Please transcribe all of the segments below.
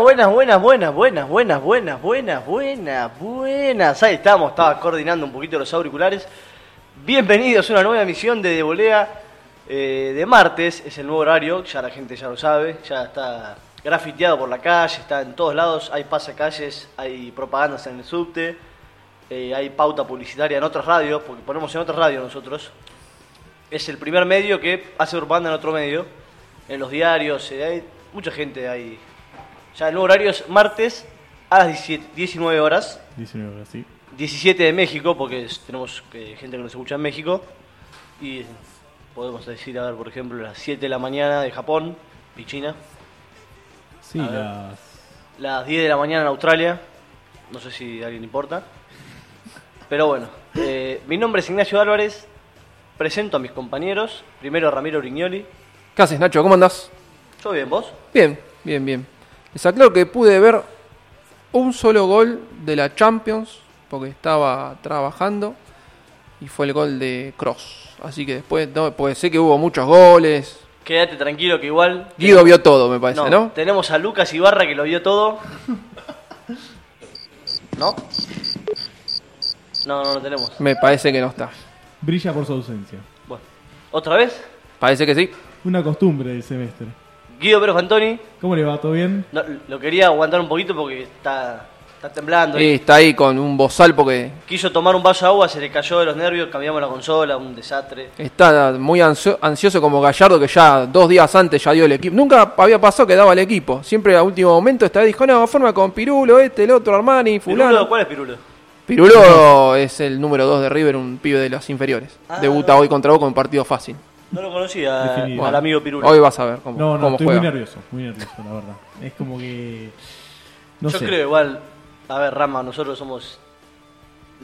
Buenas, buenas, buenas, buenas, buenas, buenas, buenas, buenas, buenas. Ahí estamos, estaba coordinando un poquito los auriculares. Bienvenidos a una nueva emisión de De Volea eh, de martes. Es el nuevo horario, ya la gente ya lo sabe, ya está grafiteado por la calle, está en todos lados. Hay pasacalles, hay propagandas en el subte, eh, hay pauta publicitaria en otras radios, porque ponemos en otras radios nosotros. Es el primer medio que hace propaganda en otro medio, en los diarios, eh, hay mucha gente ahí. Ya el nuevo horario es martes a las 17 19 horas. 19 horas, sí. 17 de México, porque tenemos eh, gente que nos escucha en México. Y podemos decir, a ver, por ejemplo, las 7 de la mañana de Japón y China. Sí, ver. las... Las 10 de la mañana en Australia. No sé si a alguien importa. Pero bueno, eh, mi nombre es Ignacio Álvarez. Presento a mis compañeros. Primero Ramiro Brignoli. ¿Qué haces, Nacho? ¿Cómo andás? ¿Todo bien, vos? Bien, bien, bien. Les aclaro que pude ver un solo gol de la Champions porque estaba trabajando y fue el gol de Cross. Así que después, no, pues sé que hubo muchos goles. Quédate tranquilo que igual. Guido vio todo, me parece, ¿no? Tenemos a Lucas Ibarra que lo vio todo. ¿No? No, no lo tenemos. Me parece que no está. Brilla por su ausencia. Bueno, ¿otra vez? Parece que sí. Una costumbre del semestre. Guido Pérez Fantoni. ¿Cómo le va? ¿Todo bien? No, lo quería aguantar un poquito porque está, está temblando. Y está ahí con un bozal porque Quiso tomar un vaso de agua, se le cayó de los nervios, cambiamos la consola, un desastre. está muy ansio- ansioso como Gallardo que ya dos días antes ya dio el equipo. Nunca había pasado que daba el equipo. Siempre a último momento está dijo, no, forma con Pirulo, este, el otro, Armani, fulano. ¿Pirulo? ¿Cuál es Pirulo? Pirulo es el número 2 de River, un pibe de las inferiores. Ah. Debuta hoy contra Boca en un partido fácil. No lo conocía al amigo Pirulo. Hoy vas a ver cómo, No, no, cómo estoy juega. muy nervioso, muy nervioso, la verdad. Es como que... No Yo sé. creo igual, a ver, Rama, nosotros somos.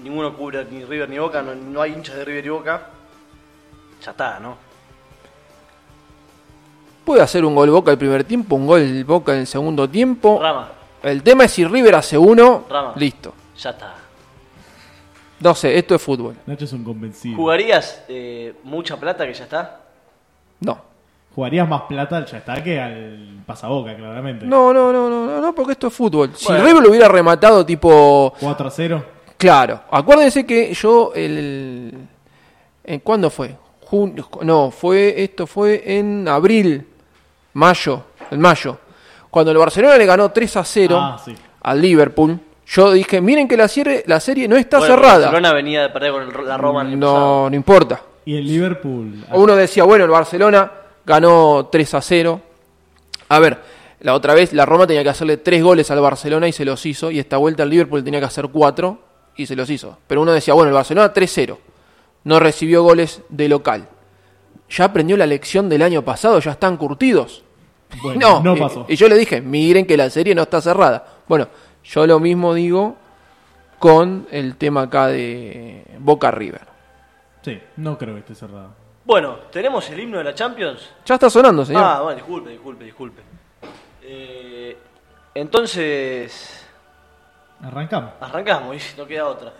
Ninguno cubre ni River ni Boca, no, no hay hinchas de River y Boca. Ya está, ¿no? Puede hacer un gol Boca el primer tiempo, un gol Boca en el segundo tiempo. Rama, El tema es si River hace uno, Rama. listo. ya está. No sé, esto es fútbol. Nacho es un convencido. ¿Jugarías eh, mucha plata que ya está? No. Jugarías más plata al ya está que al pasaboca, claramente. No, no, no, no, no, no, porque esto es fútbol. Si. River lo hubiera rematado tipo 4 a 0. Claro, acuérdense que yo el, ¿en cuándo fue? Jun- no, fue esto fue en abril, mayo, en mayo, cuando el Barcelona le ganó 3 a 0 Ah, sí. al Liverpool. Yo dije, miren que la serie, la serie no está Bueno, cerrada. Barcelona venía de perder con el- la Roma en el pasado. No, no importa. Y el Liverpool... Uno decía, bueno, el Barcelona ganó 3 a 0. A ver, la otra vez la Roma tenía que hacerle 3 goles al Barcelona y se los hizo. Y esta vuelta el Liverpool tenía que hacer 4 y se los hizo. Pero uno decía, bueno, el Barcelona 3-0. No recibió goles de local. Ya aprendió la lección del año pasado, ya están curtidos. Bueno, no, y- pasó. Y, yo le dije, miren que la serie no está cerrada. Bueno, yo lo mismo digo con el tema acá de Boca River. Sí, no creo que esté cerrado. Bueno, ¿tenemos el himno de la Champions? Ya está sonando, señor. Ah, bueno, disculpe, disculpe, disculpe. Eh, entonces, Arrancamos. arrancamos, y no queda otra.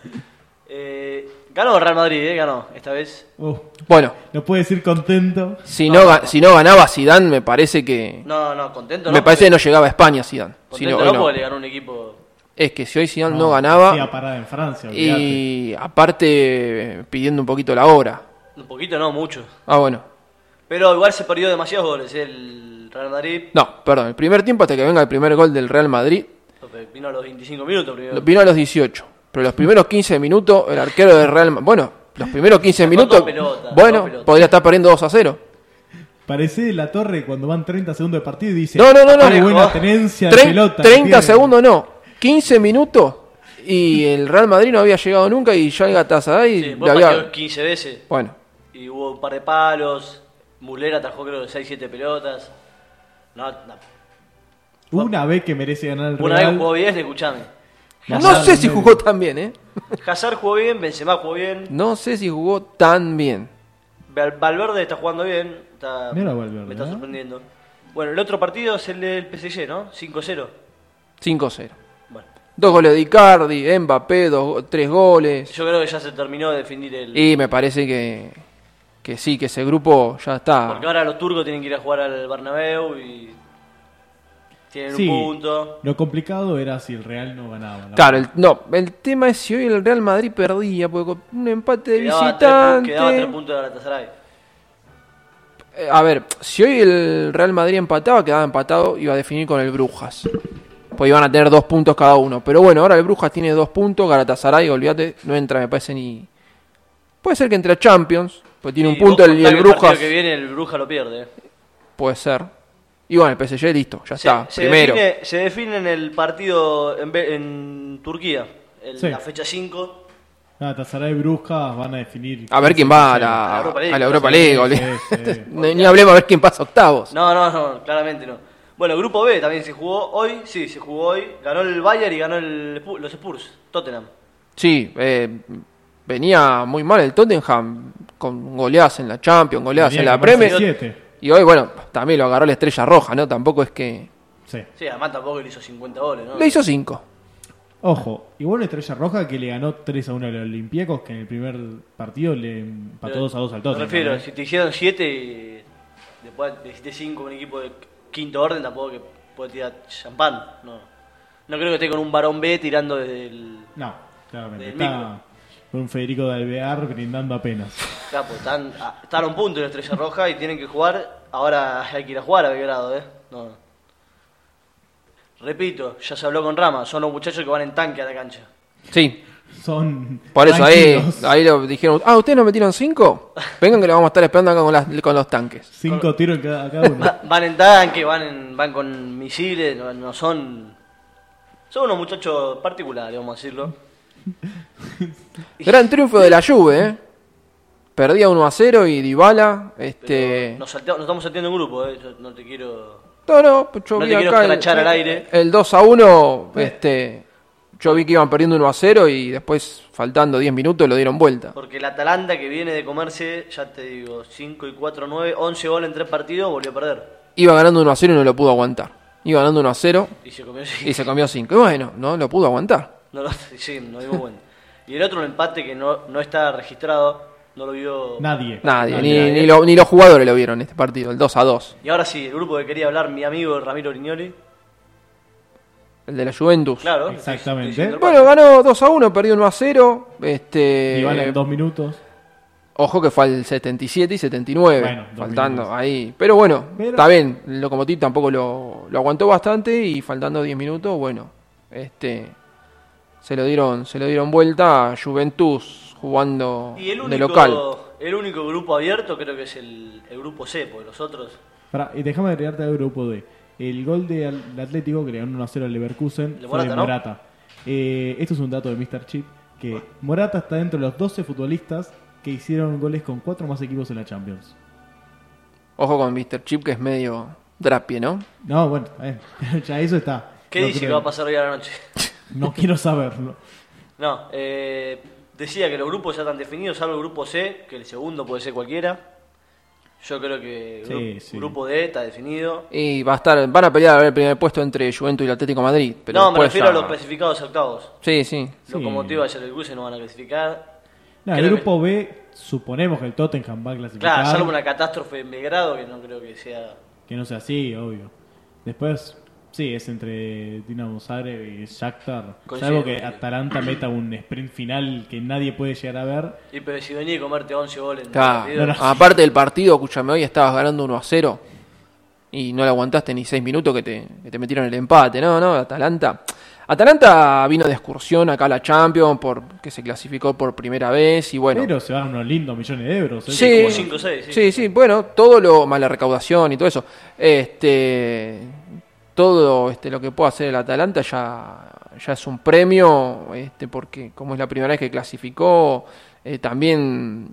Eh, ganó el Real Madrid, ¿eh? Ganó, esta vez. Uh, Bueno, no puede decir contento. Si no, si no ganaba Zidane, me parece que. No, no, contento no. me parece que no llegaba a España Zidane. Si Contento no, no, no. porque le ganó un equipo... Es que si hoy Zidane no, Sí, ganaba. a parada en Francia, y aparte pidiendo un poquito la hora. Un poquito, no, mucho. Ah, bueno. Pero igual se perdió demasiados goles ¿eh? el Real Madrid. No, perdón. El primer tiempo hasta que venga el primer gol del Real Madrid. Vino a los 25 minutos primero. Vino a los 18. Pero los primeros 15 minutos, el arquero del Real Madrid. Bueno, los primeros 15 Sacó minutos. dos pelotas, bueno, podría estar perdiendo 2 a 0. Parece la torre cuando van 30 segundos de partido y dice... No, no, no, no. "Qué buena tenencia de pelota. 30 pierde". segundos no. 15 minutos. Y el Real Madrid no había llegado nunca. Y ya el Gatasaray. Sí, le vos había- pateó 15 veces. Bueno. Y hubo un par de palos. Mulera trajo creo 6-7 pelotas. No, no. Una vez que merece ganar el Una vez Real. jugó bien, escuchame. No Hazard sé si medio. jugó tan bien, ¿eh? Hazard jugó bien, Benzema jugó bien. No sé si jugó tan bien. Val- Valverde está jugando bien. Está, Mira Valverde, me está ¿eh? sorprendiendo. Bueno, el otro partido es el del PSG, ¿no? 5-0. 5-0. Dos goles de Icardi, Mbappé, dos, tres goles. yo creo que ya se terminó de definir el. Y me parece que, que sí, que ese grupo ya está. Porque ahora los turcos tienen que ir a jugar al Bernabéu y Tienen Sí. un punto. Lo complicado era si el Real no ganaba. Claro, el, no, el tema es si hoy el Real Madrid perdía, porque con un empate de Quedaba tres, pu- quedaba tres visitante. puntos de Galatasaray. Eh, a ver, si hoy el Real Madrid empataba, quedaba empatado, iba a definir con el Brujas. Pues iban a tener dos puntos cada uno. Pero bueno, ahora el Brujas tiene dos puntos, Galatasaray, olvídate, no entra, me parece ni. Puede ser que entre a Champions, pues tiene un punto el, y el Brujas. que viene el Bruja lo pierde. eh. Puede ser. Y bueno, el PSG listo, ya Se, está, se primero. define, se define en el partido en, Turquía, el- Sí. la fecha 5. Galatasaray y Bruscas van a definir. A ver quién va a A la la, Europa League. a la Europa League. Sí, ni hablemos a ver quién pasa octavos. No, no, no, claramente no. Bueno, grupo B también se jugó hoy, sí, se jugó hoy. Ganó el Bayern y ganó el, los Spurs, Tottenham. Sí, eh, venía muy mal el Tottenham con goleadas en la Champions, goleadas en la Premier. siete. Y hoy, bueno, también lo agarró la estrella roja, ¿no? Tampoco es que. Sí. Sí, además tampoco le hizo 50 goles, ¿no? Le hizo 5. Ojo, igual una estrella roja que le ganó 3 a 1 a los Olympiacos, que en el primer partido le empató Pero 2 a 2 al Me Tottenham. refiero, ¿eh? si te hicieron 7 y después te hiciste 5 con un equipo de quinto orden, tampoco que puede tirar champán. No, no creo que esté con un varón B tirando desde el. No, claramente. Está con un Federico de Alvear brindando apenas. Claro, pues están, a- están a un punto de la estrella roja y tienen que jugar. Ahora hay que ir a jugar a Belgrado, ¿eh? No. Repito, ya se habló con Rama, son los muchachos que van en tanque a la cancha. Sí, Son. por eso ahí, ahí lo dijeron. Ah, ¿ustedes nos metieron 5? Vengan que lo vamos a estar esperando acá con, las- con los tanques. Cinco tiros en cada, cada uno. Va- Van en tanque, van, en- van con misiles, no, no son. Son unos muchachos particulares, vamos a decirlo. Gran triunfo de la Juve, ¿eh? Perdía 1 a 0 y Dybala, este... Nos, saltea- nos estamos salteando en grupo, ¿eh? Yo no te quiero. No, no, yo No vi te quiero acá el, escrachar al aire. el 2 a 1, este, yo vi que iban perdiendo 1 a 0 y después, faltando 10 minutos, lo dieron vuelta. Porque el Atalanta que viene de comerse, ya te digo, 5 y 4, 9, 11 goles en 3 partidos, volvió a perder. Iba ganando 1 a 0 y no lo pudo aguantar. Iba ganando 1 a 0 Y se comió y se comió 5. Y bueno, no lo pudo aguantar. No lo sí, no dimos cuenta. Y el otro, un empate que no, no está registrado, no lo vio. Nadie. Nadie, ni, nadie. ni, lo- ni los jugadores lo vieron este partido, el 2 a 2. Y ahora sí, el grupo que quería hablar, mi amigo Ramiro Brignoli. El de la Juventus. Claro, Exactamente. estoy- estoy Bueno, ganó 2 a 1, perdió 1 a 0. Este, Dybala en dos minutos. Ojo que fue al 77 y 79, Bueno, faltando minutos. ahí. Pero bueno, Pero- está bien, el Lokomotiv tampoco lo, lo aguantó bastante y faltando 10 minutos, bueno, este se lo dieron, se lo dieron vuelta a Juventus jugando Y el de único, local. el único grupo abierto creo que es el, el grupo C, porque los otros. Pará, y déjame agregarte al grupo D. El gol del Atlético, que le ganó 1 a 0 al Leverkusen, De fue de Morata, ¿no? Morata. Eh, esto es un dato de Mr. Chip, que Morata está dentro de los 12 futbolistas que hicieron goles con 4 más equipos en la Champions. Ojo con Mr. Chip que es medio drapie, ¿no? No, bueno, está bien. ya eso está. ¿Qué No dice creo- que va a pasar hoy a la noche? No quiero saberlo. No, eh, decía que los grupos ya están definidos, salvo el grupo C, que el segundo puede ser cualquiera. Yo creo que el Sí, gru- sí. grupo D está definido. Y va a estar, van a pelear a ver el primer puesto entre Juventus y el Atlético de Madrid. Pero no, me refiero ya- a los clasificados octavos. Sí, sí. Sí. Locomotiva y el Cruce no van a clasificar. No, el que- grupo B, suponemos que el Tottenham va a clasificar. Claro, salvo una catástrofe en Belgrado, que no creo que sea. Que no sea así, obvio. Después, sí, es entre Dinamo Zagreb y Shakhtar. Salvo que. Atalanta meta un sprint final que nadie puede llegar a ver. Y pero si venía a comerte 11 goles en Claro. partido, No, no. Aparte del partido, escúchame, hoy estabas ganando 1 a 0 y no le aguantaste ni 6 minutos que te, que te metieron el empate. No, no, Atalanta. Atalanta vino de excursión acá a la Champions por que se clasificó por primera vez y bueno. Pero se van unos lindos millones de euros. ¿eh? Sí, como cinco o seis, sí. sí, sí, bueno, todo lo más la recaudación y todo eso. Este todo este lo que puede hacer el Atalanta ya ya es un premio este porque como es la primera vez que clasificó eh, también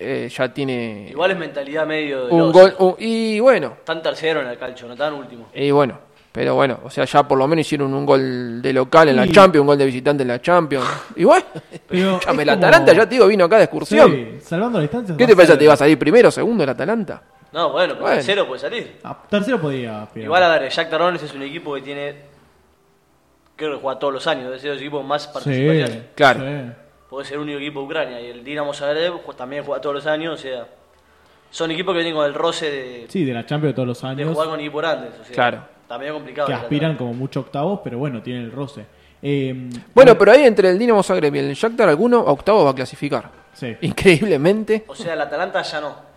eh, ya tiene Igual es mentalidad medio de un los- gol un- y bueno Están tercero en el calcio, no están último. y bueno pero bueno o sea ya por lo menos hicieron un gol de local en la Champions un gol de visitante en la Champions y bueno Pero el como- Atalanta ya te digo vino acá de excursión Sí, salvando la distancia. ¿qué te parece? ¿Te iba a salir primero o segundo el Atalanta? No, bueno, pero Bueno. tercero puede salir. Ah, tercero podía. pero- Igual a ver, el Jack Tarones es un equipo que tiene. Creo que juega todos los años, debe ser el equipo más Sí, participación. Claro. sí. Porque es el único equipo de Ucrania. Y el Dinamo Zagreb también juega todos los años, o sea. Son equipos que vienen con el roce de, Sí, de la Champions de todos los de años. jugar con equipos grandes. O sea, Claro. Está medio complicado. que aspiran como mucho octavos, pero bueno, tienen el roce. Eh, Bueno, pero ahí entre el Dinamo Zagreb y el Shakhtar alguno a octavo va a clasificar. Sí. Increíblemente. O sea, el Atalanta ya no.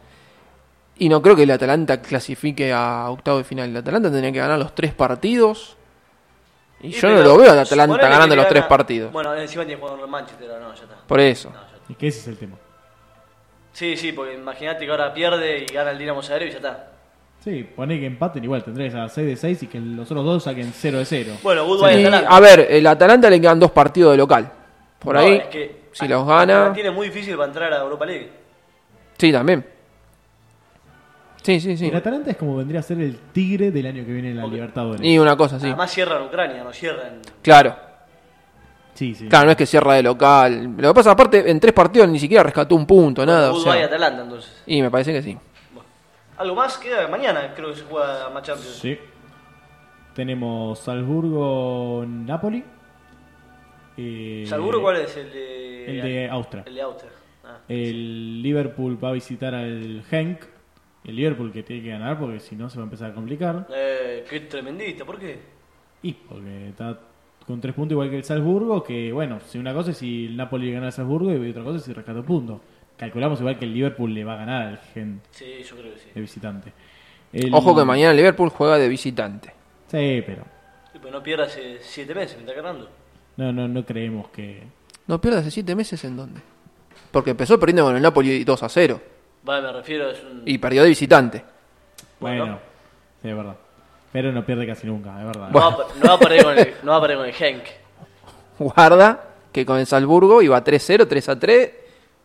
Y no creo que el Atalanta clasifique a octavo de final. El Atalanta tendría que ganar los tres partidos. Y Sí, yo no lo veo al Atalanta ganando los tres partidos. Bueno, encima tiene que jugar Manchester, no, ya está. Por eso. No, ya está. Es que ese es el tema. Sí, sí, porque imagínate que ahora pierde y gana el Dinamo Zagreb y ya está. Sí, pone que empaten igual, tendrías a 6 de 6 y que los otros dos saquen 0 de 0. Bueno, Goodbye Y, Atalanta. a ver, el Atalanta le quedan dos partidos de local. Por No, ahí, es que si a- los gana. Tiene muy difícil para entrar a Europa League. Sí, también. Sí, sí, sí. El Atalanta es como vendría a ser el tigre del año que viene en la. Libertadores. Y una cosa así. Además cierra en Ucrania, no cierra en... Claro. Sí, sí. Claro, no es que cierra de local. Lo que pasa, aparte, en tres partidos ni siquiera rescató un punto, nada. O sea, Atalanta, entonces. y me parece que sí. Bueno. ¿Algo más? Queda mañana, creo que se juega más Champions. Sí. Tenemos Salzburgo-Napoli. Eh, ¿Salzburgo cuál es? El de... El de Austria. El de Austria. Ah. El Liverpool va a visitar al Genk. El Liverpool que tiene que ganar porque si no se va a empezar a complicar. Eh, qué tremendista, ¿por qué? Y porque está con tres puntos igual que el Salzburgo. Que bueno, si una cosa es si el Napoli gana al Salzburgo y otra cosa es si rescata puntos. Calculamos igual que el Liverpool le va a ganar al Genk Sí, yo creo que sí. de visitante. El- Ojo que mañana el Liverpool juega de visitante. Sí, pero Sí, pero no pierda hace siete meses, me está cargando. no, no, no creemos que. No pierdas hace siete meses en dónde. Porque empezó perdiendo con el Napoli 2 a 0. Vale, me refiero, es un... Y perdió de visitante. Bueno, Bueno. sí, es verdad. Pero no pierde casi nunca, es verdad. No, va, no va a perder con el, no va a perder con el Henk. Guarda que con el Salzburgo iba 3-0, 3 a 3.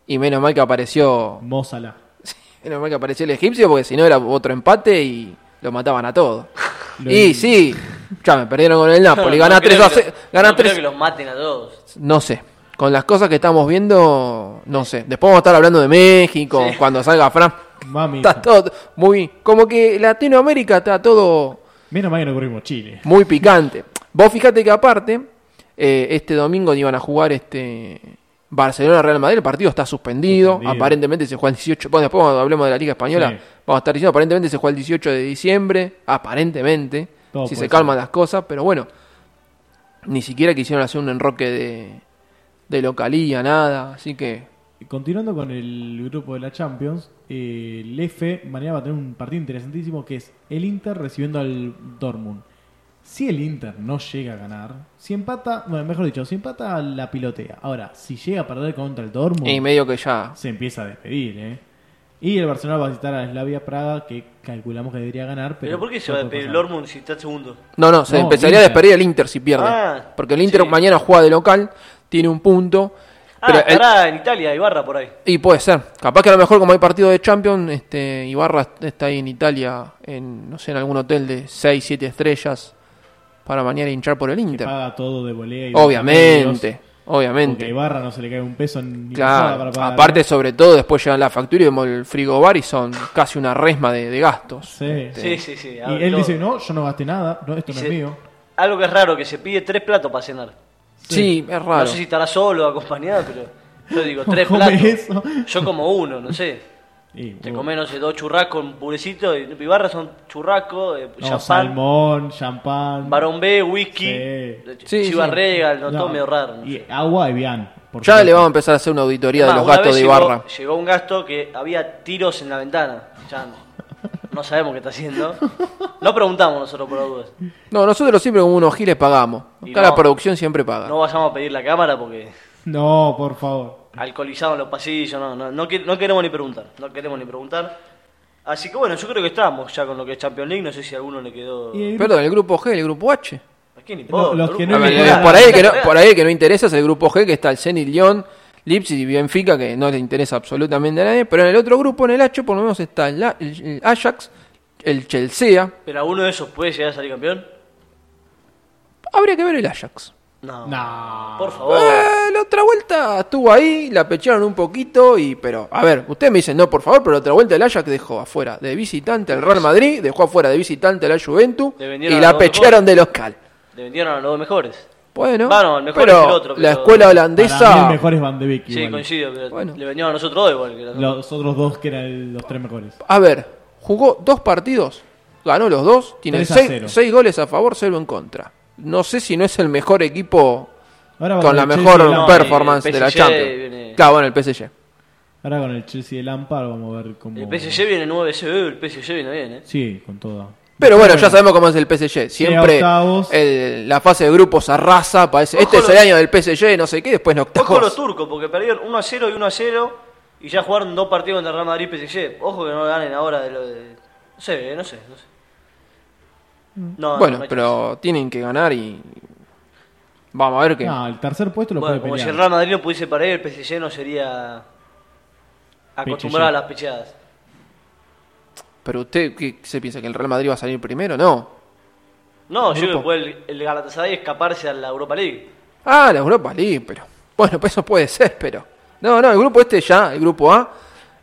Y menos mal que apareció. Mozala. Menos mal que apareció el egipcio, porque si no era otro empate y lo mataban a todos. Lo- y sí, ya me perdieron con el Napoli. Gana No 3 creo a que 0. lo- Gana no creo 3 que los maten a todos. No sé. Con las cosas que estamos viendo, no sé. Después vamos a estar hablando de México, Sí. cuando salga Fran. Mami. Está todo muy. Como que Latinoamérica está todo Menos mal que no corrimos Chile. muy picante. Vos fíjate que aparte, eh, este domingo iban a jugar este Barcelona-Real Madrid, el partido está suspendido. Suspendido. Aparentemente se juega el 18. Bueno, después cuando hablemos de la Liga Española, Sí. vamos a estar diciendo, aparentemente se juega el 18 de diciembre. Aparentemente, Todo si se calman las cosas, pero bueno, ni siquiera quisieron hacer un enroque de, de localía, nada. Así que, Continuando con el grupo de la Champions, eh, el F mañana va a tener un partido interesantísimo que es el Inter recibiendo al Dortmund. Si el Inter no llega a ganar, si empata, bueno, mejor dicho, si empata la pilotea. Ahora, si llega a perder contra el Dortmund, y medio que ya. se empieza a despedir, ¿eh? Y el Barcelona va a visitar a Slavia Praga, que calculamos que debería ganar. Pero, ¿Pero por qué se va a despedir el. Dortmund si está segundo? No, no, se No, empezaría a despedir el Inter si pierde. Ah, porque el Inter sí. mañana juega de local, tiene un punto. Ah, pero el- estará en Italia, Ibarra por ahí. Y puede ser. Capaz que a lo mejor como hay partido de Champions, este, Ibarra está ahí en Italia, en, no sé, en algún hotel de 6, 7 estrellas, para mañana hinchar por el Que Inter. paga todo de volea y Obviamente, de Porque a obviamente. Ibarra no se le cae un peso ni Claro, para pagar. aparte sobre todo después llegan la factura y vemos el frigobar y son casi una resma de, de gastos. Sí. Sí, sí, sí. Y él todo. dice, no, yo no gasté nada, no, esto Y no se- es mío. Algo que es raro, que se pide tres platos para cenar. Sí, es raro. No sé si estará solo o acompañado, pero yo digo, tres platos. eso. Yo como uno, no sé. Y, Te bueno, comés, no sé, dos churrascos, un purecito. Y Ibarra son churrascos, eh, no, champán, salmón, champán. barón B, whisky, Sí. Sí, Chivas sí. Regal, no, no, todo medio raro. no Y sé. agua y bien. Ya le vamos a empezar a hacer una auditoría de los gastos de llegó- Ibarra. Llegó un gasto que había tiros en la ventana. Ya no, no sabemos qué está haciendo. No preguntamos nosotros por las dudas. No, nosotros siempre como unos giles pagamos. Y Acá no. la producción siempre paga. No vayamos a pedir la cámara porque No, por favor. alcoholizados en los pasillos, no, no, no, que- no queremos ni preguntar, no queremos ni preguntar. Así que bueno, yo creo que estamos ya con lo que es Champions League, no sé si a alguno le quedó... Y el- Perdón, el grupo G, el grupo H. ¿A quién importa? Los que El no A grupo- ver, le importa. por, ahí que no, por ahí que no interesa es el grupo G, que está el Zenit Lyon, Leipzig y Benfica, que no le interesa absolutamente a nadie. Pero en el otro grupo, en el H, por lo menos está el, A- el- el Ajax, el Chelsea. ¿Pero alguno de esos puede llegar a salir campeón? Habría que ver el Ajax. No. No. Por favor. Eh, la otra vuelta estuvo ahí, la pecharon un poquito y pero a ver, ustedes me dicen no por favor, pero la otra vuelta el Ajax dejó afuera de visitante al Real Madrid, dejó afuera de visitante a la Juventus y la pecharon de local. Le vendieron a los dos mejores. Bueno, Bueno, el mejor pero, es el otro, la escuela Para mí holandesa el mejor es Van de Beek. Sí, igual. coincido, pero Bueno. le vendieron a nosotros dos igual. Que los- Los otros dos que eran los tres mejores. A ver, jugó dos partidos ganó los dos, tiene 3 a 6, 0. goles a favor, 0 en contra. No sé si no es el mejor equipo Ahora con la mejor Chelsea y No, performance de la Champions. viene- Claro, bueno, el PSG. Ahora con el Chelsea de Lampard vamos a ver cómo. El PSG viene 9 el PSG viene bien, ¿eh? Sí, con todo. Pero bueno, ya sabemos cómo es el PSG. Siempre octavos. el- la fase de grupos arrasa, parece, este es el año del PSG, no sé qué, después no Ojo los turcos, porque perdieron 1 a 0 y 1 a 0 y ya jugaron dos partidos contra Real Madrid y PSG. Ojo que no ganen ahora de lo de. No sé, no sé, no sé. No, Bueno, no pero tienen que ganar y vamos a ver qué. No, el tercer puesto lo Bueno, puede como si pelear. el Real Madrid no pudiese perder, el PSG no sería acostumbrado a las pecheadas. Pero usted qué se piensa que el Real Madrid va a salir primero, no. No, yo creo que puede el, el Galatasaray escaparse a la Europa League. Ah, la Europa League, pero bueno, pues eso puede ser, pero no, no, el grupo este ya, el grupo A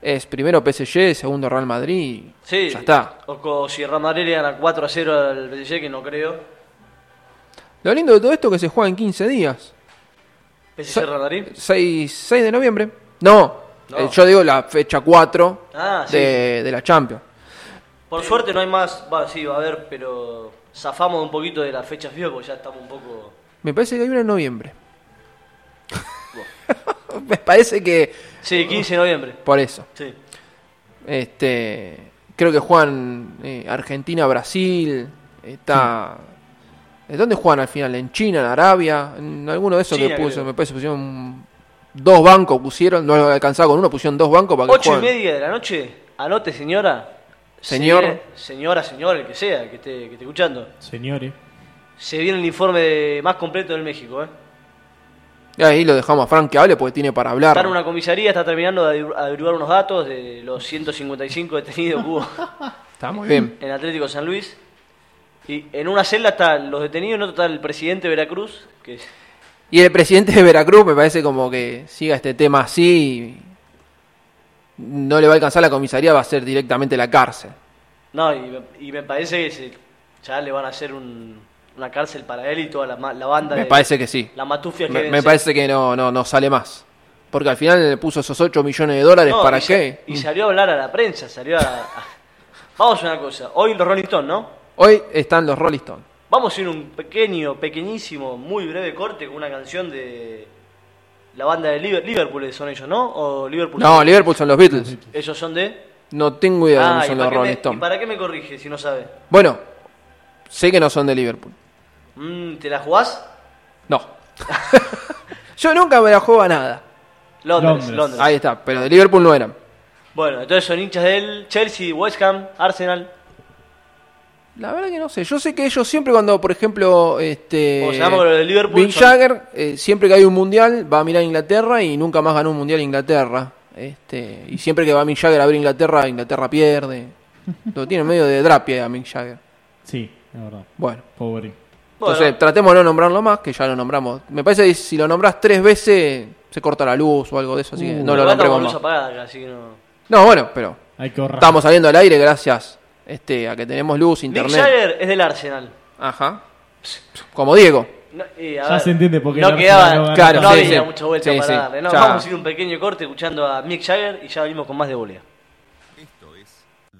es primero PSG, segundo Real Madrid, Sí, ya está. O, si Real Madrid le gana 4 a 0 al PSG, que no creo. Lo lindo de todo esto es que se juega en 15 días. PSG Real Madrid. 6, 6 de noviembre. No, No. eh, yo digo la fecha 4 Ah, sí. de, de la Champions. Por suerte no hay más, va, sí, va a haber, pero zafamos un poquito de la fecha FIFA porque ya estamos un poco... Me parece que hay una en noviembre. Me parece que Sí, 15 de noviembre. por eso. Sí. Este, creo que juegan eh, Argentina, Brasil, está ¿De dónde juegan al final? ¿En China, en Arabia? En alguno de esos China, que puso, creo. me parece pusieron dos bancos pusieron, no lo alcanzaba con uno, pusieron dos bancos para que 8 y media de la noche, anote señora. Señor. Se señora, señor, el que sea, que esté, que esté escuchando. Señores. Se viene el informe de- más completo del México, ¿eh? Y ahí lo dejamos a Frank que hable porque tiene para hablar. Está en una comisaría, está terminando de aver- averiguar unos datos de los 155 detenidos que hubo Está muy bien. en Atlético San Luis. Y en una celda están los detenidos, en otra está el presidente de Veracruz, que Y el presidente de Veracruz me parece como que siga este tema así. No le va a alcanzar la comisaría, va a ser directamente la cárcel. No, y me, y me parece que se- ya le van a hacer un- una cárcel para él y toda la, la banda. Me de- parece que sí. La matufia que Me, me parece que no, no, no sale más. Porque al final le puso esos 8 millones de dólares, No, ¿para y qué? Y salió a hablar a la prensa, salió a... a- Vamos a una cosa, hoy los Rolling Stones, ¿no? Hoy están los Rolling Stones. Vamos a ir un pequeño, pequeñísimo, muy breve corte con una canción de la banda de Liver- Liverpool, son ellos, ¿no? O Liverpool. No, son- Liverpool son los Beatles. Ellos son de... No tengo idea de Ah, dónde ¿y son para, los Rolling ¿y Stones. para qué me corrige si no sabe? Bueno, sé que no son de Liverpool. Mm, ¿Te la jugás? No. Yo nunca me la juego a nada. Londres, Londres. Londres. Ahí está, pero de Liverpool no eran. Bueno, entonces son hinchas del Chelsea, West Ham, Arsenal. La verdad que no sé. Yo sé que ellos siempre cuando, por ejemplo, este de Liverpool, Mick son- Jagger, eh, siempre que hay un mundial, va a mirar a Inglaterra y nunca más ganó un mundial Inglaterra. Este, y siempre que va Mick Jagger a ver Inglaterra, Inglaterra pierde. Lo tiene medio de drapia a Mick Jagger. Sí, la verdad. Bueno. Pobre. Bueno, Entonces, tratemos de no nombrarlo más, que ya lo nombramos. Me parece que si lo nombras tres veces, se corta la luz o algo de eso, así que Uh, no lo nombremos con luz más. apagada acá, así que no... No, bueno, pero Hay que ahorrar. estamos saliendo al aire gracias este, a que tenemos luz, Mick internet. Jagger es del Arsenal. Ajá. Como Diego. No, y, a Ya se entiende por qué no quedaba, no Claro, no sí, había sí. mucha vuelta Sí, para sí. darle. No, Ya. vamos a ir un pequeño corte escuchando a Mick Jagger y ya venimos con más de volea. Esto es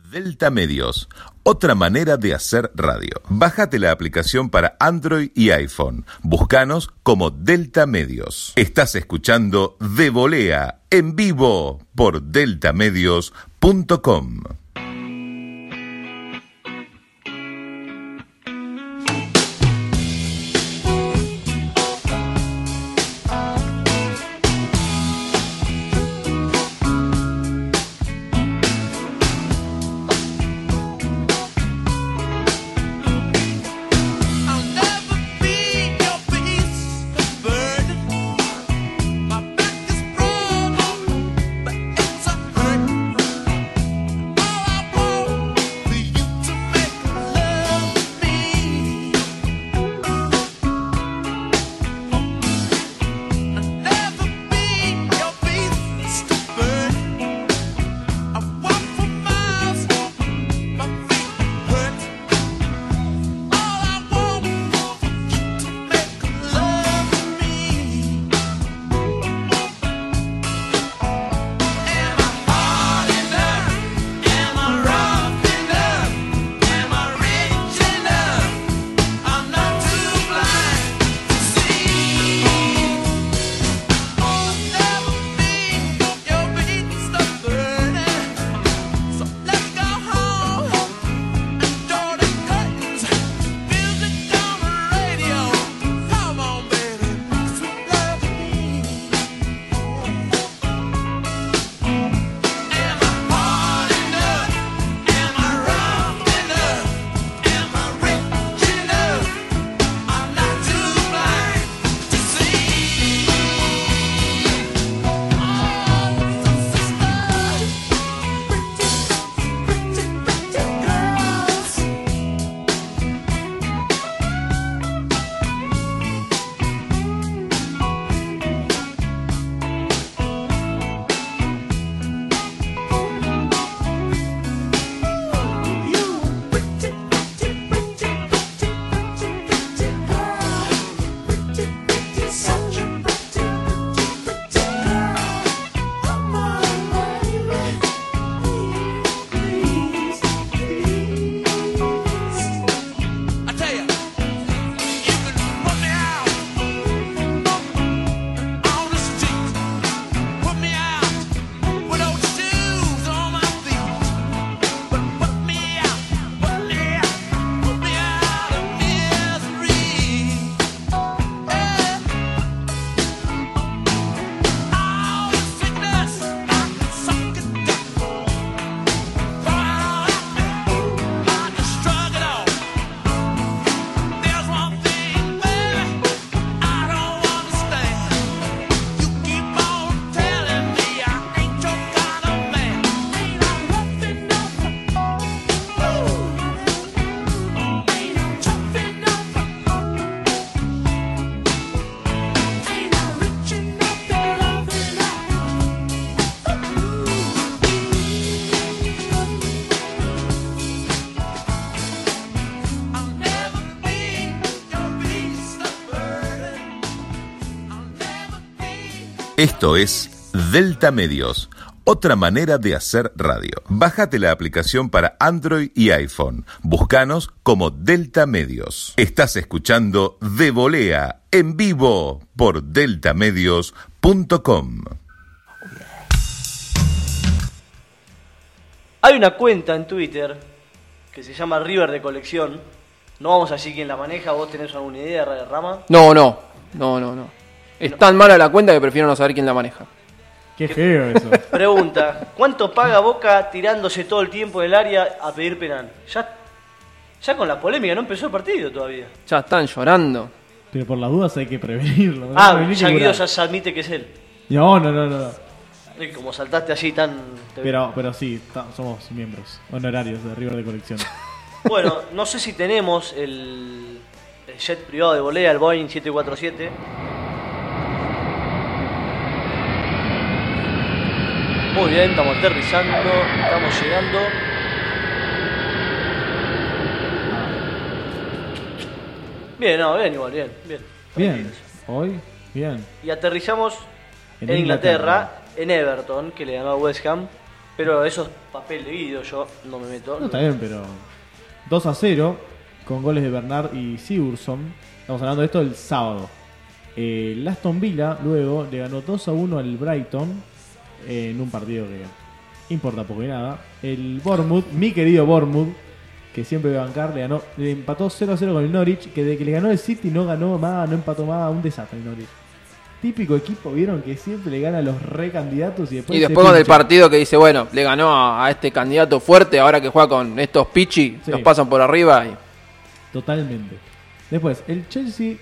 Delta Medios, otra manera de hacer radio. Bájate la aplicación para Android y iPhone. Búscanos como Delta Medios. Estás escuchando De Volea en vivo por deltamedios.com. Esto es Delta Medios, otra manera de hacer radio. Bájate la aplicación para Android y iPhone. Búscanos como Delta Medios. Estás escuchando De Volea en vivo por deltamedios.com. Hay una cuenta en Twitter que se llama River de Colección. No vamos a decir quién la maneja, vos tenés alguna idea, Rama. No, no, no, no, no. Es tan mala la cuenta que prefiero no saber quién la maneja. Qué feo eso. Pregunta, ¿cuánto paga Boca tirándose todo el tiempo en el área a pedir penal? Ya, ya con la polémica no empezó el partido todavía. Ya están llorando. Pero por las dudas hay que prevenirlo. ¿no? Ah, Prevenir ya Guido ya se admite que es él. No, no, no, no. Y como saltaste así tan... Pero, pero sí, somos miembros honorarios de River de Colección. Bueno, no sé si tenemos el, el jet privado de volea, el Boeing 747. Muy bien, estamos aterrizando, estamos llegando. Bien, no, bien igual, bien, bien. Bien, hoy, bien. Y aterrizamos en, Inglaterra, en Everton, que le ganó a West Ham. Pero eso es papel de Guido, yo no me meto. No, está bien, pero 2 a 0 con goles de Bernard y Sigurdsson. Estamos hablando de esto el sábado. Eh, el Aston Villa luego le ganó 2 a 1 al Brighton en un partido que importa poco y nada. El Bournemouth, mi querido Bournemouth, que siempre voy a bancar, le, ganó, le empató 0 a 0 con el Norwich, que de que le ganó el City no ganó más, no empató más, un desastre el Norwich. Típico equipo, vieron que siempre le gana a los recandidatos y después Y después con el partido que dice, bueno, le ganó a, a este candidato fuerte, ahora que juega con estos pichi, Sí. los pasan por arriba y Totalmente. Después, el Chelsea,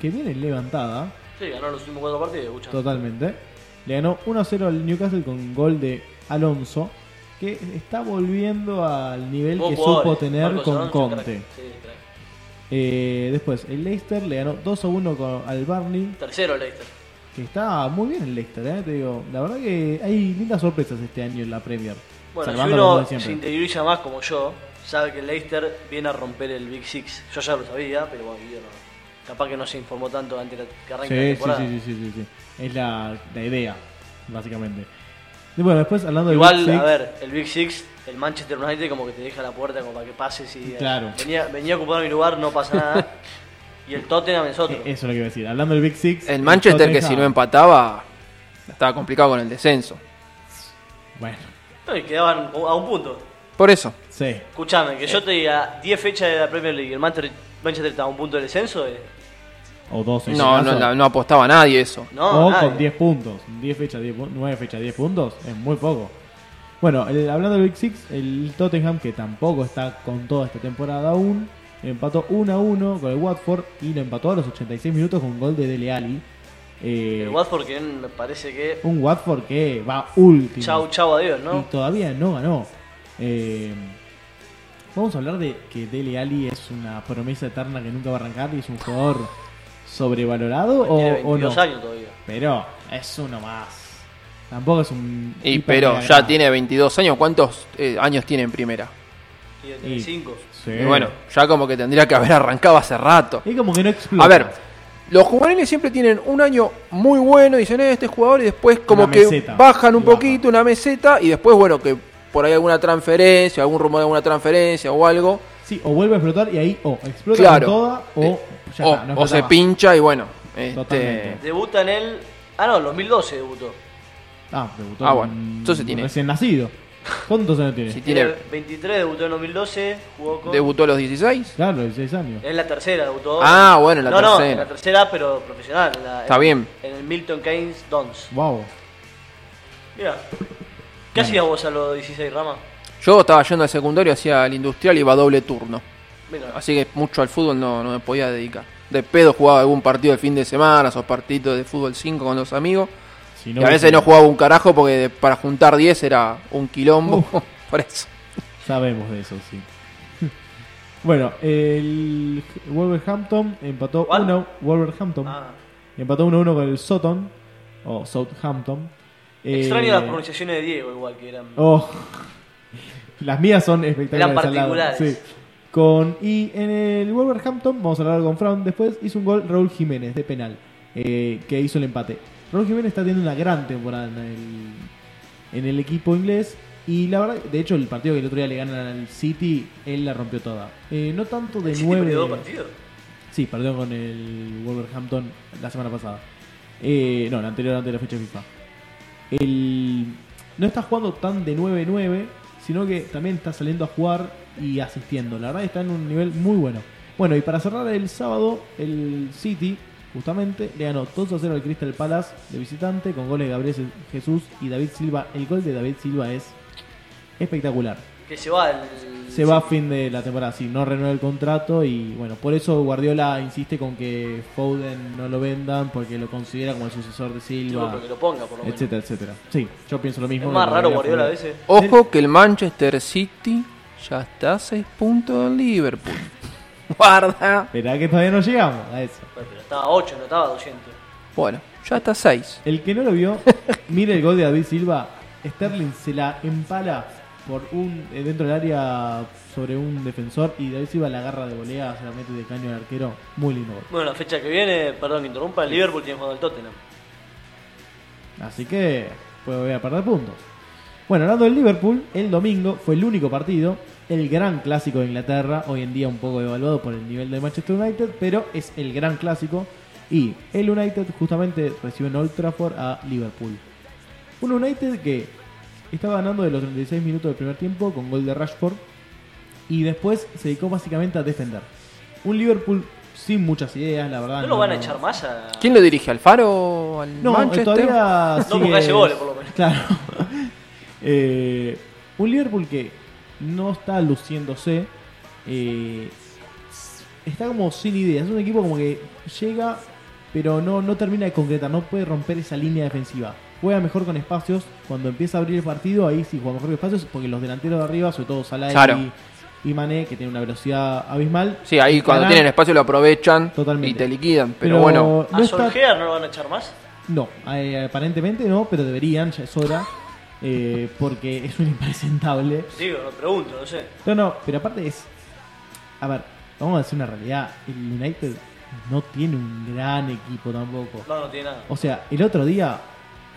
que viene en levantada, Sí, ganó los últimos cuatro partidos, escucha. totalmente, le ganó 1-0 al Newcastle con gol de Alonso, que está volviendo al nivel que supo tener Marcos con Alonso, Conte. crack. Sí, crack. Eh, después, el Leicester le ganó 2-1 con, al Barney, Tercero Leicester. que está muy bien el Leicester, eh, te digo. La verdad que hay lindas sorpresas este año en la Premier. Bueno, si uno se interioriza más como yo, sabe que el Leicester viene a romper el Big Six. Yo ya lo sabía, pero bueno, Guido no. Capaz que no se informó tanto antes de que arranque la Sí, sí, temporada. sí, sí, sí, sí. Es la, la idea, básicamente. Y bueno, después hablando del Igual, Big Six, a ver, el Big Six, el Manchester United como que te deja la puerta como para que pases y... eh, Claro. Venía, venía a ocupar mi lugar, no pasa nada. y el Tottenham es otro. Eh, Eso es lo que iba a decir. Hablando del Big Six. el Manchester que si no empataba, estaba complicado con el descenso. Bueno, No, y quedaban a un punto. Por eso. sí. Escuchame, que yo te diga 10 fechas de la Premier League y el Manchester, Manchester está a un punto del descenso, eh, O 12. No, no, no, no apostaba nadie eso. no, o nadie. con 10 puntos. 10 fechas, 10 pu- 9 fechas, 10 puntos. Es muy poco. Bueno, el- hablando del Big Six, el Tottenham, que tampoco está con toda esta temporada aún, empató 1 a 1 con el Watford y lo empató a los 86 minutos con un gol de Dele Alli. Eh, El Watford que me parece que... un Watford que va último. Chau, chau, adiós, y ¿no? todavía no ganó. Eh, vamos a hablar de que Dele Alli es una promesa eterna que nunca va a arrancar y es un jugador sobrevalorado Tiene o, o 22 no. años todavía. Pero es uno más. Tampoco es un. Y pero ya tiene 22 años. ¿Cuántos eh, años tiene en primera? Tiene Y- 35. Sí. Y bueno, ya como que tendría que haber arrancado hace rato. Es como que no explota. A ver, los juveniles siempre tienen un año muy bueno, dicen "Eh, este jugador, y después como Una que meseta. bajan un Y baja. poquito, una meseta, y después, bueno, que por ahí alguna transferencia, algún rumor de alguna transferencia o algo, Sí, o vuelve a explotar y ahí o explota Claro. con toda o Eh, ya o, está, no o explota se más. pincha y bueno. este, Totalmente. Debuta en el... Ah, no, en 2012 debutó. Ah, debutó Ah, bueno, entonces tiene- Recién nacido. ¿Cuántos años tiene? Si Tiene tiene, 23, debutó en 2012, jugó con... debutó a los 16. Claro, 16 años. En la tercera debutó. Ah, bueno, en la no, No, tercera. en la tercera, pero profesional. la- Está en- bien. En el Milton Keynes Dons. Wow. Mira. ¿Qué hacías vos a los 16, Rama? Yo estaba yendo al secundario, hacía el industrial y iba a doble turno. Mira. Así que mucho al fútbol no, no me podía dedicar. De pedo jugaba algún partido el fin de semana, esos partidos de fútbol 5 con los amigos. Si y a veces no jugaba un carajo porque para juntar 10 era un quilombo. Por eso. Sabemos de eso, sí. bueno, el Wolverhampton empató ¿Cuál? 1 Wolverhampton Ah. empató 1-1 con el Sutton o Southampton. Eh, Extraño las pronunciaciones de Diego, igual que eran. Oh. Las mías son espectaculares. Eran particulares. Sí. Con, y en el Wolverhampton, vamos a hablar con Fran después, hizo un gol Raúl Jiménez de penal, eh, que hizo el empate. Raúl Jiménez está teniendo una gran temporada en el, en el equipo inglés. Y la verdad, de hecho, el partido que el otro día le ganan al City, él la rompió toda. Eh, no tanto de ¿El City nueve. perdió dos partidos? Sí, perdió con el Wolverhampton la semana pasada. Eh, no, la anterior antes de la fecha de FIFA. El, no está jugando tan de 9-9, sino que también está saliendo a jugar y asistiendo. La verdad está en un nivel muy bueno. Bueno, y para cerrar el sábado, el City, justamente, le ganó 2 a 0 al Crystal Palace de visitante con goles de Gabriel Jesús y David Silva. El gol de David Silva es espectacular Que se va el... se va a fin de la temporada, sí, no renueva el contrato y bueno, por eso Guardiola insiste con que Foden no lo vendan porque lo considera como el sucesor de Silva, pero que lo ponga, por lo menos. etcétera, etcétera. Sí, yo pienso lo Es mismo. más que raro Guardiola Guardiola a veces. Ojo que el Manchester City ya está a 6 puntos del Liverpool. Guarda. Esperá que todavía no llegamos a eso. Bueno, Pero estaba a 8, no estaba a 200. Bueno, ya está a 6. El que no lo vio, mire el gol de David Silva. Sterling se la empala por un eh, dentro del área sobre un defensor y David Silva la agarra de volea, se la mete de caño al arquero. Muy lindo gol. Bueno, la fecha que viene, perdón que interrumpa, el Liverpool tiene jugado el Tottenham. Así que pues voy a perder puntos. Bueno, hablando del Liverpool, el domingo fue el único partido, el gran clásico de Inglaterra, hoy en día un poco evaluado por el nivel de Manchester United, pero es el gran clásico. Y el United justamente recibió en Old Trafford a Liverpool. Un United que estaba ganando de los 36 minutos del primer tiempo con gol de Rashford y después se dedicó básicamente a defender. Un Liverpool sin muchas ideas, la verdad. ¿No lo van a echar más a.? ¿Quién lo dirige? ¿Alfaro? ¿Al No, Manchester? todavía No, porque hace goles, por lo menos. Claro. Eh, un Liverpool que no está luciéndose. eh, está como sin ideas. Es un equipo como que llega, pero no, no termina de concretar. No puede romper esa línea defensiva. Juega mejor con espacios. Cuando empieza a abrir el partido, ahí sí juega mejor con espacios. Porque los delanteros de arriba, sobre todo Salah Claro. y, y Mané, que tienen una velocidad abismal. Sí, ahí cuando Ganan. tienen espacio lo aprovechan Totalmente. y te liquidan. Pero, bueno, ¿A no está- no lo van a echar más? no, eh, aparentemente no, pero deberían, ya es hora. eh, porque es un impresentable. Digo, no pregunto, no sé. No, no, pero aparte es. A ver, vamos a decir una realidad. El United no tiene un gran equipo tampoco. No, no tiene nada. O sea, el otro día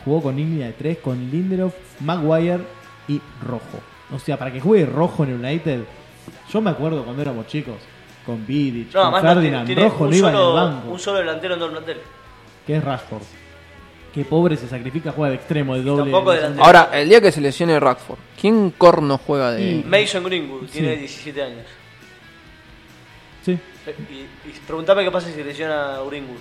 jugó con línea de tres con Lindelof, Maguire y Rojo. O sea, para que juegue Rojo en el United, yo me acuerdo cuando éramos chicos, con Vidic, No, con no Ferdinand, Rojo un, no iba en el solo, banco, un solo delantero en todo el plantel. que es Rashford. Que pobre se sacrifica, juega de extremo, de doble. tampoco de- delantero. ahora, el día que se lesione Radford, ¿quién corno juega de...? Y- Mason Greenwood, tiene Sí. 17 años. Sí. Y, y preguntame qué pasa si se lesiona Greenwood.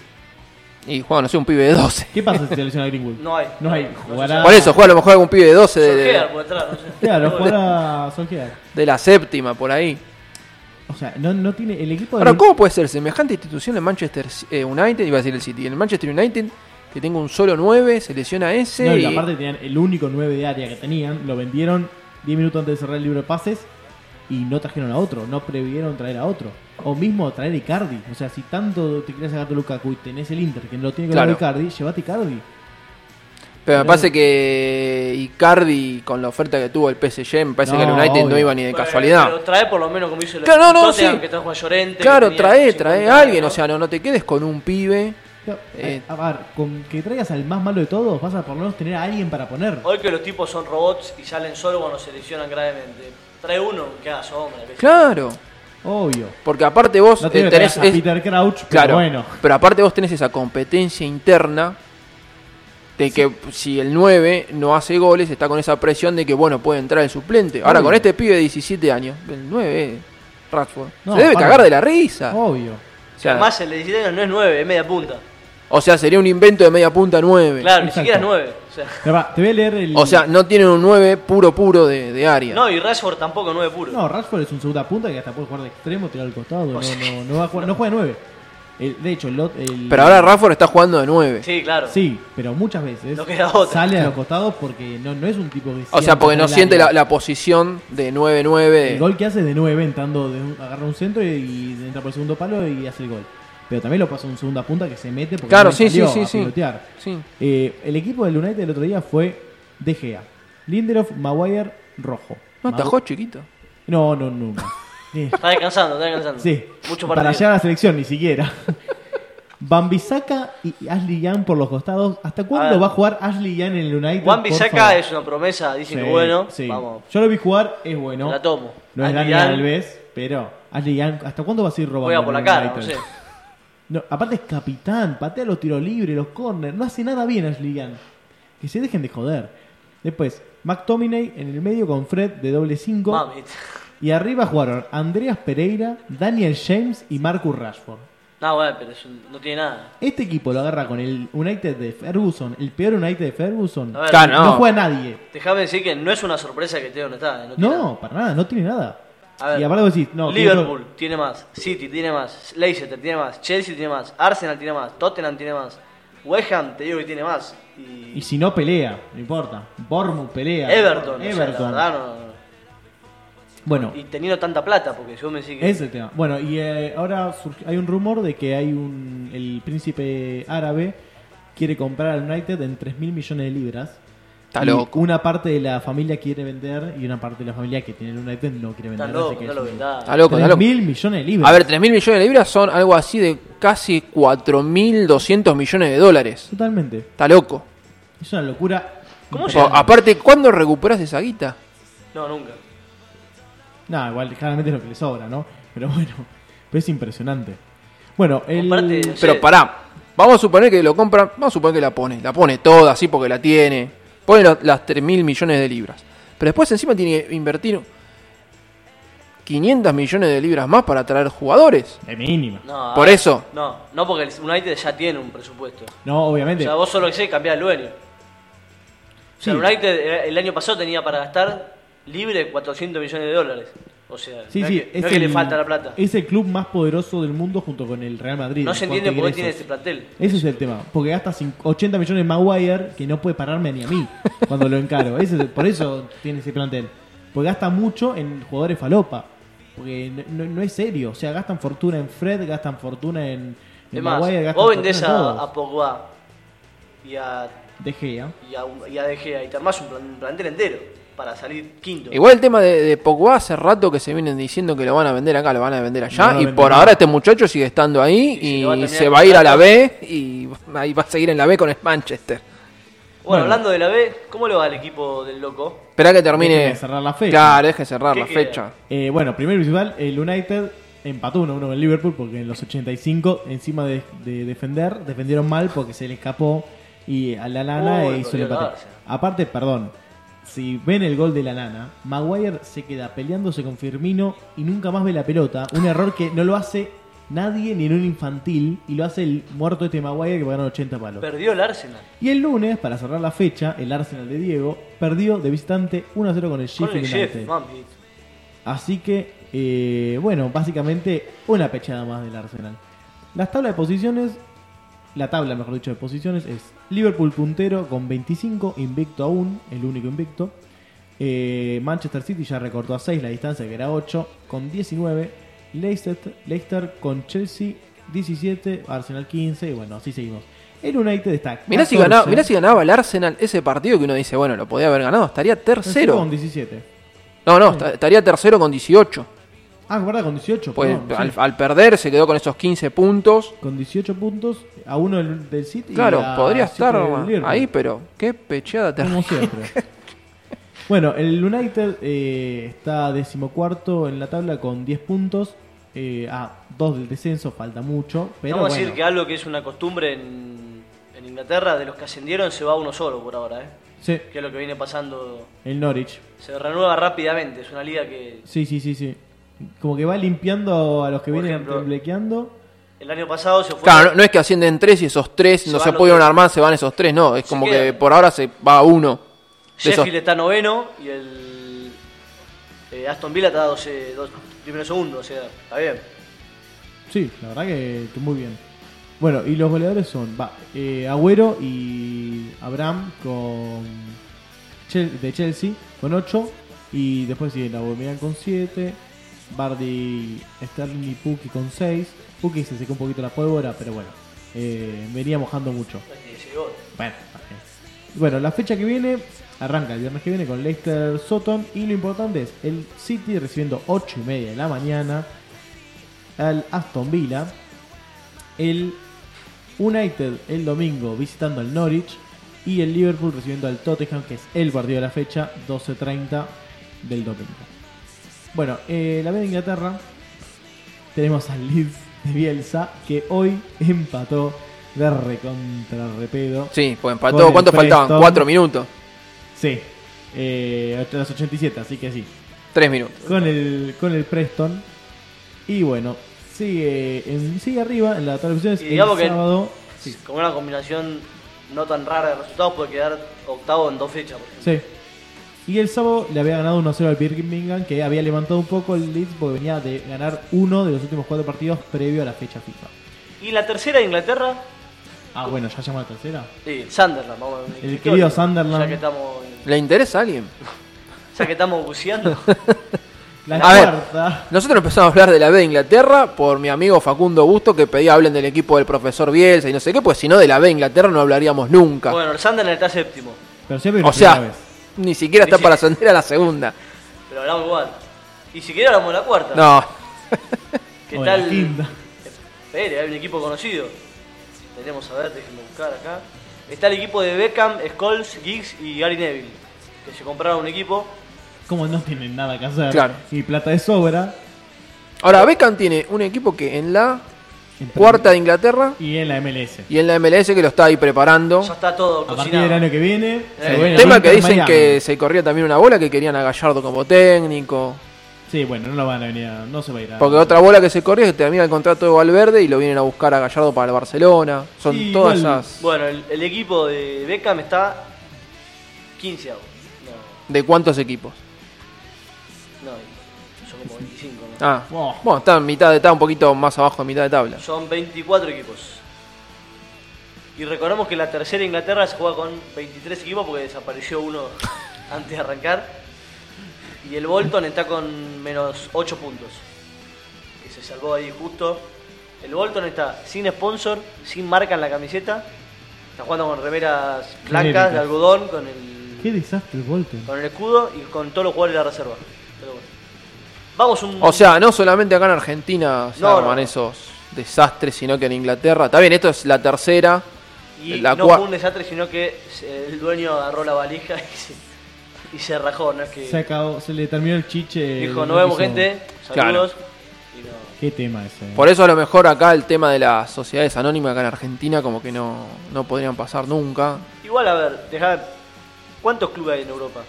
Y juega, no sé, un pibe de 12. ¿Qué pasa si se lesiona Greenwood? No hay. No hay. Jugará. Por eso, juega a lo mejor algún pibe de 12 de, de- Solskjaer por detrás, no sé. Claro, jugará Solskjaer. de la séptima, por ahí. O sea, no, no tiene. El equipo de. Ahora, ¿cómo puede ser semejante institución en Manchester eh, United? Iba a decir el City. En el Manchester United, que tenga un solo 9, se lesiona ese. No, y y- aparte tenían el único 9 de área que tenían, lo vendieron 10 minutos antes de cerrar el libro de pases y no trajeron a otro, no previeron traer a otro. O mismo traer a Icardi. O sea, si tanto te quieres sacar tu Lukaku y tenés el Inter que no lo tiene que Claro. dar Icardi, llévate Icardi. Pero me parece que Icardi, con la oferta que tuvo el PSG, me parece que el United no iba ni de Bueno, casualidad. Pero trae por lo menos como hizo el Claro, no, no, Tottenham, sí. que trajo a Llorente. Claro, trae, 50 trae a alguien, o sea, no, no te quedes con un pibe. Eh. a ver, con que traigas al más malo de todos, vas a por lo menos tener a alguien para poner. Hoy que los tipos son robots y salen solo cuando se lesionan gravemente. Trae uno que haga sombra. que- Claro, Obvio. porque aparte vos No eh, tenés. a es- Peter Crouch, pero claro, bueno. pero aparte vos tenés esa competencia interna de que si el 9 no hace goles, está con esa presión de que, bueno, puede entrar el suplente. Ahora, Obvio. con este pibe de 17 años, el 9, Rashford, No, se debe para. cagar de la risa. Obvio. O sea, Además, el de 17 años no es 9, es media punta. O sea, sería un invento de media punta 9. Claro, ni siquiera es 9. O sea, Pero va, te voy a leer el. O sea, no tienen un 9 puro puro de, de área. no, y Rashford tampoco es 9 puro. No, Rashford es un segunda punta que hasta puede jugar de extremo, tirar al costado. No, sea- no, no, va a jugar, no juega de 9. El- de hecho, el, el- Pero ahora Rashford está jugando de 9. Sí, claro. Sí, pero muchas veces No queda otra. sale a los costados porque no, no es un tipo que O sea, porque no siente la, posición de 9-9. El gol que hace es de 9 entrando, de un- agarra un centro y, y entra por el segundo palo y hace el gol. Pero también lo pasa un segunda punta que se mete porque Claro, no sí, salió sí, sí, a sí. pilotear. Sí. Eh, el equipo del United el otro día fue De Gea, Lindelof, Maguire, Rojo. No, Magu- atajó chiquito. No, no. Eh, Está descansando, está descansando. Sí, Mucho para partido. llegar a la selección ni siquiera. Bambisaka y Ashley Young por los costados. ¿Hasta cuándo va a jugar Ashley Young en el United? Juan por Bisaca favor? es una promesa, dicen Sí, que bueno. sí. Vamos, Yo lo vi jugar, es bueno. la tomo. No es Ashley Daniel Young Alves, pero Ashley Young, ¿hasta cuándo va a seguir robando? Juega por la cara, no United? sé. No, aparte es capitán, patea los tiros libres, los corners, no hace nada bien Ashley Young. Que se dejen de joder. Después, McTominay en el medio con Fred de doble 5. Mami. Y arriba jugaron Andreas Pereira, Daniel James y Marcus Rashford. No, bueno, pero es un- no tiene nada. Este equipo lo agarra con el United de Ferguson, el peor United de Ferguson. A ver, Claro, no. no. juega nadie. Déjame decir que no es una sorpresa que esté donde está. eh, No, tiene nada. No, para nada, no tiene nada. A ver, y aparte vos decís, no, Liverpool tiene más, City tiene más, Leicester tiene más, Chelsea tiene más, Arsenal tiene más, Tottenham tiene más, West Ham te digo que tiene más. Y, Y si no pelea, no importa. Bournemouth pelea. Everton, o sea, Everton. no- no- Bueno, y teniendo tanta plata, porque vos me decís que... ese es el tema. Bueno, y eh, ahora surge- hay un rumor de que hay un el príncipe árabe quiere comprar al United en 3 mil millones de libras. Está loco. Una parte de la familia quiere vender y una parte de la familia que tiene el United no quiere vender. Está loco, así que no es lo un- vendás. Está loco, está 3 loco. mil millones de libras. A ver, 3 mil millones de libras son algo así de casi 4.200 millones de dólares. Totalmente. Está loco. Es una locura. ¿Cómo O, aparte, ¿cuándo recuperas esa guita? No, nunca. No, igual claramente es lo que le sobra, ¿no? Pero bueno, pero es impresionante. Bueno, el... Aparte, Pero pará, vamos a suponer que lo compran, vamos a suponer que la pone, la pone toda así porque la tiene, pone las 3 mil millones de libras. Pero después encima tiene que invertir 500 millones de libras más para traer jugadores. De mínima. no, Por ver, eso. No, no porque el United ya tiene un presupuesto. No, O obviamente. sea, vos solo que sé cambiar el dueño. O sea, Sí. el United eh, el año pasado tenía para gastar libre 400 millones de dólares. O sea, Sí, no, sí, es que, no es que le falta la plata. Es el club más poderoso del mundo junto con el Real Madrid. No en se entiende por qué tiene ese plantel. Ese es el tema. Porque gasta cin- 80 millones de Maguire que no puede pararme ni a mí cuando lo encaro. Ese es el- por eso tiene ese plantel. Porque gasta mucho en jugadores falopa. Porque no, es serio. O sea, gastan fortuna en Fred, gastan fortuna en, en Es más, Maguire, gastan vos vendés en a, a Pogba y a, De Gea. y a, y a De Gea y te armás un plantel entero para salir quinto. Igual el tema de, de Pogba hace rato que se vienen diciendo que lo van a vender acá, lo van a vender allá. No lo y por nada. ahora este muchacho sigue estando ahí Y se va a y terminar se el va a ir a la. B y ahí va a seguir en la B con el Manchester. bueno, bueno. hablando de la B, ¿cómo le va al equipo del loco? Espera que termine. Déjeme cerrar la fecha. Claro, deje cerrar ¿Qué la queda? fecha. Eh, bueno, primero y principal, el United empató 1-1 con el Liverpool porque en los 85, encima de, de defender, defendieron mal porque se le escapó y a la Uy, e hizo el empate. Aparte, perdón, si ven el gol de la nana, Maguire se queda peleándose con Firmino y nunca más ve la pelota. Un error que no lo hace nadie ni en un infantil y lo hace el muerto este Maguire que pagaron 80 palos. Perdió el Arsenal. Y el lunes, para cerrar la fecha, el Arsenal de Diego perdió de visitante 1-0 con el Con el Sheffield United. Así que, eh, bueno, básicamente una pechada más del Arsenal. Las tablas de posiciones, la tabla, mejor dicho, de posiciones es Liverpool puntero con 25, invicto aún, el único invicto. Eh, Manchester City ya recortó a 6 la distancia, que era 8, con 19. Leicester, Leicester con Chelsea 17, Arsenal 15, y bueno, así seguimos. El United está. Mirá si, 14, ganaba, mirá si ganaba el Arsenal ese partido que uno dice, bueno, lo podía haber ganado, estaría tercero. Con 17. No, no, esta- estaría tercero con 18. Ah, verdad, con 18. Pues perdón, al, sí. al perder se quedó con esos 15 puntos. Con 18 puntos, a uno del, del City. y Claro, a podría estar ahí, pero qué pecheada Como terrible. siempre. bueno, el United eh, está decimocuarto en la tabla con 10 puntos. Eh, ah, dos del descenso, falta mucho. Pero Vamos a decir que algo que es una costumbre en, en Inglaterra, de los que ascendieron se va uno solo por ahora, ¿eh? sí, Que es lo que viene pasando. el Norwich. Se renueva rápidamente, es una liga que Sí, sí, sí, sí. Como que va limpiando a los que Por vienen ejemplo, temblequeando. el año pasado se fue. Claro, no, no es que ascienden tres y esos tres Se no se pudieron armar, se van esos tres, no. Es Se como que por ahora se va uno. De esos- Sheffield está noveno y el eh, Aston Villa está 12, dos, primero segundo, o sea, está bien. Sí, la verdad que, que muy bien. Bueno, y los goleadores son va, eh, Agüero y Abraham con Chel- de Chelsea con 8 y después sigue la Aubameyang con 7, Bardi, Sterling y Puki con 6. Puki se secó un poquito la pólvora, pero bueno, eh, venía mojando mucho. Bueno, bueno, la fecha que viene arranca el viernes que viene con Leicester Sutton y lo importante es el City recibiendo 8 y media de la mañana al Aston Villa. El United el domingo visitando al Norwich y el Liverpool recibiendo al Tottenham, que es el partido de la fecha, 12.30 del domingo. Bueno, eh, la B de Inglaterra tenemos al Leeds de Bielsa, que hoy empató de recontra repedo. Sí, pues empató. ¿Cuánto faltaban? Cuatro minutos. Sí, eh, a las 87, así que sí. Tres minutos. Con el, con el Preston. Y bueno, sigue, en- sigue arriba en la televisión. Y digamos el que- sábado. Con una combinación no tan rara de resultados puede quedar octavo en dos fechas. por ejemplo. Sí. Y el sábado le había ganado 1-0 al Birmingham, que había levantado un poco el Leeds porque venía de ganar uno de los últimos cuatro partidos previo a la fecha FIFA. Y la tercera de Inglaterra, Ah, bueno, ya llama la tercera. sí, Sunderland. Vamos, a ver, El querido Sunderland. Ya que estamos, ¿Le interesa a alguien? ya que estamos buceando. La A ver. cuarta. Nosotros empezamos a hablar de la B de Inglaterra por mi amigo Facundo Busto que pedía hablen del equipo del profesor Bielsa y no sé qué, pues si no de la B de Inglaterra no hablaríamos nunca. bueno, el Sunderland está séptimo, Pero siempre o sea, vez. ni siquiera está para ascender a la segunda. pero hablamos igual. Y si quería hablamos de la cuarta. No, ¿Qué O tal? Espere, hay un equipo conocido. Tenemos a ver, déjenme buscar acá. Está el equipo de Beckham, Scholes, Giggs y Gary Neville. Que se compraron un equipo. Como no tienen nada que hacer Claro. y plata de sobra. ahora Beckham tiene un equipo que en la cuarta de Inglaterra Y en la MLS. y en la MLS que lo está ahí preparando. Ya está todo A partir cocinado. del año que viene. El a tema que dicen Miami. que se corría también una bola que querían a Gallardo como técnico. Sí, bueno, no lo van a venir. a- No se va a ir a. Porque otra bola que se corría es que termina el contrato de Valverde y lo vienen a buscar a Gallardo para el Barcelona. Son Sí, todas igual- esas. Bueno, el, el equipo de Beckham está 15 No, ¿De cuántos equipos? Ah, Wow. bueno, está en mitad de está un poquito más abajo de mitad de tabla. Son 24 equipos. Y recordemos que la tercera Inglaterra se juega con 23 equipos porque desapareció uno antes de arrancar. Y el Bolton está con menos 8 puntos. Que se salvó ahí justo. El Bolton está sin sponsor, sin marca en la camiseta. Está jugando con remeras blancas de algodón, con el, Qué desastre el Bolton. con el escudo y con todos los jugadores de la reserva. Vamos un... O sea, no solamente acá en Argentina se No, arman no. esos desastres, sino que en Inglaterra. Está bien, esto es la tercera. Y La no cua- fue un desastre, sino que el dueño agarró la valija y se, y se rajó, no es que Se, acabó, se le terminó el chiche. dijo, el no vemos episodio". gente, saludos. Y no. Qué tema ese. Por eso a lo mejor acá el tema de las sociedades anónimas acá en Argentina como que no, no podrían pasar nunca. Igual, a ver, dejá, ¿cuántos clubes hay en Europa?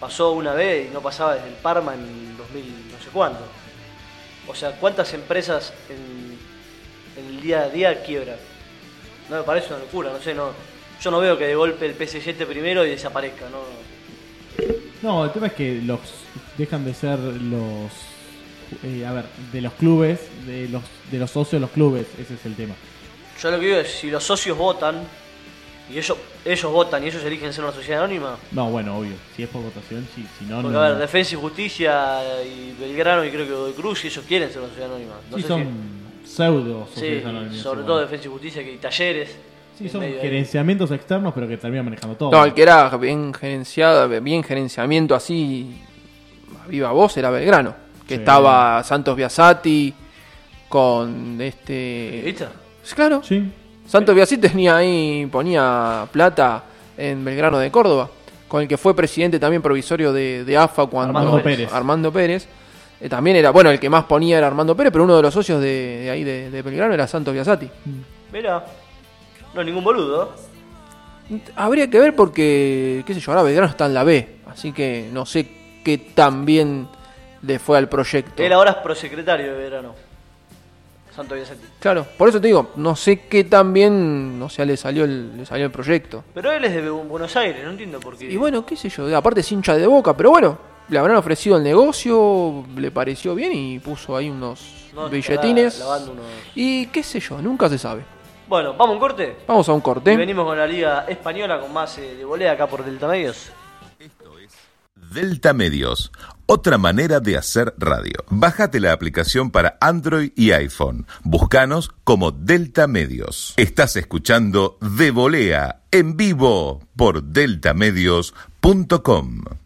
Pasó una vez y no pasaba desde el Parma en 2000, no sé cuánto. O sea, ¿cuántas empresas en, en el día a día quiebran? No me parece una locura, no sé, no. Yo no veo que de golpe el PSG esté primero y desaparezca, ¿no? No, el tema es que los dejan de ser los. eh, a ver, de los clubes, de los, de los socios de los clubes, ese es el tema. Yo lo que digo es, si los socios votan, y ellos, ellos votan y ellos eligen ser una sociedad anónima, No, bueno, obvio. Si es por votación, sí. Si no, porque no. a ver, Defensa y Justicia y Belgrano y creo que Godoy Cruz, y ellos quieren ser una sociedad anónima. No sí, sé son pseudo sociedades sí, anónimas, sobre igual. todo Defensa y Justicia que hay talleres. Sí, son gerenciamientos externos, pero que terminan manejando todo. No, el que era bien gerenciado, bien gerenciamiento así, a viva voz, era Belgrano. Que Sí. estaba Santos Biasati con este... ¿Viste? Claro, Sí. Santos Biasati tenía ahí, ponía plata en Belgrano de Córdoba, con el que fue presidente también provisorio de, de AFA cuando... Armando Pérez. Armando Pérez. Eh, también era, bueno, el que más ponía era Armando Pérez, pero uno de los socios de, de ahí de, de Belgrano era Santos Biasati. Mira, no ningún boludo. Habría que ver porque, qué sé yo, ahora Belgrano está en la B, así que no sé qué tan bien le fue al proyecto. Él ahora es prosecretario de verano. Santo Biasetti. Claro, por eso te digo, no sé qué tan bien, o sea, le salió el, le salió el proyecto. Pero él es de Bu- Buenos Aires, no entiendo por qué. Y bueno, qué sé yo, aparte es hincha de boca, pero bueno, le habrán ofrecido el negocio, le pareció bien y puso ahí unos No, billetines. unos- Y qué sé yo, nunca se sabe. Bueno, vamos a un corte. Vamos a un Y corte. venimos con la Liga Española con más eh, de volea acá por Delta Medios. Delta Medios, otra manera de hacer radio. Bájate la aplicación para Android y iPhone. Búscanos como Delta Medios. Estás escuchando De Volea en vivo por deltamedios.com.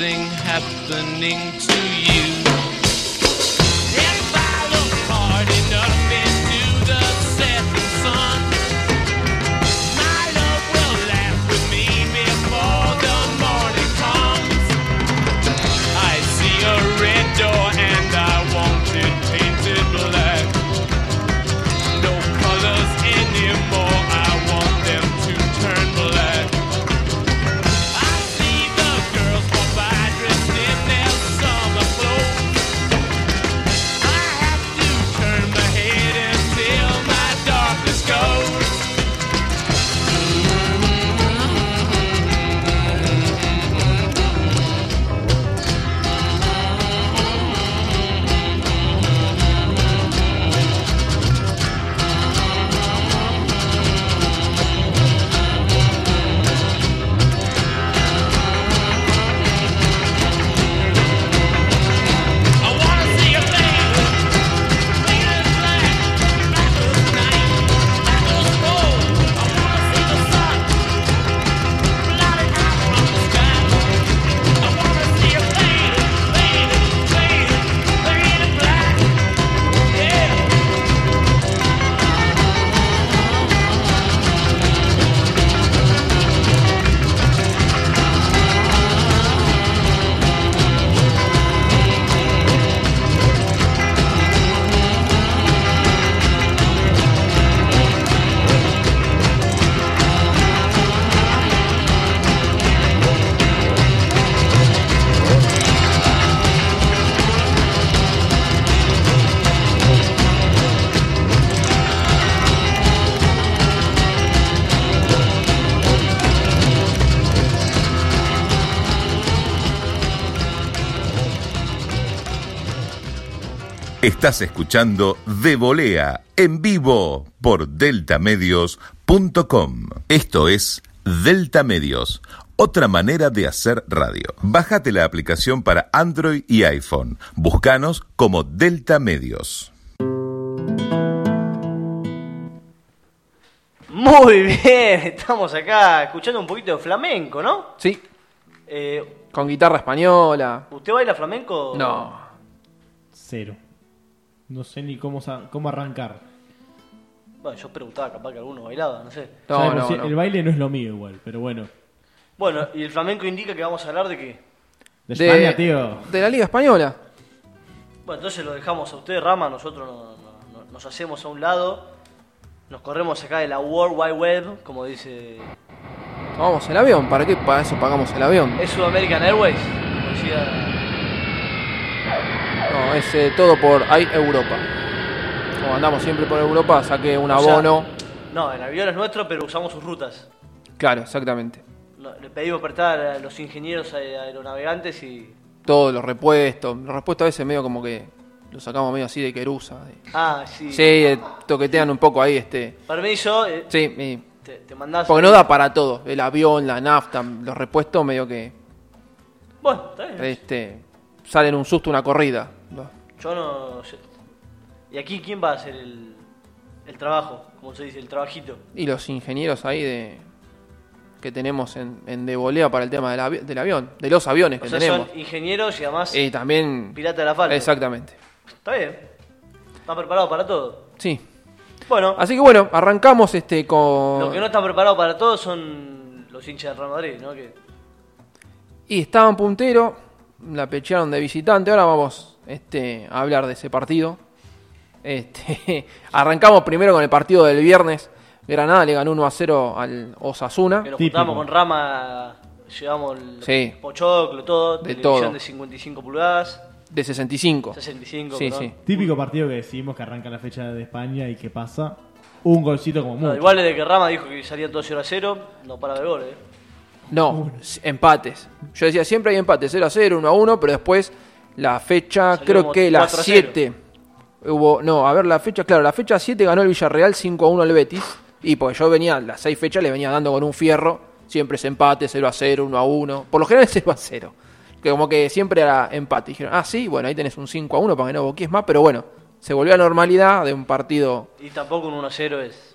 something happening Estás escuchando De Volea en vivo por deltamedios.com. Esto es Delta Medios, otra manera de hacer radio. Bájate la aplicación para Android y iPhone. Búscanos como Delta Medios. Muy bien, estamos acá escuchando un poquito de flamenco, ¿no? Sí, Eh, con guitarra española. ¿Usted baila flamenco? No. Cero. No sé ni cómo, sa- cómo arrancar. Bueno, yo preguntaba, capaz que alguno bailaba, no sé. No, por no. El baile no es lo mío igual, pero bueno. Bueno, y el flamenco indica que vamos a hablar de qué. De, De, España, tío. de la Liga Española. Bueno, entonces lo dejamos a usted, Rama, nosotros no- no- no- nos hacemos a un lado, nos corremos acá de la World Wide Web, como dice... Tomamos el avión. ¿Para qué? Para eso pagamos el avión. ¿Es Sudamerican Airways? Como decía... No, es eh, todo por Air Europa. Como andamos siempre por Europa, saqué un o sea, abono. no, el avión es nuestro, pero usamos sus rutas. Claro, exactamente. Le pedimos prestar a los ingenieros ae- aeronavegantes y... Todos los repuestos. Los repuestos a veces medio como que los sacamos medio así de querusa. de- Ah, sí. Sí, eh, toquetean un poco ahí este. Permiso, eh, Sí, y- te, te mandás... porque no da para todo. El avión, la nafta, los repuestos medio que Bueno, está bien. este salen un susto una corrida. Yo no. ¿Y aquí quién va a hacer el, el trabajo? Como se dice, el trabajito. Y los ingenieros ahí de que tenemos en, en de volea para el tema del, avi- del avión, de los aviones O que sea, tenemos. son ingenieros y además Y también pirata de la falda. Exactamente. Está bien. Está preparado para todo. Sí. Bueno, Así que bueno, arrancamos este con los que no están preparados para todo son los hinchas del Real Madrid, ¿no? Que y estaban puntero, la pechearon de visitante. Ahora vamos este, a hablar de ese partido. Este, arrancamos primero con el partido del viernes. Granada le ganó 1 a 0 al Osasuna. Que nos Típico. juntamos con Rama, llevamos el Sí. pochoclo, todo, De televisión todo. de 55 pulgadas, De 65. 65, Sí, perdón. sí. Típico partido que decimos que arranca la fecha de España y que pasa un golcito como No, mucho. igual desde que Rama dijo que salían todos 0 a 0, no para de goles. eh. No, empates. Yo decía, siempre hay empates, 0 a 0, 1 a 1, pero después la fecha, Salió creo que la 4 a 0. 7. Hubo, no, a ver, la fecha, claro, la fecha 7 ganó el Villarreal 5 a 1 al Betis. Y porque yo venía, las 6 fechas le venía dando con un fierro. Siempre es empate, 0 a 0, 1 a 1. Por lo general es 0 a 0. Que como que siempre era empate. Dijeron, ah, sí, bueno, ahí tenés un 5 a 1 para que no boquees más. Pero bueno, se volvió a normalidad de un partido. Y tampoco un 1 a 0 es.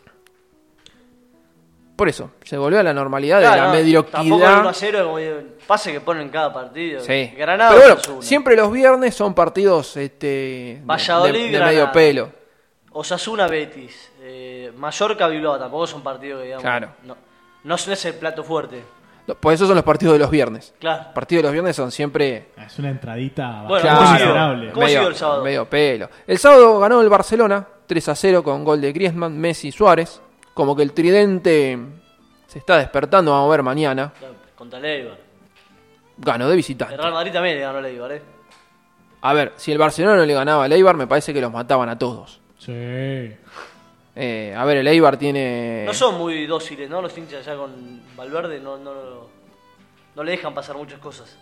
Por eso, se volvió a la normalidad de Claro, la no, mediocridad. Tampoco el 1 a 0 es como pase que ponen en cada partido. Sí. Granada Pero bueno, Osasuna. siempre los viernes son partidos este, de- Valladolid, de, medio pelo. Osasuna Betis, eh, Mallorca Bilbao, tampoco son partidos que digamos. Claro. No, no es el plato fuerte. No, Pues esos son los partidos de los viernes. Claro. Los partidos de los viernes son siempre Es una entradita Bueno, bastante ¿cómo siguió? miserable. ¿Cómo medio, el sábado? medio pelo. El sábado ganó el Barcelona 3 a 0 con gol de Griezmann, Messi y Suárez. Como que el tridente se está despertando, vamos a ver mañana. Contra el Eibar. Ganó de El visitante. Real Madrid también le ganó el Eibar, ¿eh? A ver, si el Barcelona no le ganaba al Eibar, me parece que los mataban a todos. Sí. Eh, a ver, el Eibar tiene... No son muy dóciles, ¿no? Los hinchas allá con Valverde no, no, no le dejan pasar muchas cosas.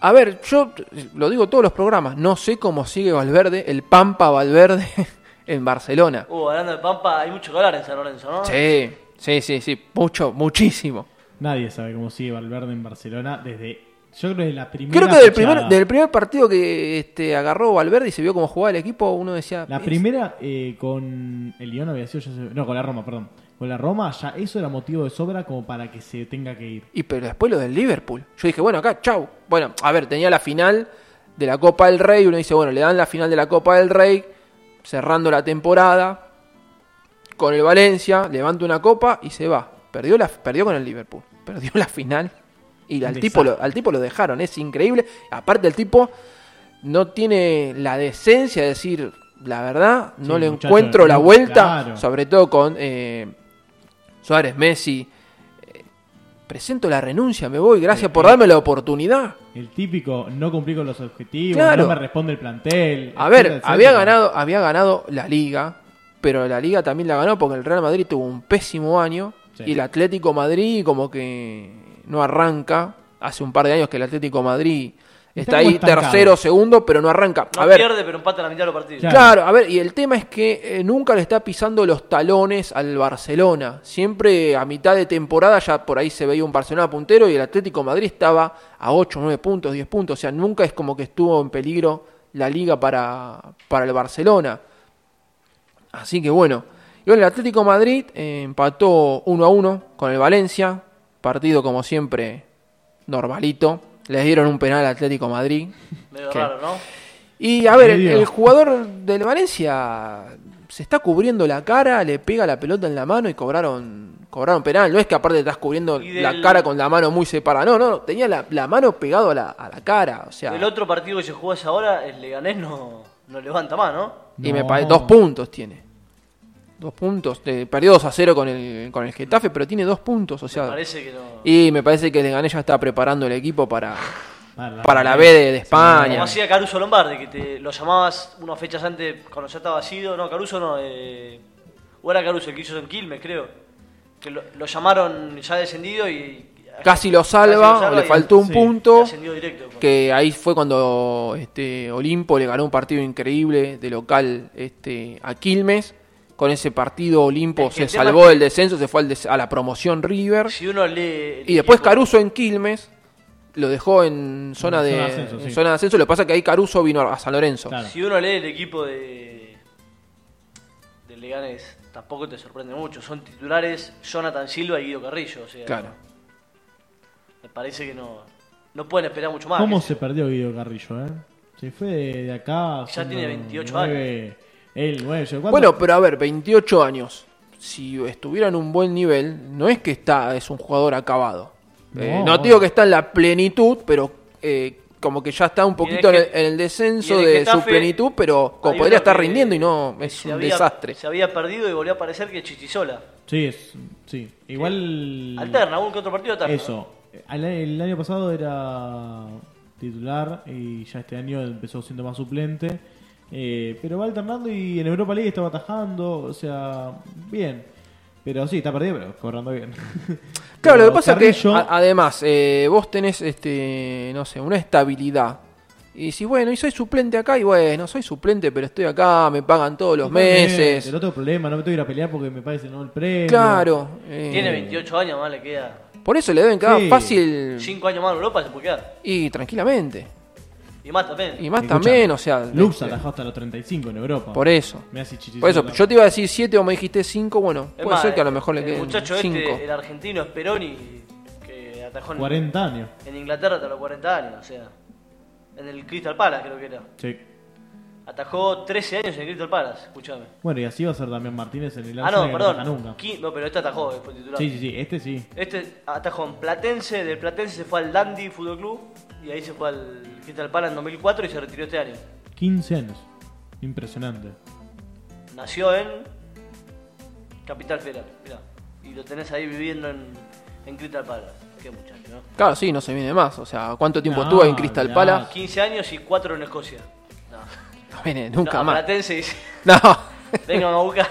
A ver, yo lo digo todos los programas, no sé cómo sigue Valverde, el Pampa Valverde en Barcelona. Uh, hablando de Pampa, hay mucho que hablar en San Lorenzo, ¿no? Sí, sí, sí, sí, mucho, muchísimo. Nadie sabe cómo sigue Valverde en Barcelona desde. Yo creo que la primera. Creo que del primer, del primer partido que este, agarró Valverde y se vio cómo jugaba el equipo, uno decía... La "Es- primera eh, con el Lyon había sido. No, con la Roma, perdón. Con la Roma ya eso era motivo de sobra como para que se tenga que ir. Y pero después lo del Liverpool. Yo dije, bueno, acá, chau. Bueno, a ver, tenía la final de la Copa del Rey. Uno dice, bueno, le dan la final de la Copa del Rey, cerrando la temporada con el Valencia, levanta una copa y se va. Perdió, la, perdió con el Liverpool. Perdió la final. Y al tipo, lo, al tipo lo dejaron. Es increíble. Aparte, el tipo no tiene la decencia de decir, la verdad, no Sí, le muchacho, encuentro la vuelta. claro. Sobre todo con eh, Suárez, Messi. Presento la renuncia, me voy. Gracias por darme la oportunidad. El típico no cumplí con los objetivos, Claro. no me responde el plantel. A ver, etcétera, había etcétera. ganado, había ganado la liga, pero la liga también la ganó porque el Real Madrid tuvo un pésimo año Sí. y el Atlético Madrid como que no arranca. Hace un par de años que el Atlético Madrid está, ahí estancado. tercero, segundo, pero no arranca. No a ver, pierde, pero empata la mitad de los partidos. Claro. Claro, a ver, y el tema es que eh, nunca le está pisando los talones al Barcelona. Siempre a mitad de temporada ya por ahí se veía un Barcelona puntero y el Atlético de Madrid estaba a 8, 9 puntos, 10 puntos. O sea, nunca es como que estuvo en peligro la liga para, para el Barcelona. Así que bueno. Y bueno, el Atlético de Madrid eh, empató 1 a 1 con el Valencia. Partido como siempre normalito. Les dieron un penal al Atlético Madrid. Medio ¿Qué? raro, ¿no? Y a ver, el, jugador del Valencia se está cubriendo la cara, le pega la pelota en la mano y cobraron cobraron penal. No es que aparte te estás cubriendo del- la cara con la mano muy separada. No, no, tenía la, la mano pegado a la, a la cara. O sea, El otro partido que se jugó esa hora, el Leganés no, no levanta más, ¿no? y me parece dos puntos tiene. Dos puntos. Eh, perdió 2 a 0 con el, con el Getafe, pero tiene dos puntos. O sea, Parece que no. y me parece que el Leganés ya está preparando el equipo para, Para la, para la B de, de España. Como hacía Caruso Lombardi, que te lo llamabas unas fechas antes cuando ya estaba sido. No, Caruso no. Eh, o era Caruso el que hizo en Quilmes, creo. Que lo, lo llamaron ya descendido y. Casi lo casi salva, le faltó un sí, punto. directo. que ahí fue cuando este Olimpo le ganó un partido increíble de local este a Quilmes. Con ese partido Olimpo Es que se el salvó del descenso, se fue al des- a la promoción River. Si uno lee. el Y después equipo- Caruso en Quilmes lo dejó en zona En de, zona de ascenso, en sí. zona de ascenso. Lo que pasa es que ahí Caruso vino a San Lorenzo. Claro. Si uno lee el equipo de. del Leganés, tampoco te sorprende mucho. Son titulares Jonathan Silva y Guido Carrillo. O sea, Claro. Me parece que no. No pueden esperar mucho más. ¿Cómo se perdió Guido Carrillo, eh? Se fue de, de acá. Ya tiene 28 nueve- Él, yo- ¿cuánto? Bueno, pero a ver, 28 años. Si estuviera en un buen nivel, no es que está es un jugador acabado. Eh, No, digo que está en la plenitud, pero eh, como que ya está un poquito en el el, en el descenso el de su plenitud, pero como podría estar rindiendo y no, es se un había- desastre. Se había perdido y volvió a aparecer que Chichisola. Sí, es, sí. Igual. Alterna, un que otro partido alterna. Eso. El, el año pasado era titular y ya este año empezó siendo más suplente. Eh, pero va alternando y en Europa League estaba atajando. O sea, bien. Pero sí, está perdido, pero cobrando bien. Claro, lo que pasa es que además eh, vos tenés, este, no sé, una estabilidad. Y si bueno, y soy suplente acá, y bueno, soy suplente, pero estoy acá, me pagan todos los meses. El otro problema, no me tengo que ir a pelear porque me parece no el premio. Claro. eh, Tiene 28 años, más le queda. Por eso le deben quedar Sí. fácil 5 años más en Europa se puede quedar. y tranquilamente. Y más también. Y más también, o sea. Lux este, atajó hasta los 35 en Europa. Por eso. Me hace Por eso, yo te iba a decir 7 o me dijiste 5, bueno, Es puede más, ser que a lo mejor le El queden muchacho 5. este, el argentino Speroni, que atajó en, 40 años. en Inglaterra hasta los 40 años, o sea. En el Crystal Palace creo que era. Sí. Atajó 13 años en el Crystal Palace, escúchame. Bueno, y así va a ser Damián Martínez en el Ah, Arsenal, no, que ataja perdón. nunca. Qui- No, pero este atajó, fue titular. Sí, sí, sí, este sí. Este atajó en Platense, del Platense se fue al Dandy Fútbol Club y ahí se fue al Crystal Palace en 2004 y se retiró este año. 15 años. Impresionante. Nació en Capital Federal, mirá. Y lo tenés ahí viviendo en, en Crystal Palace. Qué muchacho, ¿no? Claro, sí, no se viene más. O sea, ¿cuánto tiempo No, estuvo en Crystal ya. Palace? 15 años y 4 en Escocia. No, No viene nunca no, más. Platense dice, No. vengan a buscar.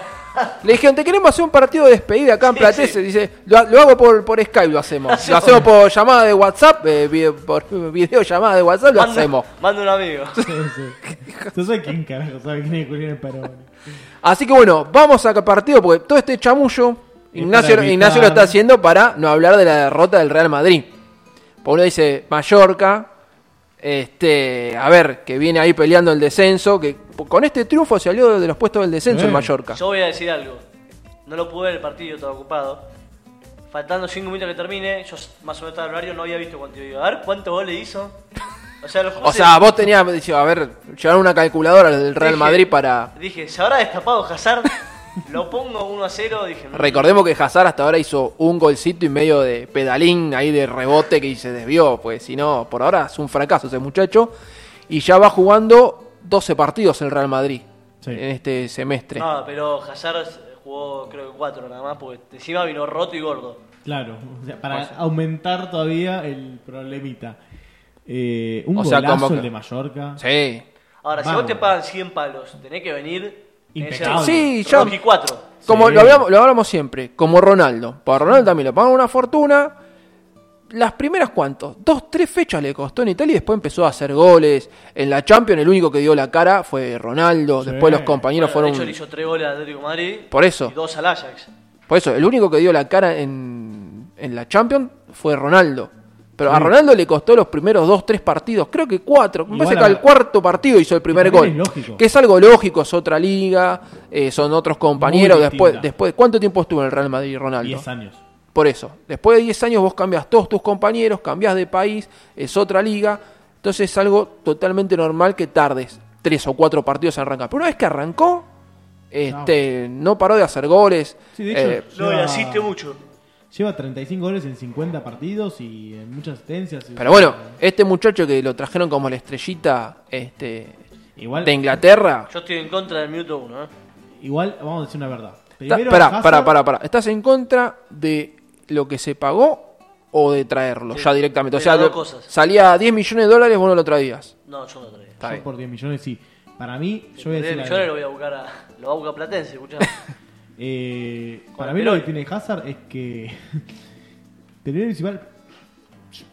Le dijeron, te queremos hacer un partido de despedida acá en Sí, Platense. sí. Dice, lo, lo hago por, por Skype, lo hacemos. Lo hacemos por llamada de WhatsApp, eh, video, por video llamada de WhatsApp, lo hacemos. Manda un amigo. Sí, sé quién carajo sabe quién es Julián. Así que bueno, vamos a partido porque todo este chamullo, Ignacio, Ignacio lo está haciendo para no hablar de la derrota del Real Madrid. Porque uno dice Mallorca, este, a ver, que viene ahí peleando el descenso, que con este triunfo salió de los puestos del descenso en. Mallorca. Yo voy a decir algo. No lo pude ver el partido, estaba ocupado. Faltando 5 minutos que termine, yo más o menos estaba el horario, no había visto cuánto iba. A ver cuántos goles hizo. O sea, los O sea, vos tenías, a ver, llevar una calculadora del Real Dije- Madrid para... Dije, ¿se habrá destapado Hazard? Lo pongo 1 a 0. Dije, no. Recordemos que Hazard hasta ahora hizo un golcito y medio de pedalín ahí de rebote que se desvió, pues si no, por ahora es un fracaso ese muchacho. Y ya va jugando 12 partidos el Real Madrid Sí. en este semestre. No, pero Hazard jugó creo que 4 nada más, porque encima vino roto y gordo. Claro, o sea, para aumentar todavía el problemita. Eh, un O sea, golazo como que- el de Mallorca. Sí. Ahora, si vos te pagan 100 palos, tenés que venir. Impecable. Sí, ya- Rocky 4. Como Sí. lo, hablamos, lo hablamos siempre, como Ronaldo. Para Ronaldo también le pagan una fortuna. Las primeras, ¿cuántos? Dos, tres fechas le costó en Italia y después empezó a hacer goles. En la Champions el único que dio la cara fue Ronaldo. Sí. Después los compañeros Bueno, de fueron... hecho, le hizo 3 goles al Atlético de Madrid. Por eso. Y 2 al Ajax. Por eso, el único que dio la cara en, en la Champions fue Ronaldo. Pero a Ronaldo le costó los primeros dos, tres partidos, creo que cuatro. Me parece que al cuarto partido hizo el primer gol. es. Que es algo lógico, es otra liga, eh, son otros compañeros. Después, después, ¿cuánto tiempo estuvo en el Real Madrid Ronaldo? 10 años. Por eso, después de 10 años vos cambias todos tus compañeros, cambias de país, es otra liga. Entonces es algo totalmente normal que tardes tres o cuatro partidos en arrancar. Pero una vez que arrancó, este, no paró de hacer goles. Sí, de hecho, Eh, No, asiste mucho. Lleva 35 goles en 50 partidos y en muchas asistencias. Pero bueno, este muchacho que lo trajeron como la estrellita este, igual, de Inglaterra. Yo estoy en contra del minuto 1. ¿eh? igual, vamos a decir una verdad. Primero, Pará, Hazard- pará, pará, pará. ¿Estás en contra de lo que se pagó o de traerlo Sí, ya directamente? O sea, lo- cosas. salía a 10 millones de dólares, vos no lo traías. No, yo no traía. Está yo por 10 millones sí. Para mí, yo voy a decir la millonario lo voy a buscar a. Lo va a buscar Platense, escuchá. Eh, para mí lo que Perón. tiene Hazard es que primero y principal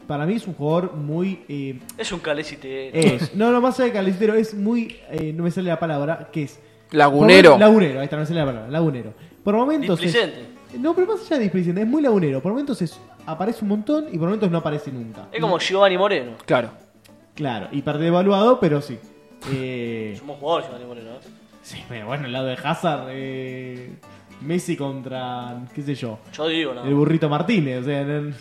para mí es un jugador muy eh, es un calecite. es, no no más allá de calicitero es muy eh, no me sale la palabra que es Lagunero. por- lagunero ahí está no me sale la palabra lagunero por momentos es, Displicente. no pero más allá de displicente es muy lagunero por momentos es, aparece un montón y por momentos no aparece nunca Es como Giovanni Moreno. Claro. claro hiperdevaluado pero sí eh, Somos jugadores Giovanni Moreno. ¿eh? sí pero bueno el lado de Hazard eh, Messi contra qué sé yo Yo digo, no. El burrito Martínez, o sea, no-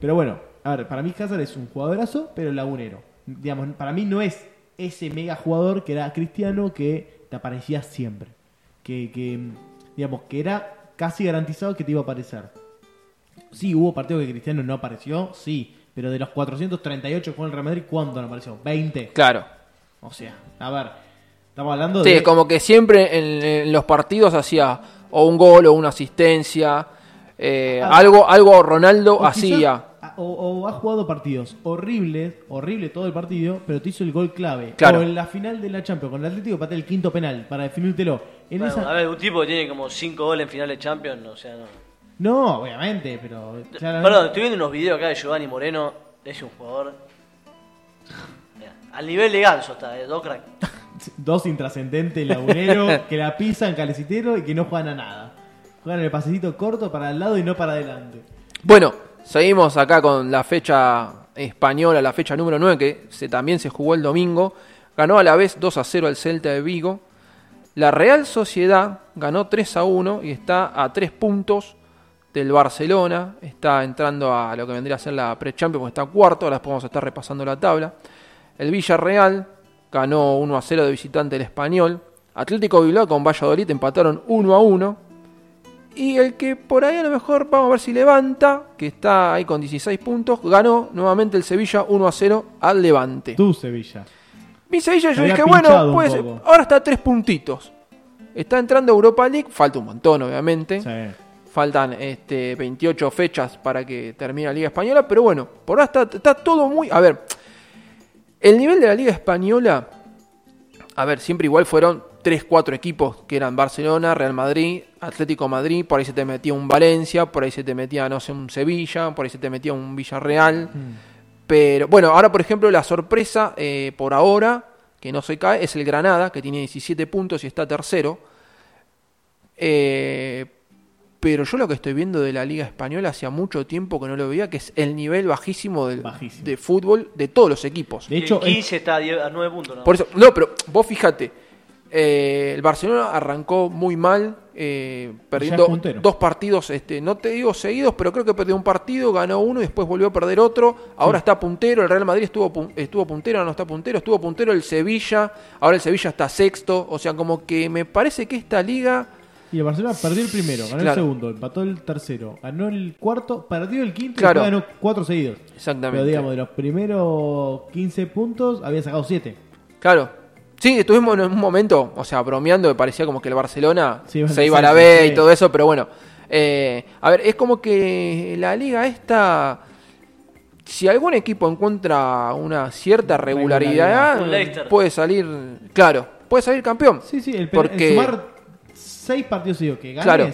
Pero bueno, a ver, para mí Hazard es un jugadorazo, pero lagunero. Digamos, para mí no es ese mega jugador que era Cristiano que te aparecía siempre. Que, que, digamos, que era casi garantizado que te iba a aparecer. Sí, hubo partidos que Cristiano no apareció, sí, Pero de los 438 que juega el Real Madrid, ¿cuánto no apareció? 20. Claro. O sea, a ver, estamos hablando Sí, de... como que siempre en, en los partidos hacía o un gol o una asistencia. eh, Ah. algo, algo Ronaldo o quizá- hacía. o, o ha jugado partidos horribles, horrible todo el partido, pero te hizo el gol clave. Claro. O en la final de la Champions, con el Atlético patea el quinto penal para definírtelo. En Bueno, esa... A ver, un tipo que tiene como 5 goles en final de Champions, o sea, no. No, obviamente, pero... ya- Perdón, estoy viendo unos videos acá de Giovanni Moreno, es un jugador. Mira, al nivel de Ganso está, ¿eh? Dos crack. Dos intrascendentes laguneros que la pisan calecitero y que no juegan a nada. Juegan el pasecito corto para el lado y no para adelante. Bueno, seguimos acá con la fecha española, la fecha número 9, que se, también se jugó el domingo. Ganó a la vez 2 a 0 el Celta de Vigo. La Real Sociedad ganó 3 a 1 y está a 3 puntos del Barcelona. Está entrando a lo que vendría a ser la pre-champions, porque está cuarto. Ahora vamos a estar repasando la tabla. El Villarreal ganó 1 a 0 de visitante el Español. Atlético Bilbao con Valladolid empataron 1 a 1. Y el que por ahí a lo mejor vamos a ver si levanta, que está ahí con 16 puntos, ganó nuevamente el Sevilla 1 a 0 al Levante. Tú, Sevilla. Mi Sevilla yo dije, bueno, pues ahora está a 3 puntitos. Está entrando Europa League, falta un montón obviamente. Sí. Faltan este, 28 fechas para que termine la Liga Española, pero bueno, por ahora está, está todo muy... A ver, el nivel de la Liga Española, a ver, siempre igual fueron 3, 4 equipos que eran Barcelona, Real Madrid, Atlético Madrid, por ahí se te metía un Valencia, por ahí se te metía, no sé, un Sevilla, por ahí se te metía un Villarreal. Pero bueno, ahora por ejemplo la sorpresa eh, por ahora, que no se cae, es el Granada, que tiene 17 puntos y está tercero. Eh, pero yo lo que estoy viendo de la Liga Española hacía mucho tiempo que no lo veía, que es el nivel bajísimo, del, Bajísimo. de fútbol de todos los equipos. De hecho, el 15 está a, 10 a 9 puntos, ¿no? Por eso, no, pero vos fíjate, eh, el Barcelona arrancó muy mal, eh, perdiendo dos partidos, este, no te digo seguidos, pero creo que perdió un partido, ganó uno y después volvió a perder otro. Ahora está puntero, el Real Madrid estuvo, estuvo puntero, ahora no está puntero, estuvo puntero el Sevilla, ahora el Sevilla está sexto, o sea, como que me parece que esta liga... Y el Barcelona perdió el primero, ganó Claro. el segundo, empató el tercero, ganó el cuarto, perdió el quinto Claro. y ganó cuatro seguidos. Exactamente. Pero digamos, de los primeros 15 puntos había sacado 7. Claro. Sí, estuvimos en un momento, o sea, bromeando, me parecía como que el Barcelona Sí, se iba a la B y todo eso, pero bueno. eh, a ver, es como que la liga esta, si algún equipo encuentra una cierta regularidad, puede salir, claro, puede salir campeón. Sí, sí, el, Porque- el sumar 6 partidos seguidos que ganes. Claro.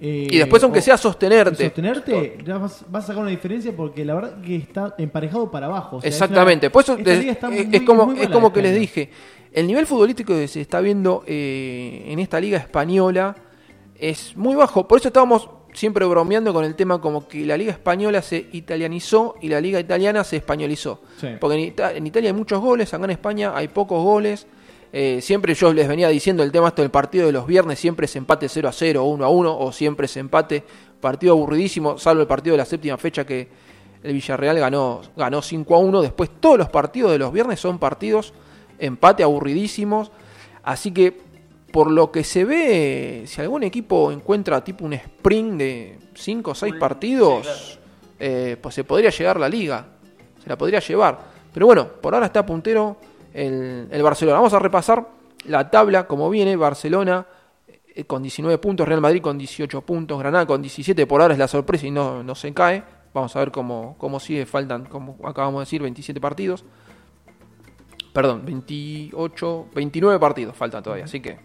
eh, Y después, aunque o- sea sostenerte. sostenerte, ya vas, vas a sacar una diferencia porque la verdad que está emparejado para abajo. o sea, es Exactamente, una- por eso esta es, es- muy- como, es como que les dije, el nivel futbolístico que se está viendo eh, en esta liga española es muy bajo, por eso estábamos siempre bromeando con el tema como que la liga española se italianizó y la liga italiana se españolizó. Sí. Porque en, Ita- en Italia hay muchos goles, acá en España hay pocos goles. Eh, siempre yo les venía diciendo el tema esto del partido de los viernes, siempre es empate 0 a 0 o 1 a 1 o siempre es empate, partido aburridísimo, salvo el partido de la séptima fecha que el Villarreal ganó, ganó 5 a 1. Después todos los partidos de los viernes son partidos empate aburridísimos. Así que por lo que se ve, si algún equipo encuentra tipo un sprint de 5 o 6 Un- partidos, eh, pues se podría llegar la liga. Se la podría llevar. Pero bueno, por ahora está puntero el, el Barcelona. Vamos a repasar la tabla como viene. Barcelona eh, con 19 puntos, Real Madrid con 18 puntos, Granada con 17. Por ahora es la sorpresa y no, no se cae. Vamos a ver cómo, cómo sigue. Faltan, como acabamos de decir, 27 partidos. Perdón, 28, 29 partidos faltan todavía. Así que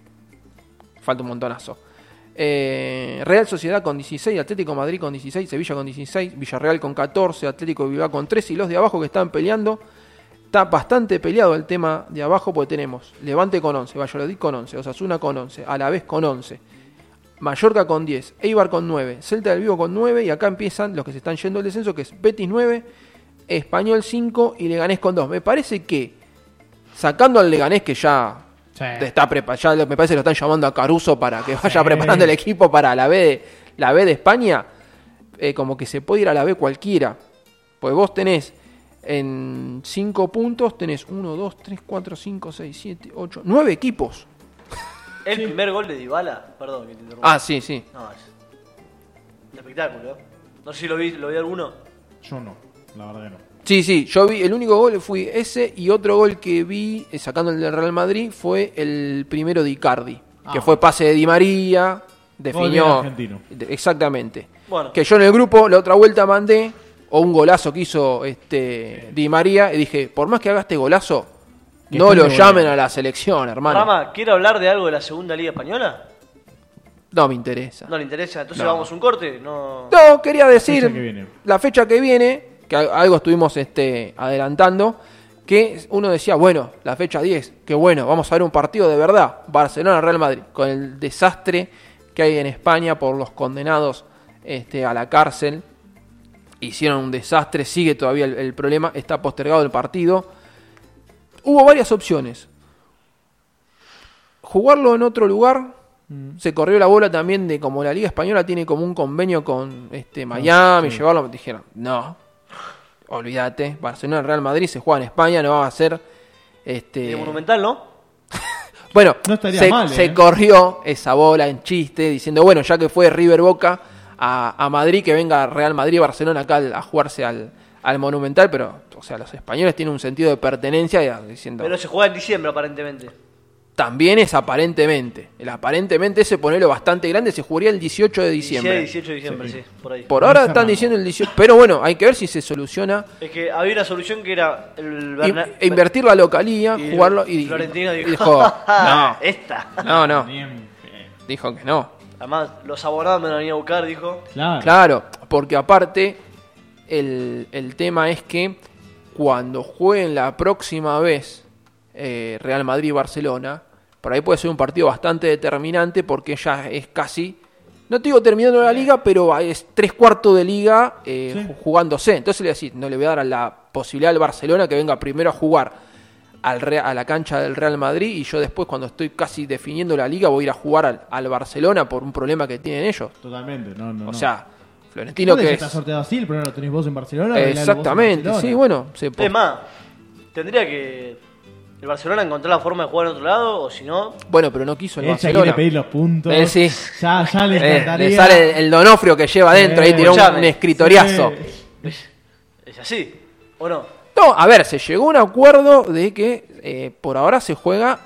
falta un montonazo. Eh, Real Sociedad con 16, Atlético Madrid con 16, Sevilla con 16, Villarreal con 14, Atlético Bilbao con 13 y los de abajo que están peleando. Está bastante peleado el tema de abajo porque tenemos Levante con 11, Valladolid con 11, Osasuna con 11, Alavés con 11, Mallorca con 10, Eibar con 9, Celta del Vigo con 9 y acá empiezan los que se están yendo al descenso que es Betis 9, Español 5 y Leganés con 2. Me parece que sacando al Leganés que ya Sí. está ya me parece que lo están llamando a Caruso para que vaya Sí. preparando el equipo para la B de, la B de España, eh, como que se puede ir a la B cualquiera. Pues vos tenés en 5 puntos, tenés 1, 2, 3, 4, 5, 6, 7, 8, 9 equipos. El primer gol de Dybala, perdón que te interrumpa. Ah, sí, sí. No, es un espectáculo. ¿eh? No sé si lo vi, lo vi alguno. Yo no. la verdad que no. Sí, sí, yo vi, el único gol fue ese y otro gol que vi, eh, sacando el del Real Madrid, fue el primero de Icardi, que Ah. fue pase de Di María, definió... argentino. Exactamente. Bueno. Que yo en el grupo la otra vuelta mandé, o un golazo que hizo este Di María, y dije, por más que haga este golazo, Que no esté lo llamen a la selección, hermano. Rama, ¿quiere hablar de algo de la segunda liga española? No me interesa. No le interesa, entonces No. vamos a un corte. No. No, quería decir Fecha que viene. la fecha que viene, que a- algo estuvimos este, adelantando, que uno decía, bueno, la fecha 10, que bueno, vamos a ver un partido de verdad, Barcelona-Real Madrid, con el desastre que hay en España por los condenados este, a la cárcel. Hicieron un desastre, sigue todavía el, el problema, está postergado el partido. Hubo varias opciones. Jugarlo en otro lugar, se corrió la bola también de como la Liga Española tiene como un convenio con este Miami, sí. llevarlo, dijeron, no, olvídate, Barcelona Real Madrid se juega en España, no va a ser este De Monumental, ¿no? bueno, No estaría se, mal, se ¿eh? corrió esa bola en chiste diciendo, bueno, ya que fue River Boca a, a Madrid, que venga Real Madrid y Barcelona acá al- a jugarse al, al Monumental, pero o sea, los españoles tienen un sentido de pertenencia y- diciendo Pero se juega en diciembre aparentemente. también es aparentemente. El aparentemente ese ponelo bastante grande se jugaría el 18 de diciembre. 16, 18 de diciembre, sí, por ahí. Por No ahora está están mal. diciendo el 18, pero bueno, hay que ver si se soluciona. Es que había una solución que era el Berna- invertir la localía, y jugarlo y Florentino dijo, dijo, no, esta. no, no, dijo que no. Además, los abonados me lo venía a buscar, dijo. Claro. Claro, porque aparte el, el tema es que cuando jueguen la próxima vez eh, Real Madrid y Barcelona, por ahí puede ser un partido bastante determinante porque ya es casi, no te digo terminando la liga, pero es tres cuartos de liga eh, Sí. ju- jugándose. Entonces le voy a decir, no le voy a dar a la posibilidad al Barcelona que venga primero a jugar al Re- a la cancha del Real Madrid y yo después cuando estoy casi definiendo la liga voy a ir a jugar al, al Barcelona por un problema que tienen ellos. Totalmente, no, no. O no. sea, Florentino ¿Dónde que es... está sorteado así? El primero lo tenés vos en Barcelona. en Exactamente, Barcelona. sí, bueno. Se Es más, tendría que el Barcelona encontrar la forma de jugar en otro lado, o si no, Bueno, pero no quiso el Él ya quiere Barcelona. pedir los puntos. Eh, sí. Ya, ya le Eh, le sale el Donofrio que lleva adentro, ahí Eh, tiró un, un escritoriazo. Sí. es así, ¿o no? No, a ver, se llegó a un acuerdo de que eh, por ahora se juega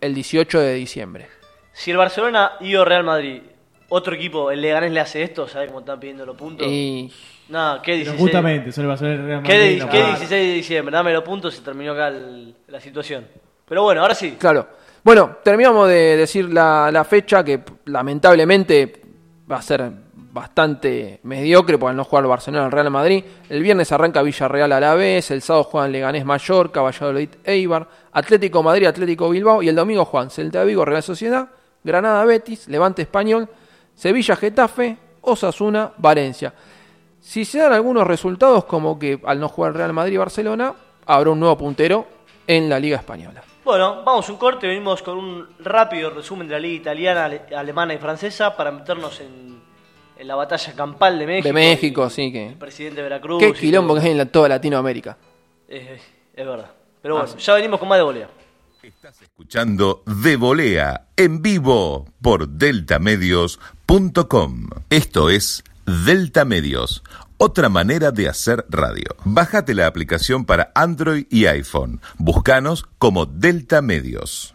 el 18 de diciembre. Si el Barcelona y o Real Madrid, otro equipo, el Leganés le hace esto, ¿sabes cómo están pidiendo los puntos? Y No, ¿qué Pero 16? justamente, eso le va a hacer el Real ¿Qué, Madrid. de- no qué va. 16 de diciembre? Dame los puntos y se terminó acá el- la situación. Pero bueno, ahora sí. claro. Bueno, terminamos de decir la, la fecha que lamentablemente va a ser bastante mediocre por no jugar el Barcelona al Real Madrid. El viernes arranca Villarreal a la vez, el sábado juegan Leganés Mallorca, Valladolid Eibar, Atlético Madrid, Atlético Bilbao y el domingo juegan Celta Vigo, Real Sociedad, Granada Betis, Levante Español, Sevilla Getafe, Osasuna, Valencia. Si se dan algunos resultados como que al no jugar Real Madrid y Barcelona, habrá un nuevo puntero en la Liga Española. Bueno, vamos un corte, venimos con un rápido resumen de la liga italiana, ale- alemana y francesa para meternos en, en la batalla campal de México. De México, sí, que- El presidente de Veracruz. Qué quilombo que hay en la- toda Latinoamérica. Es, es verdad. Pero bueno, ya venimos con más de volea. Estás escuchando De Volea en vivo por deltamedios.com. Esto es Delta Medios, otra manera de hacer radio. Bájate la aplicación para Android y iPhone. Búscanos como Delta Medios.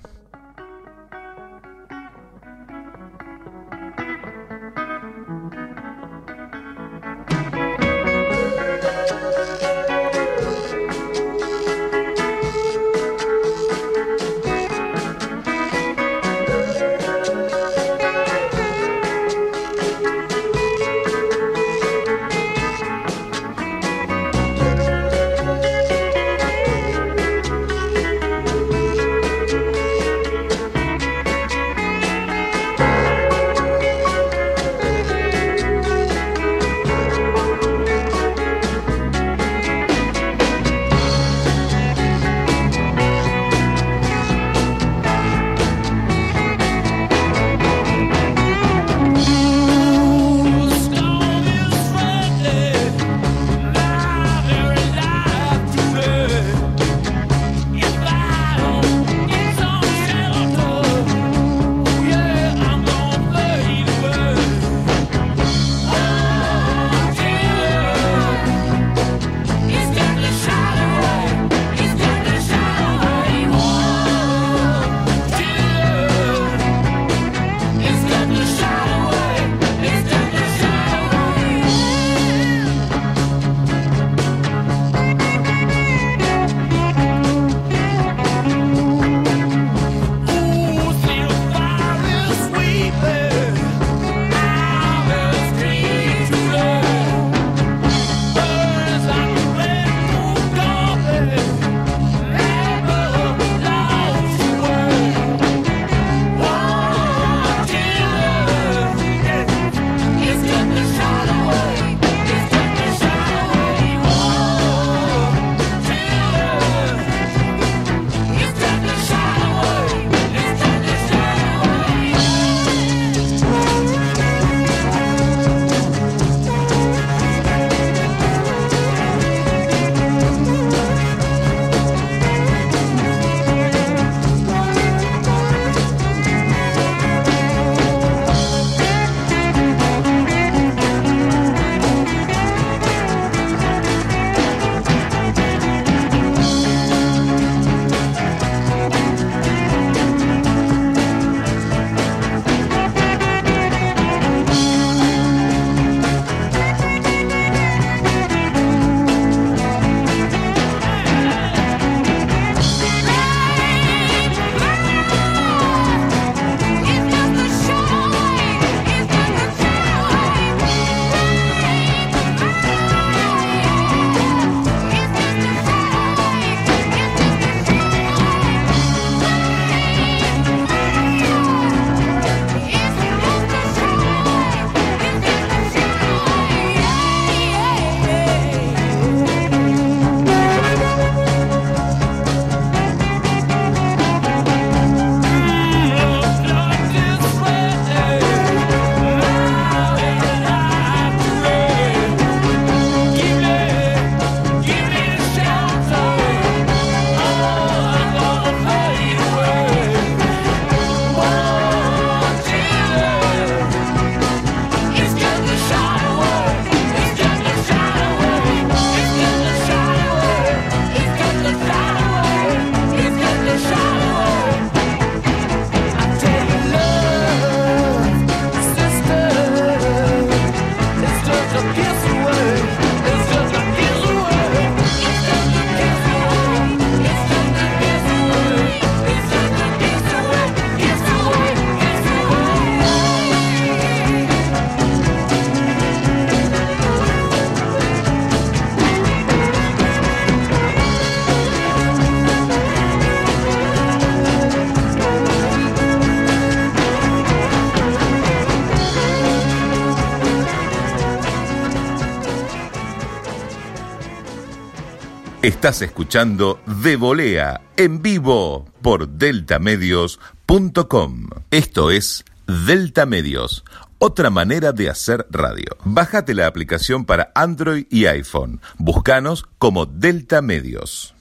Estás escuchando De Volea en vivo por deltamedios.com. Esto es Delta Medios, otra manera de hacer radio. Bájate la aplicación para Android y iPhone. Búscanos como Delta Medios.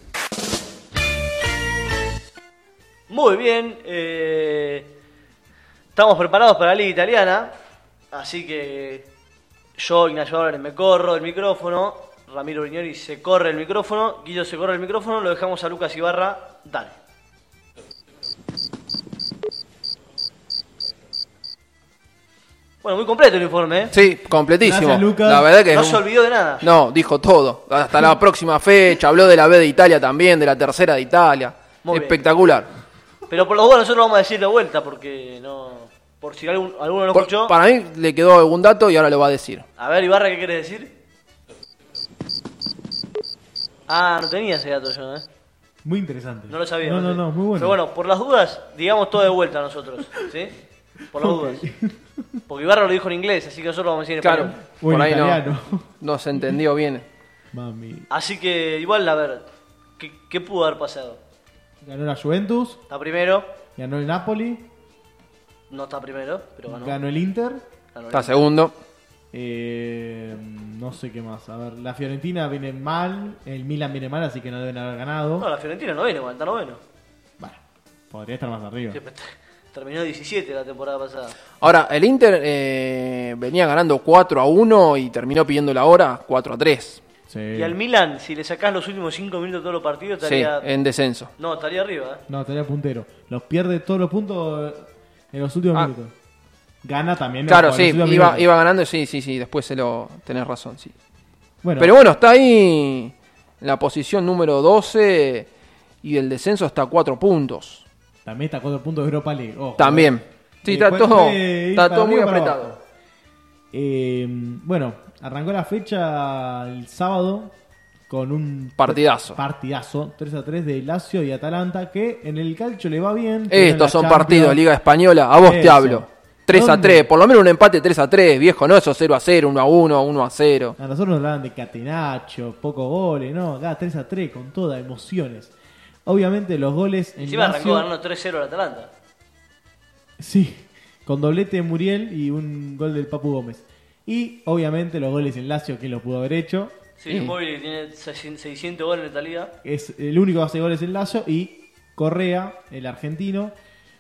Muy bien, eh, estamos preparados para la Liga Italiana, así que yo, Ignacio Álvarez, me corro el micrófono, Ramiro Brignoli se corre el micrófono, Guido se corre el micrófono, lo dejamos a Lucas Ibarra, dale. Bueno, muy completo el informe, ¿eh? Sí, completísimo. Gracias, Lucas. La verdad que No se olvidó de nada. No, dijo todo. Hasta la próxima fecha, habló de la B de Italia también, de la tercera de Italia. Muy bien. Espectacular. Pero por lo bueno nosotros vamos a decir de vuelta, porque no... Por si algún- alguno no Por- escuchó. para mí le quedó algún dato y ahora lo va a decir. A ver, Ibarra, ¿qué quieres decir? Ah, no tenía ese dato yo, ¿eh? Muy interesante. No lo sabía. No, no, no, muy bueno. Pero bueno, por las dudas, digamos todo de vuelta nosotros, ¿sí? Por las dudas. Porque Ibarra lo dijo en inglés, así que nosotros lo vamos a decir en Claro, español. O en por ahí no, italiano. no se entendió bien. Mami. Así que igual, a ver, ¿qué, qué pudo haber pasado? Ganó la Juventus, Está primero, ganó el Napoli, no está primero, pero ganó. ganó el Inter. Ganó Está segundo. Eh, no sé qué más. A ver, la Fiorentina viene mal, el Milan viene mal, así que no deben haber ganado. No, la Fiorentina no viene, igual, está noveno. Bueno, podría estar más arriba. Terminó 17 la temporada pasada. Ahora, el Inter eh, venía ganando 4 a 1 y terminó pidiendo la hora 4 a 3. Sí. Y al Milan, si le sacás los últimos 5 minutos de todos los partidos, Sí, estaría... en descenso. No, estaría arriba, ¿eh? No, estaría puntero. Los pierde todos los puntos en los últimos Ah. minutos. Gana también. Claro, sí, iba, iba ganando, sí, sí, sí, después se lo tenés razón, sí. Bueno, Pero bueno, está ahí la posición número 12 y el descenso está a 4 puntos. también está cuatro puntos de Europa League. ojo, También. eh. Sí, está todo, está todo muy apretado. Eh, bueno, arrancó la fecha el sábado con un Partidazo. partidazo 3 a 3 de Lazio y Atalanta que en el calcio le va bien. Estos son Champions- partidos, Liga Española, a vos te hablo. 3 a ¿Dónde? 3, por lo menos un empate 3 a 3, viejo, no esos 0 a 0, 1 a 1, 1 a 0. A nosotros nos hablaban de catenacho, pocos goles, no, acá 3 a 3 con todas emociones. Obviamente los goles en Encima arrancó Lazio, ganando 3-0 al Atalanta. sí, con doblete de Muriel y un gol del Papu Gómez. Y obviamente los goles en Lazio que lo pudo haber hecho. Sí, Sí. Móvil tiene 600 goles en esta liga. Es el único que hace goles en Lazio y Correa, el argentino.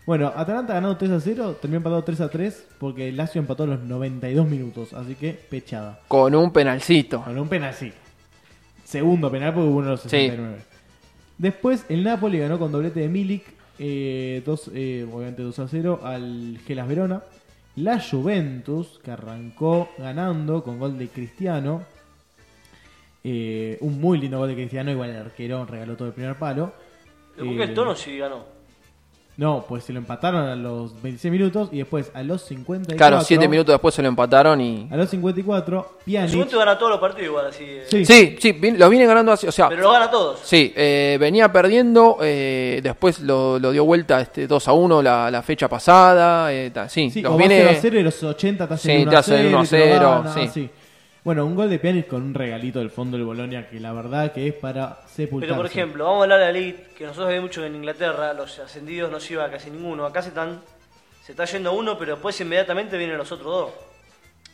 Bueno, Atalanta ha ganado 3 a 0, terminó empatado 3 a 3 porque el Lazio empató a los 92 minutos, así que pechada. Con un penalcito. Con un penal, sí. Segundo penal porque hubo uno de los Sí. 69. Después el Napoli ganó con doblete de Milik, eh, dos, eh, obviamente 2 a 0 al Gelas Verona. La Juventus, que arrancó ganando con gol de Cristiano. eh, un muy lindo gol de Cristiano, igual el arquero regaló todo el primer palo. Pero ¿Por qué Eh, el tono sí ganó? No, pues se lo empataron a los 26 minutos y después a los 54. Claro, 7 minutos después se lo empataron y... A los 54, El Pjanic. segundo gana todos los partidos igual, así. eh. Sí. Sí, sí, vi- lo viene ganando así, o sea... Pero lo gana todos. Sí, eh, venía perdiendo, eh, después lo, lo dio vuelta este 2 a 1 la, la fecha pasada, eh, ta- sí, Sí, los viene... 0 a 0 y los 80 te hacen Sí, 1 te a hacen 0, 1 a y te lo 0, ganan, sí. así. Bueno, un gol de Pjanic con un regalito del fondo del Bolonia que la verdad que es para sepultar. Pero por ejemplo, vamos a hablar de la Elite, que nosotros vemos mucho que en Inglaterra los ascendidos no se iba casi ninguno. Acá se están se está yendo uno, pero después inmediatamente vienen los otros dos.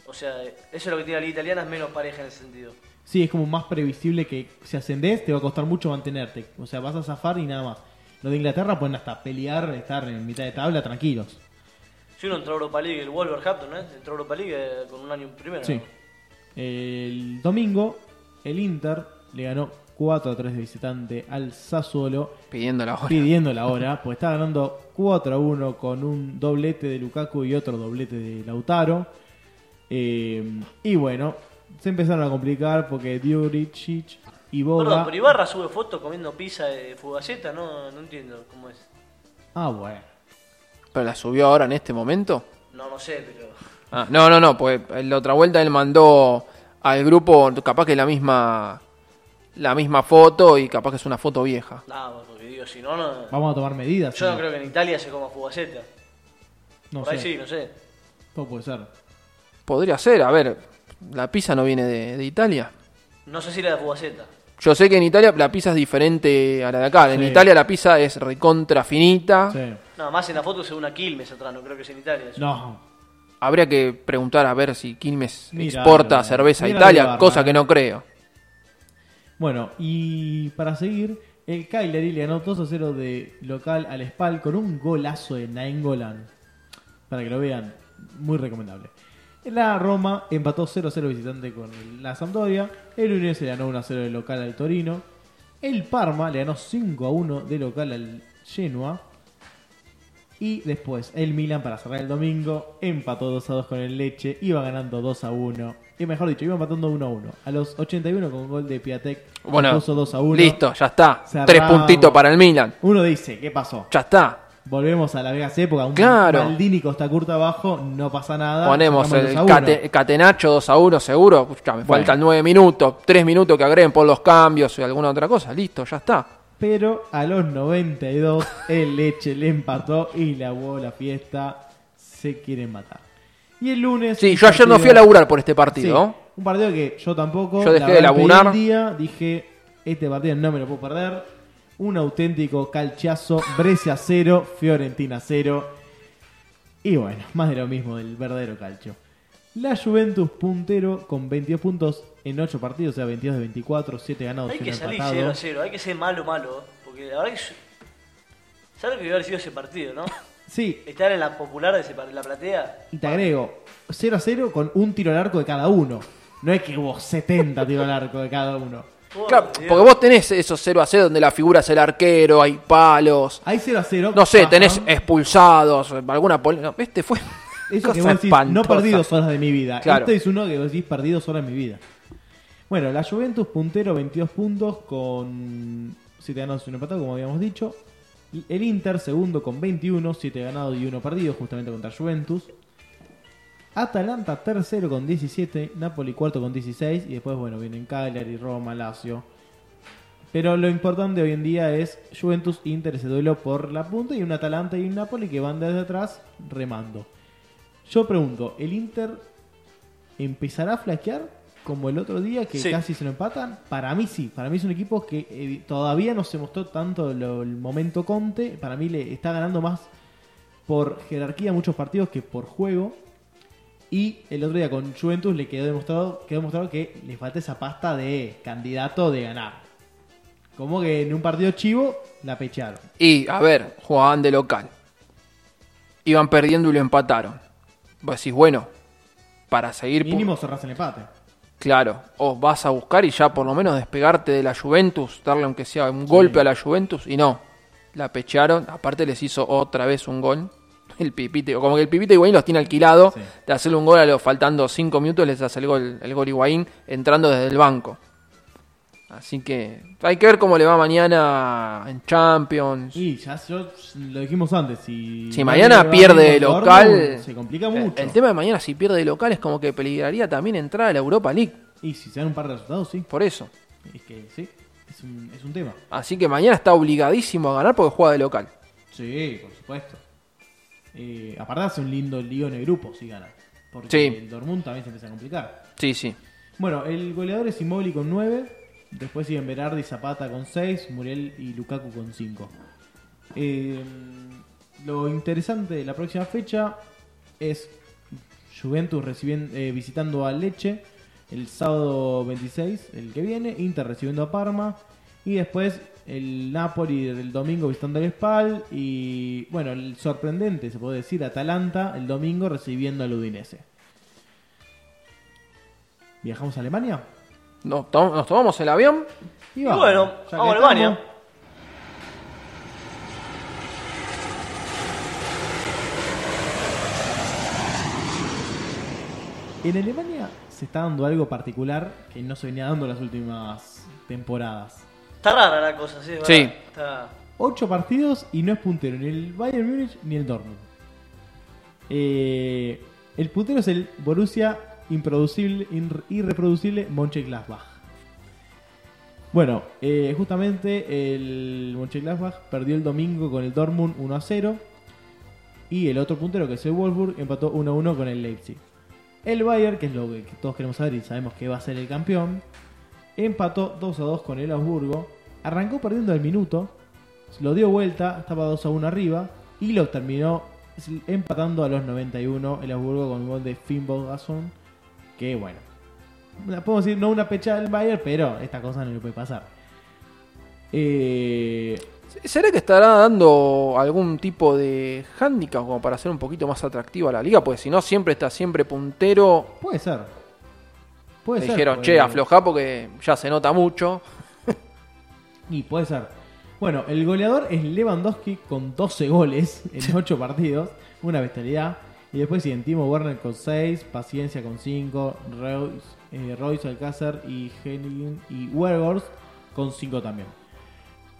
O sea, eso es lo que tiene la Liga Italiana, es menos pareja en ese sentido. Sí, es como más previsible que si ascendés te va a costar mucho mantenerte. O sea, vas a zafar y nada más. Los de Inglaterra pueden hasta pelear, estar en mitad de tabla tranquilos. Si uno entró a Europa League, el Wolverhampton, ¿eh? Entró a Europa League eh, con un año primero. Sí. El domingo, el Inter le ganó 4 a 3 de visitante al Sassuolo. Pidiendo la hora. pidiendo la hora, pues está ganando 4 a 1 con un doblete de Lukaku y otro doblete de Lautaro. Eh, y bueno, se empezaron a complicar porque Diuricic y Perdón, Boga. pero Ibarra sube fotos comiendo pizza de fugaceta, no, no entiendo cómo es. Ah, bueno. ¿Pero la subió ahora en este momento? No, no sé, pero... Ah, no, no, no, pues en la otra vuelta él mandó al grupo capaz que la misma la misma foto y capaz que es una foto vieja. Nada, porque digo, si no, no... Vamos a tomar medidas. Yo no creo que en Italia se coma fugaceta. No Por ahí sé. sí, no sé. Todo puede ser. Podría ser, a ver, la pizza no viene de, de Italia. No sé si la de fugaceta. Yo sé que en Italia la pizza es diferente a la de acá. En Sí. Italia la pizza es recontra finita. Sí. No, más en la foto se ve una Quilmes atrás, no creo que sea en Italia. eso. No. Habría que preguntar a ver si Quilmes Mira, exporta mira, cerveza a Italia, cosa que eh. no creo. Bueno, y para seguir, el Cagliari le ganó 2 a 0 de local al Spal con un golazo de Nainggolan. Para que lo vean, muy recomendable. La Roma empató 0 a 0 visitante con la Sampdoria. El Udinese le ganó 1 a 0 de local al Torino. El Parma le ganó 5 a 1 de local al Genoa. Y después el Milan para cerrar el domingo empató 2 a 2 con el Leche, iba ganando 2 a 1. Y mejor dicho, iba empatando 1 a 1. A los 81 con gol de Piatek Bueno, puso 2 a 1. listo, ya está. Cerramos. Tres puntitos para el Milan. Uno dice, ¿qué pasó? Ya está. Volvemos a la Vegas época, un Claro. Maldini Costa Curta abajo, no pasa nada. Ponemos el 2 a 1. cate- catenacho 2 a 1 seguro. Escuchá, me Bueno. faltan 9 minutos, 3 minutos que agreguen por los cambios y alguna otra cosa. Listo, ya está. Pero a los 92 el Leche le empató y la la fiesta. Se quieren matar. Y el lunes... Sí, un yo ayer no fui a laburar por este Sí, partido. un partido que yo tampoco. Yo dejé de laburar. el día, dije, este partido no me lo puedo perder. Un auténtico calchazo. Brescia 0, Fiorentina 0. Y bueno, más de lo mismo del verdadero calcio. La Juventus puntero con 22 puntos en 8 partidos, o sea, 22 de 24, 7 ganados, Hay 1 que salir empatados. 0 a 0, hay que ser malo, malo. Porque la verdad que. yo- ¿Sabes lo que debe haber sido ese partido, no? Sí, Estar en la popular de ese la platea. y te agrego 0 a 0 con un tiro al arco de cada uno. No es que hubo 70 tiros al arco de cada uno. Claro, porque vos tenés esos 0 a 0 donde la figura es el arquero, hay palos. Hay 0 a 0. No sé, tenés expulsados, alguna no, Este fue. Eso que vos decís, no espantosa. perdí dos horas de mi vida. Claro. Este es uno que vos decís, perdí dos horas de mi vida. Bueno, la Juventus puntero, 22 puntos con 7 ganados y 1 empatado, como habíamos dicho. El Inter segundo con 21, 7 ganados y 1 perdido, justamente contra Juventus. Atalanta tercero con 17, Napoli cuarto con 16 y después, bueno, vienen Cagliari, Roma, Lazio. Pero lo importante hoy en día es Juventus Inter ese duelo por la punta y un Atalanta y un Napoli que van desde atrás remando. Yo pregunto, ¿el Inter empezará a flaquear como el otro día que Sí. casi se lo empatan? Para mí sí, para mí es un equipo que eh, todavía no se mostró tanto lo- el momento Conte, para mí le está ganando más por jerarquía muchos partidos que por juego. Y el otro día con Juventus le quedó demostrado, quedó demostrado que le falta esa pasta de candidato de ganar. Como que en un partido chivo la pecharon. Y, a ver, jugaban de local. Iban perdiendo y lo empataron. Vos decís, bueno, para seguir. Mínimo cerrás el empate. Claro, o vas a buscar y ya por lo menos despegarte de la Juventus, darle aunque sea un golpe a la Juventus, y no. La pecharon, aparte les hizo otra vez un gol. El Pipite, como que el Pipite Higuaín los tiene alquilado, Sí. de hacerle un gol a los faltando 5 minutos, les hace el gol, el gol Higuaín entrando desde el banco. Así que hay que ver cómo le va mañana en Champions. Y ya yo, lo dijimos antes. Si, Si mañana pierde de local, se complica el- mucho. El, tema de mañana si pierde de local es como que peligraría también entrar a la Europa League, Y si se dan un par de resultados, sí. por eso. Es que sí, es un, es un tema. Así que mañana está obligadísimo a ganar porque juega de local. Sí, por supuesto. Eh, aparte hace un lindo lío en el grupo si gana. Porque Sí. el Dortmund también se empieza a complicar. Sí, sí. Bueno, el goleador es Immobile con 9. Después siguen Berardi, Zapata con 6. Muriel y Lukaku con 5. lo interesante de la próxima fecha es Juventus recibien- eh, visitando a Leche el sábado 26, el que viene. Inter recibiendo a Parma. Y después el Napoli el domingo visitando al Spal. Y bueno, el sorprendente, se puede decir, Atalanta el domingo recibiendo al Udinese. ¿Viajamos a Alemania? Nos tomamos el avión. Y Y bueno, vamos a Alemania. estamos. En Alemania se está dando algo particular que no se venía dando las últimas temporadas. Está rara la cosa, sí. es Sí. Está... Ocho partidos y no es puntero ni el Bayern Múnich ni el Dortmund. Eh, el puntero es el Borussia improducible, ir- irreproducible Mönchengladbach. Bueno, eh, justamente el Mönchengladbach perdió el domingo con el Dortmund 1 a 0 y el otro puntero que es el Wolfsburg empató 1 a 1 con el Leipzig. El Bayern, que es lo que todos queremos saber y sabemos que va a ser el campeón, empató 2 a 2 con el Augsburgo, arrancó perdiendo el minuto, lo dio vuelta, estaba 2 a 1 arriba y lo terminó empatando a los 91 el Augsburgo con un gol de Finn Bogason, que bueno, una- podemos decir no una pecha del Bayern, pero esta cosa no le puede pasar. Eh, ¿Será que estará dando algún tipo de handicap como para hacer un poquito más atractiva la liga? Pues si no, siempre está siempre puntero. puede ser. Puede Le ser. dijeron, puede- che, aflojá porque ya se nota mucho. Y puede ser. Bueno, el goleador es Lewandowski con 12 goles en 8 partidos. Una bestialidad. Y después siguen Timo Werner con 6, Paciencia con 5, Royce, eh, Royce Alcázar y Henning y Wergors con 5 también.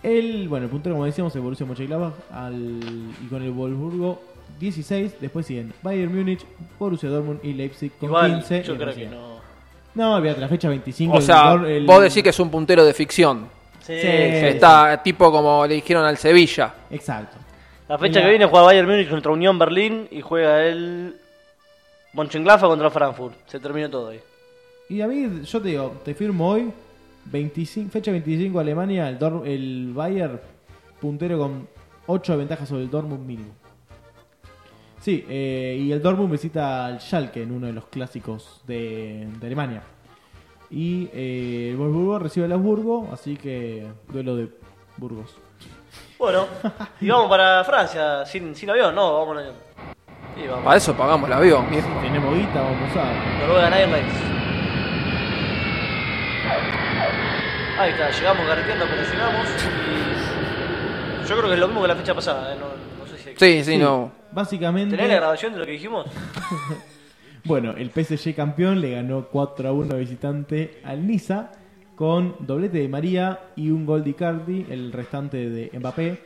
El, bueno, el puntero, como decíamos, el Borussia Mönchengladbach al, y con el Wolfsburgo 16. Después siguen Bayern Múnich, Borussia Dortmund y Leipzig con Igual, 15. yo creo que no. No, olvídate, la fecha 25. O el sea, Dor- el- vos decís que es un puntero de ficción. Sí, Sí. Está tipo como le dijeron al Sevilla. Exacto. La fecha Mira. que viene juega Bayern Múnich contra Unión Berlín y juega el Mönchengladbach contra Frankfurt. Se terminó todo ahí. Y David, yo te digo, te firmo hoy, 25, fecha 25 Alemania, el, Dor- el Bayern puntero con 8 de ventaja sobre el Dortmund mínimo. Sí, eh, y el Dortmund visita al Schalke en uno de los clásicos de, de Alemania. Y eh, el Wolfsburgo recibe Habsburgo, así que duelo de Burgos. Bueno, y vamos para Francia, sin, sin avión, no, vamos en avión. Sí, vamos. Para eso pagamos el avión. viejo. Tenemos guita, vamos a... Norwegian Airlines. Ahí está, llegamos carreteando, pero llegamos. Y yo creo que es lo mismo que la fecha pasada, ¿eh? no, no sé si. Sí, sí, no. Básicamente... ¿Tenés la grabación de lo que dijimos? Bueno, el PSG campeón le ganó 4 a 1 visitante al Niza con doblete de María y un gol de Icardi, el restante de Mbappé.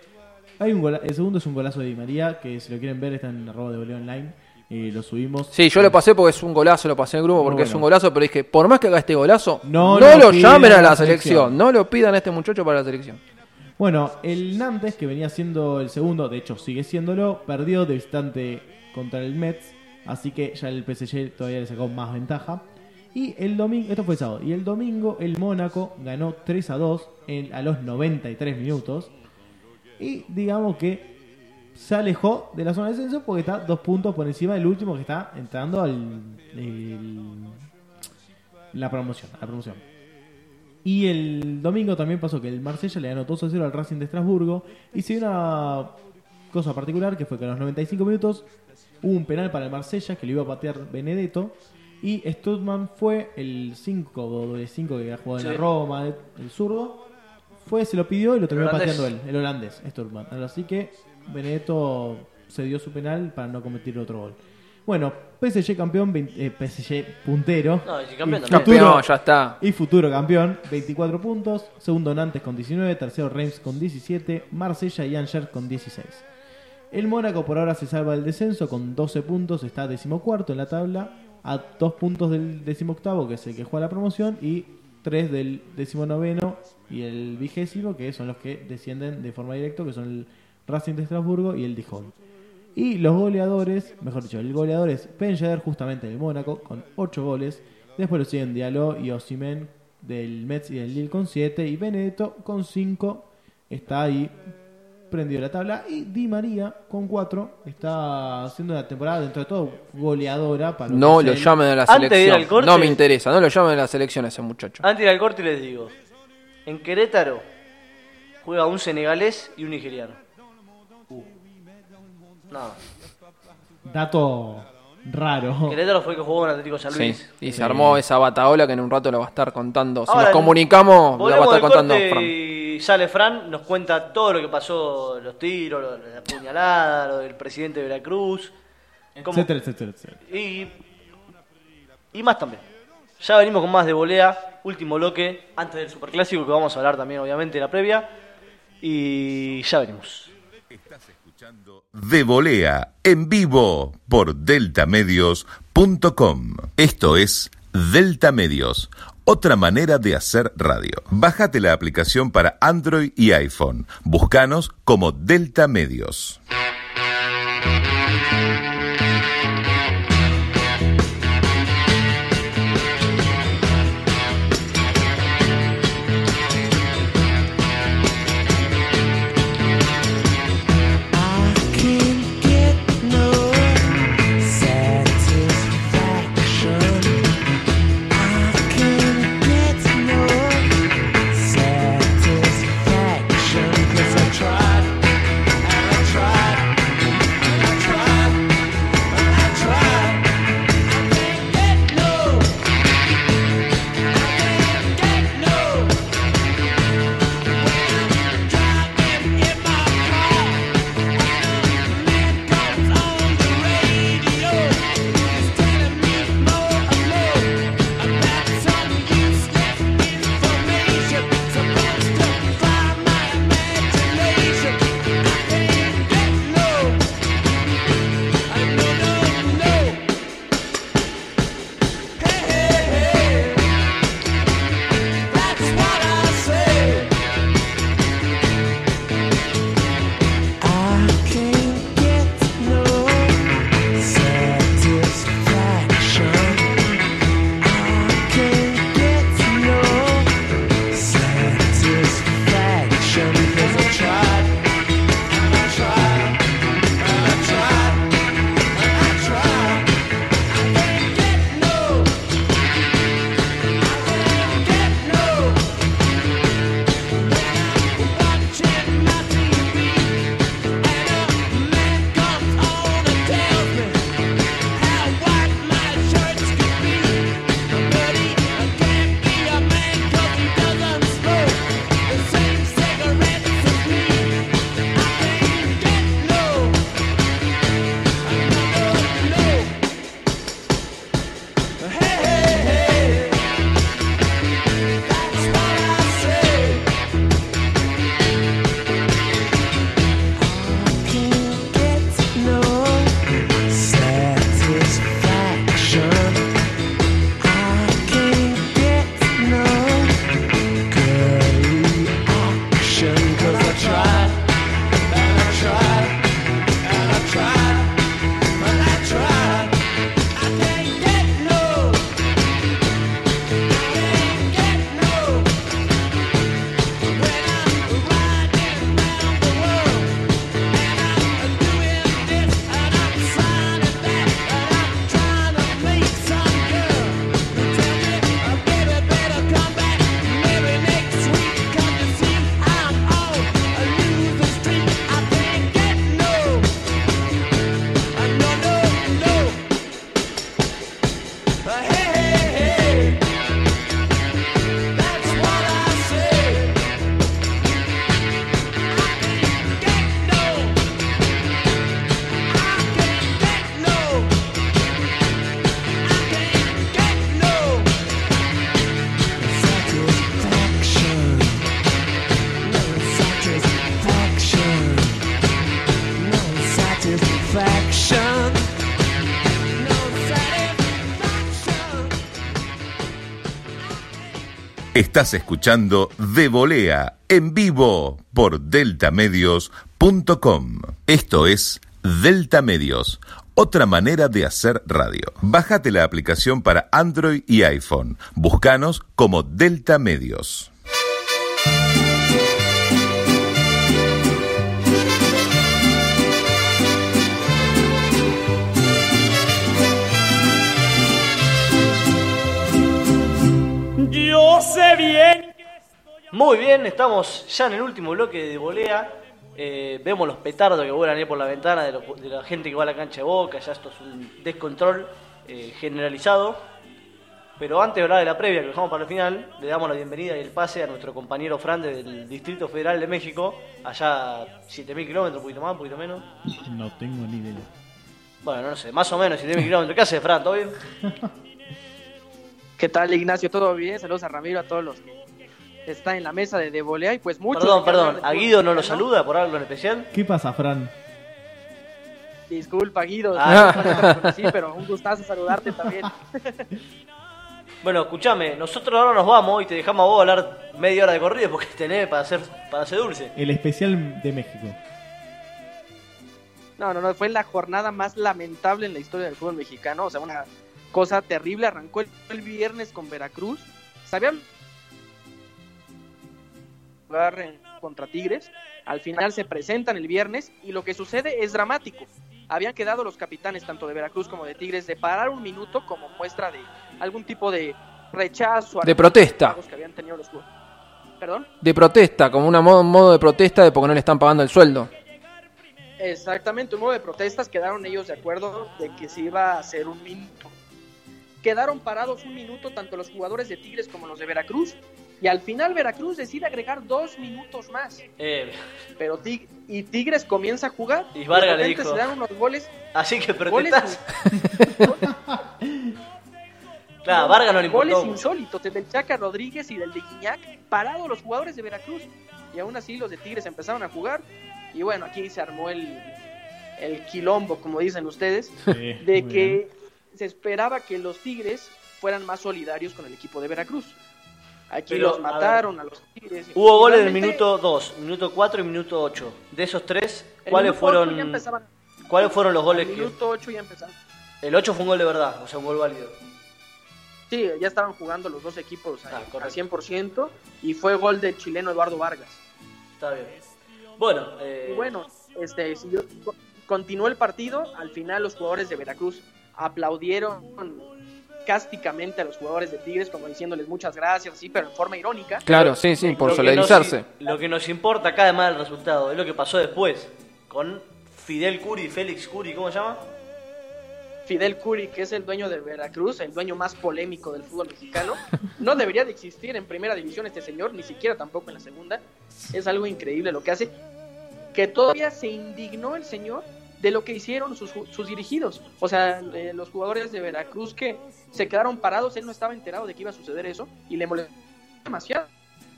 Hay un gola- el segundo es un golazo de Di María, que si lo quieren ver está en arroba de voleo online. eh, lo subimos. Sí, yo lo pasé porque es un golazo, lo pasé en el grupo porque es un golazo, pero dije, por más que haga este golazo, No no, lo llamen a a la la selección. selección, no lo pidan a este muchacho para la selección. Bueno, el Nantes, que venía siendo el segundo, de hecho sigue siéndolo, perdió de visitante contra el Mets, así que ya el PSG todavía le sacó más ventaja. Y el domingo, esto fue el sábado, y el domingo el Mónaco ganó 3 a 2 en, a los 93 minutos. Y digamos que se alejó de la zona de descenso porque está dos puntos por encima del último que está entrando al la promoción, la promoción. Y el domingo también pasó que el Marsella le ganó 2 a 0 al Racing de Estrasburgo. Y se dio una cosa particular que fue que a los 95 minutos hubo un penal para el Marsella que lo iba a patear Benedetto. Y Studman fue el 5 doble 5 que había jugado en la Roma, el zurdo. Fue, se lo pidió y lo terminó pateando él, el holandés, Sturman. Así que Benedetto cedió su penal para no cometer otro gol. Bueno, PSG campeón, 20 eh, PSG puntero. No, y campeón Y futuro- Campeón, ya está. y futuro campeón, 24 puntos. Segundo Nantes con 19. Tercero Reims con 17. Marsella y Angers con 16. El Mónaco por ahora se salva del descenso con 12 puntos. Está decimocuarto en la tabla. A 2 puntos del decimoctavo, que es el que juega la promoción. Y 3 del decimonoveno y el vigésimo, que son los que descienden de forma directa, que son el Racing de Estrasburgo y el Dijon. Y los goleadores, mejor dicho, el goleador es justamente del Mónaco, con 8 goles. Después lo siguen Diallo y Osimen del Metz y del Lille con 7. Y Benedetto con 5 está ahí prendido la tabla. Y Di María con 4 está haciendo una temporada dentro de todo goleadora. Para No que lo llamen a la Antes de ir selección. al corte- No me interesa, no lo llamen a la selección a ese muchacho. Antes de ir al corte les digo, en Querétaro juega un senegalés y un nigeriano. Uh. No, Dato raro. Querétaro fue el que jugó en Atlético San Sí, Luis. y se armó esa bataola que en un rato lo va a estar contando. Si Ahora, nos comunicamos, lo va a volvemos estar del contando corte Fran. Y sale Fran, nos cuenta todo lo que pasó, los tiros, lo- la puñalada, lo del presidente de Veracruz. cómo- Etcétera, etcétera, etcétera. Y, y más también. Ya venimos con más de volea, último bloque, antes del superclásico, que vamos a hablar también, obviamente, de la previa. Y ya venimos. De volea en vivo por deltamedios.com. Esto es Delta Medios, otra manera de hacer radio. Bájate la aplicación para Android y iPhone. Búscanos como Delta Medios. Estás escuchando De Volea en vivo por deltamedios.com. Esto es Delta Medios, otra manera de hacer radio. Bájate la aplicación para Android y iPhone. Búscanos como Delta Medios. Bien Muy bien, estamos ya en el último bloque de volea. Eh, vemos los petardos que vuelan ahí por la ventana de, la gente que va a la cancha de boca. Ya esto es un descontrol eh, generalizado. Pero antes de hablar de la previa, que dejamos para el final, le damos la bienvenida y el pase a nuestro compañero Fran del Distrito Federal de México, allá a 7.000 kilómetros, un poquito más, un poquito menos. No tengo ni idea. Bueno, no sé, más o menos 7.000 kilómetros. ¿Qué hace Fran? ¿Todo bien? ¿Qué tal, Ignacio? ¿Todo bien? Saludos a Ramiro, a todos los que están en la mesa de, de volea y pues mucho. Perdón, perdón. ¿A Guido no lo saluda por algo en especial? ¿Qué pasa, Fran? Disculpa, Guido. Ah. Sí, pero un gustazo saludarte también. Bueno, escúchame, nosotros ahora nos vamos y te dejamos a vos hablar media hora de corrido porque tenés para hacer, para hacer dulce. El especial de México. No, no, no, fue la jornada más lamentable en la historia del fútbol mexicano. O sea, una cosa terrible. Arrancó el, el viernes con Veracruz. Sabían jugar contra Tigres. Al final se presentan el viernes y lo que sucede es dramático. Habían quedado los capitanes tanto de Veracruz como de Tigres de parar un minuto como muestra de algún tipo de rechazo De protesta. que habían tenido los. De protesta, como un modo, modo de protesta de porque no le están pagando el sueldo. Exactamente, un modo de protestas quedaron ellos de acuerdo de que se iba a hacer un minuto. Quedaron parados un minuto tanto los jugadores de Tigres como los de Veracruz y al final Veracruz decide agregar dos minutos más. Eh, Pero Tig- y Tigres comienza a jugar Y Vargas le dijo- se dan unos goles. así que goles protestás. Claro, Vargas no le goles importó. insólitos del Chaca Rodríguez y del de Guiñac, parados los jugadores de Veracruz. Y aún así los de Tigres empezaron a jugar. Y bueno, aquí se armó el, el quilombo, como dicen ustedes. Sí, de que se esperaba que los Tigres fueran más solidarios con el equipo de Veracruz. Aquí Pero, los mataron a, los Tigres. Hubo goles en el realmente, minuto 2, minuto 4 y minuto 8. De esos tres, ¿cuáles fueron empezaban- cuáles fueron los goles el minuto 8 ya empezaron. el 8 fue un gol de verdad, o sea, un gol válido. Sí, ya estaban jugando los dos equipos Ah, al- al correcto. 100% y fue gol del chileno Eduardo Vargas. Está bien. Bueno, eh, Y bueno, este, siguió- co- continuó el partido. Al final los jugadores de Veracruz aplaudieron cásticamente a los jugadores de Tigres, como diciéndoles muchas gracias, sí, pero en forma irónica. Claro, sí, sí, por lo que solidarizarse. nos- lo que nos importa acá además del resultado es lo que pasó después con Fidel Curi, Félix Curi, ¿cómo se llama? Fidel Curi, que es el dueño de Veracruz, el dueño más polémico del fútbol mexicano, no debería de existir en primera división este señor, ni siquiera tampoco en la segunda. Es algo increíble lo que hace. Que todavía se indignó el señor de lo que hicieron sus, sus dirigidos. O sea, eh, los jugadores de Veracruz que se quedaron parados, él no estaba enterado de que iba a suceder eso y le molestó demasiado.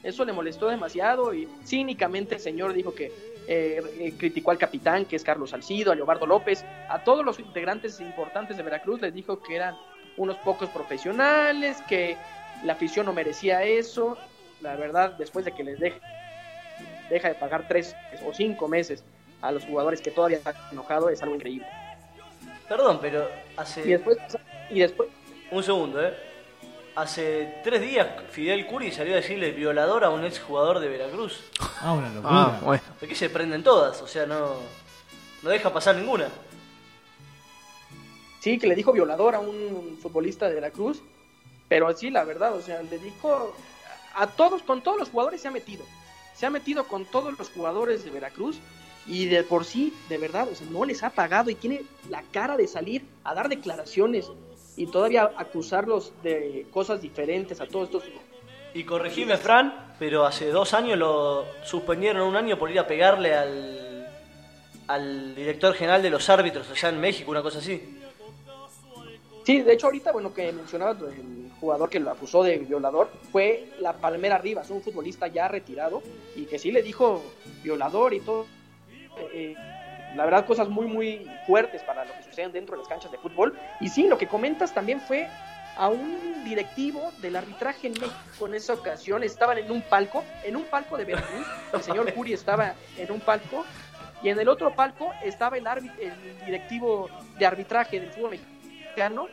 Eso le molestó demasiado y cínicamente el señor dijo que eh, eh, criticó al capitán, que es Carlos Salcido, a Leobardo López, a todos los integrantes importantes de Veracruz, les dijo que eran unos pocos profesionales, que la afición no merecía eso. La verdad, después de que les deje, deja de pagar tres o cinco meses a los jugadores que todavía están enojados, es algo increíble. Perdón, pero Y hace después, y después un segundo, ¿eh? Hace tres días Fidel Curi salió a decirle violador a un ex jugador de Veracruz. Ah, una locura. Ah, bueno. ¿De qué se prenden todas? O sea, no, no deja pasar ninguna. Sí, que le dijo violador a un futbolista de Veracruz, pero sí, la verdad, o sea, le dijo a todos, con todos los jugadores se ha metido, se ha metido con todos los jugadores de Veracruz y de por sí, de verdad, o sea, no les ha pagado y tiene la cara de salir a dar declaraciones y todavía acusarlos de cosas diferentes a todos estos. Y corregime, Fran, pero hace dos años lo suspendieron un año por ir a pegarle al, al director general de los árbitros allá en México, una cosa así. Sí, de hecho ahorita, bueno, que mencionabas el jugador que lo acusó de violador fue la Palmera Rivas, un futbolista ya retirado y que sí le dijo violador y todo. Eh, la verdad, cosas muy, muy fuertes para lo que suceden dentro de las canchas de fútbol. Y sí, lo que comentas también fue a un directivo del arbitraje en México en esa ocasión. Estaban en un palco, en un palco de Veracruz. El señor Curi estaba en un palco y en el otro palco estaba el, el directivo de arbitraje del fútbol mexicano.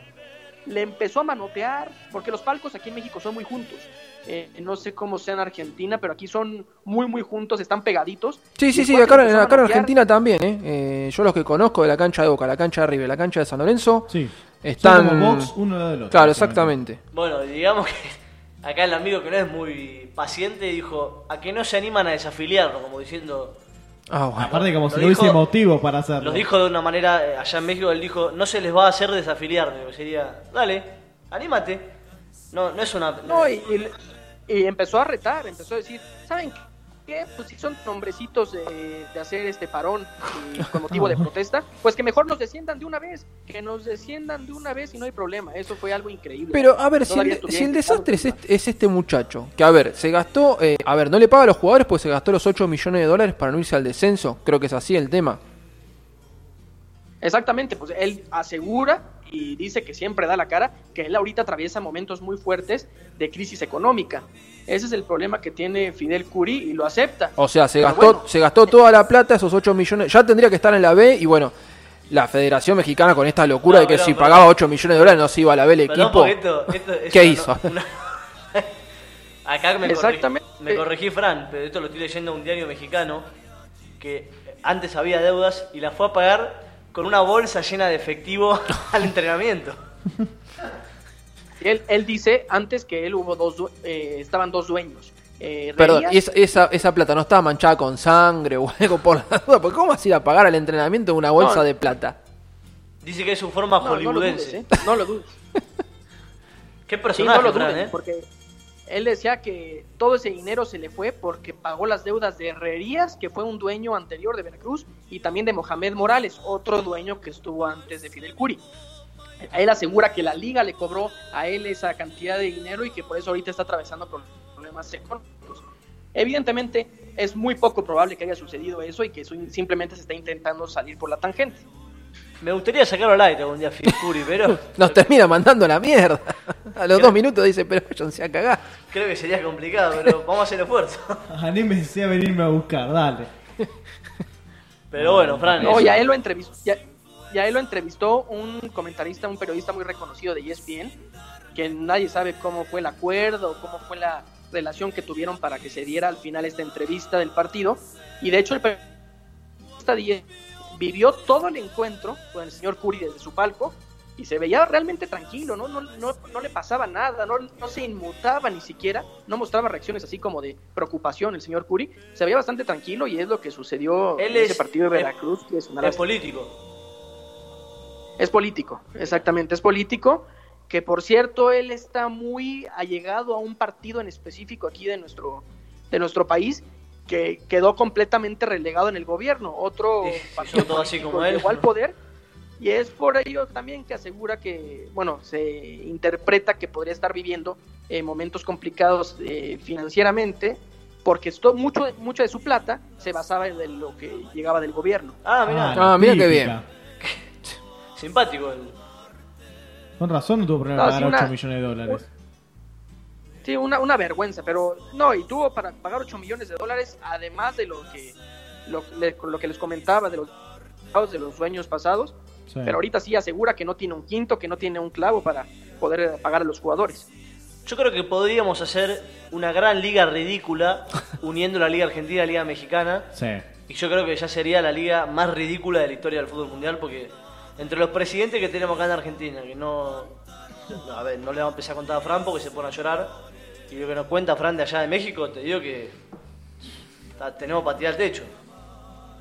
Le empezó a manotear, porque los palcos aquí en México son muy juntos. Eh, no sé cómo sea en Argentina, pero aquí son muy, muy juntos, están pegaditos. Sí, sí, sí, acá, en. Argentina también, ¿eh? Eh, Yo los que conozco de la cancha de Boca, la cancha de River, la cancha de San Lorenzo, Sí. están... Son como box uno del otro. Claro, exactamente. Bueno, digamos que acá el amigo que no es muy paciente dijo a que no se animan a desafiliarlo, como diciendo, Ah, bueno. Aparte como Lo si no hubiese motivo para hacerlo. Lo dijo de una manera, eh, allá en México, él dijo, no se les va a hacer desafiliar. Digo, Sería, dale, anímate. No, no es una... No, y, y- empezó a retar, empezó a decir, ¿saben qué? Pues si son nombrecitos de, de hacer este parón con motivo de protesta, pues que mejor nos desciendan de una vez, que nos desciendan de una vez y no hay problema. Eso fue algo increíble. Pero a ver, si el, si desastre es este, es este muchacho, que a ver, se gastó, eh, a ver, no le paga a los jugadores pues se gastó los 8 millones de dólares para no irse al descenso, creo que es así el tema. Exactamente, pues él asegura y dice que siempre da la cara que él ahorita atraviesa momentos muy fuertes de crisis económica. Ese es el problema que tiene Fidel Curi y lo acepta. O sea, se Pero gastó, bueno, se gastó toda la plata, esos 8 millones, ya tendría que estar en la B y bueno, la Federación Mexicana con esta locura No, de que pero- si pero- pagaba 8 millones de dólares no se iba a la B el equipo. esto- esto es ¿Qué hizo? una- Acá me, Exactamente. corregí, me corregí Fran, pero esto lo estoy leyendo en un diario mexicano que antes había deudas y la fue a pagar con una bolsa llena de efectivo al entrenamiento. Él, él dice antes que él hubo dos, eh, estaban dos dueños. Eh, Perdón, y esa, esa, esa plata no estaba manchada con sangre o algo por la duda, porque ¿cómo vas a ir a pagar el entrenamiento en una bolsa No. de plata? Dice que es su forma No, no lo hollywoodense. dudes, ¿eh? No lo dudes. Qué Sí, personaje, no lo Fran, dudes, ¿eh? porque él decía que todo ese dinero se le fue porque pagó las deudas de Herrerías, que fue un dueño anterior de Veracruz, y también de Mohamed Morales, otro dueño que estuvo antes de Fidel Curi. Él asegura que la liga le cobró a él esa cantidad de dinero y que por eso ahorita está atravesando problemas económicos. Evidentemente es muy poco probable que haya sucedido eso y que simplemente se está intentando salir por la tangente. Me gustaría sacarlo al aire algún día, Phil Curry, pero Nos termina mandando la mierda. A los dos minutos dice, pero váyanse a cagar. creo que sería complicado, pero vamos a hacer el esfuerzo. Anímese a venirme a buscar, dale. Pero bueno, Fran, No, eso. y a él lo entrevistó, ya, ya él lo entrevistó un comentarista, un periodista muy reconocido de ESPN, que nadie sabe cómo fue el acuerdo, cómo fue la relación que tuvieron para que se diera al final esta entrevista del partido. Y de hecho el periodista de ESPN vivió todo el encuentro con el señor Curi desde su palco y se veía realmente tranquilo, ¿no? No, no, no le pasaba nada, no, no se inmutaba ni siquiera, no mostraba reacciones así como de preocupación el señor Curi, se veía bastante tranquilo y es lo que sucedió Él en es- ese partido de Veracruz, que es una es político. Es político, exactamente, es político. Que por cierto, él está muy allegado a un partido en específico aquí de nuestro, de nuestro país que quedó completamente relegado en el gobierno. Otro Sí, sí, partido así como él. llegó al poder y es por ello también que asegura que, bueno, se interpreta que podría estar viviendo eh, momentos complicados eh, financieramente porque esto, mucho, mucho de su plata se basaba en lo que llegaba del gobierno. Ah, mira, Ah, mira qué bien. simpático. el- Con razón no tuvo problema No, pagar sí, una- 8 millones de dólares. Sí, una, una vergüenza, pero no, y tuvo para pagar 8 millones de dólares, además de lo que, lo, le- lo que les comentaba de los de los dueños pasados, Sí. pero ahorita sí asegura que no tiene un quinto, que no tiene un clavo para poder eh, pagar a los jugadores. Yo creo que podríamos hacer una gran liga ridícula uniendo la Liga Argentina y la Liga Mexicana. Sí. Y yo creo que ya sería la liga más ridícula de la historia del fútbol mundial porque entre los presidentes que tenemos acá en Argentina, que no... no, A ver, no le vamos a empezar a contar a Fran porque se pone a llorar. Y lo que nos cuenta Fran de allá de México, te digo que tenemos para tirar al techo.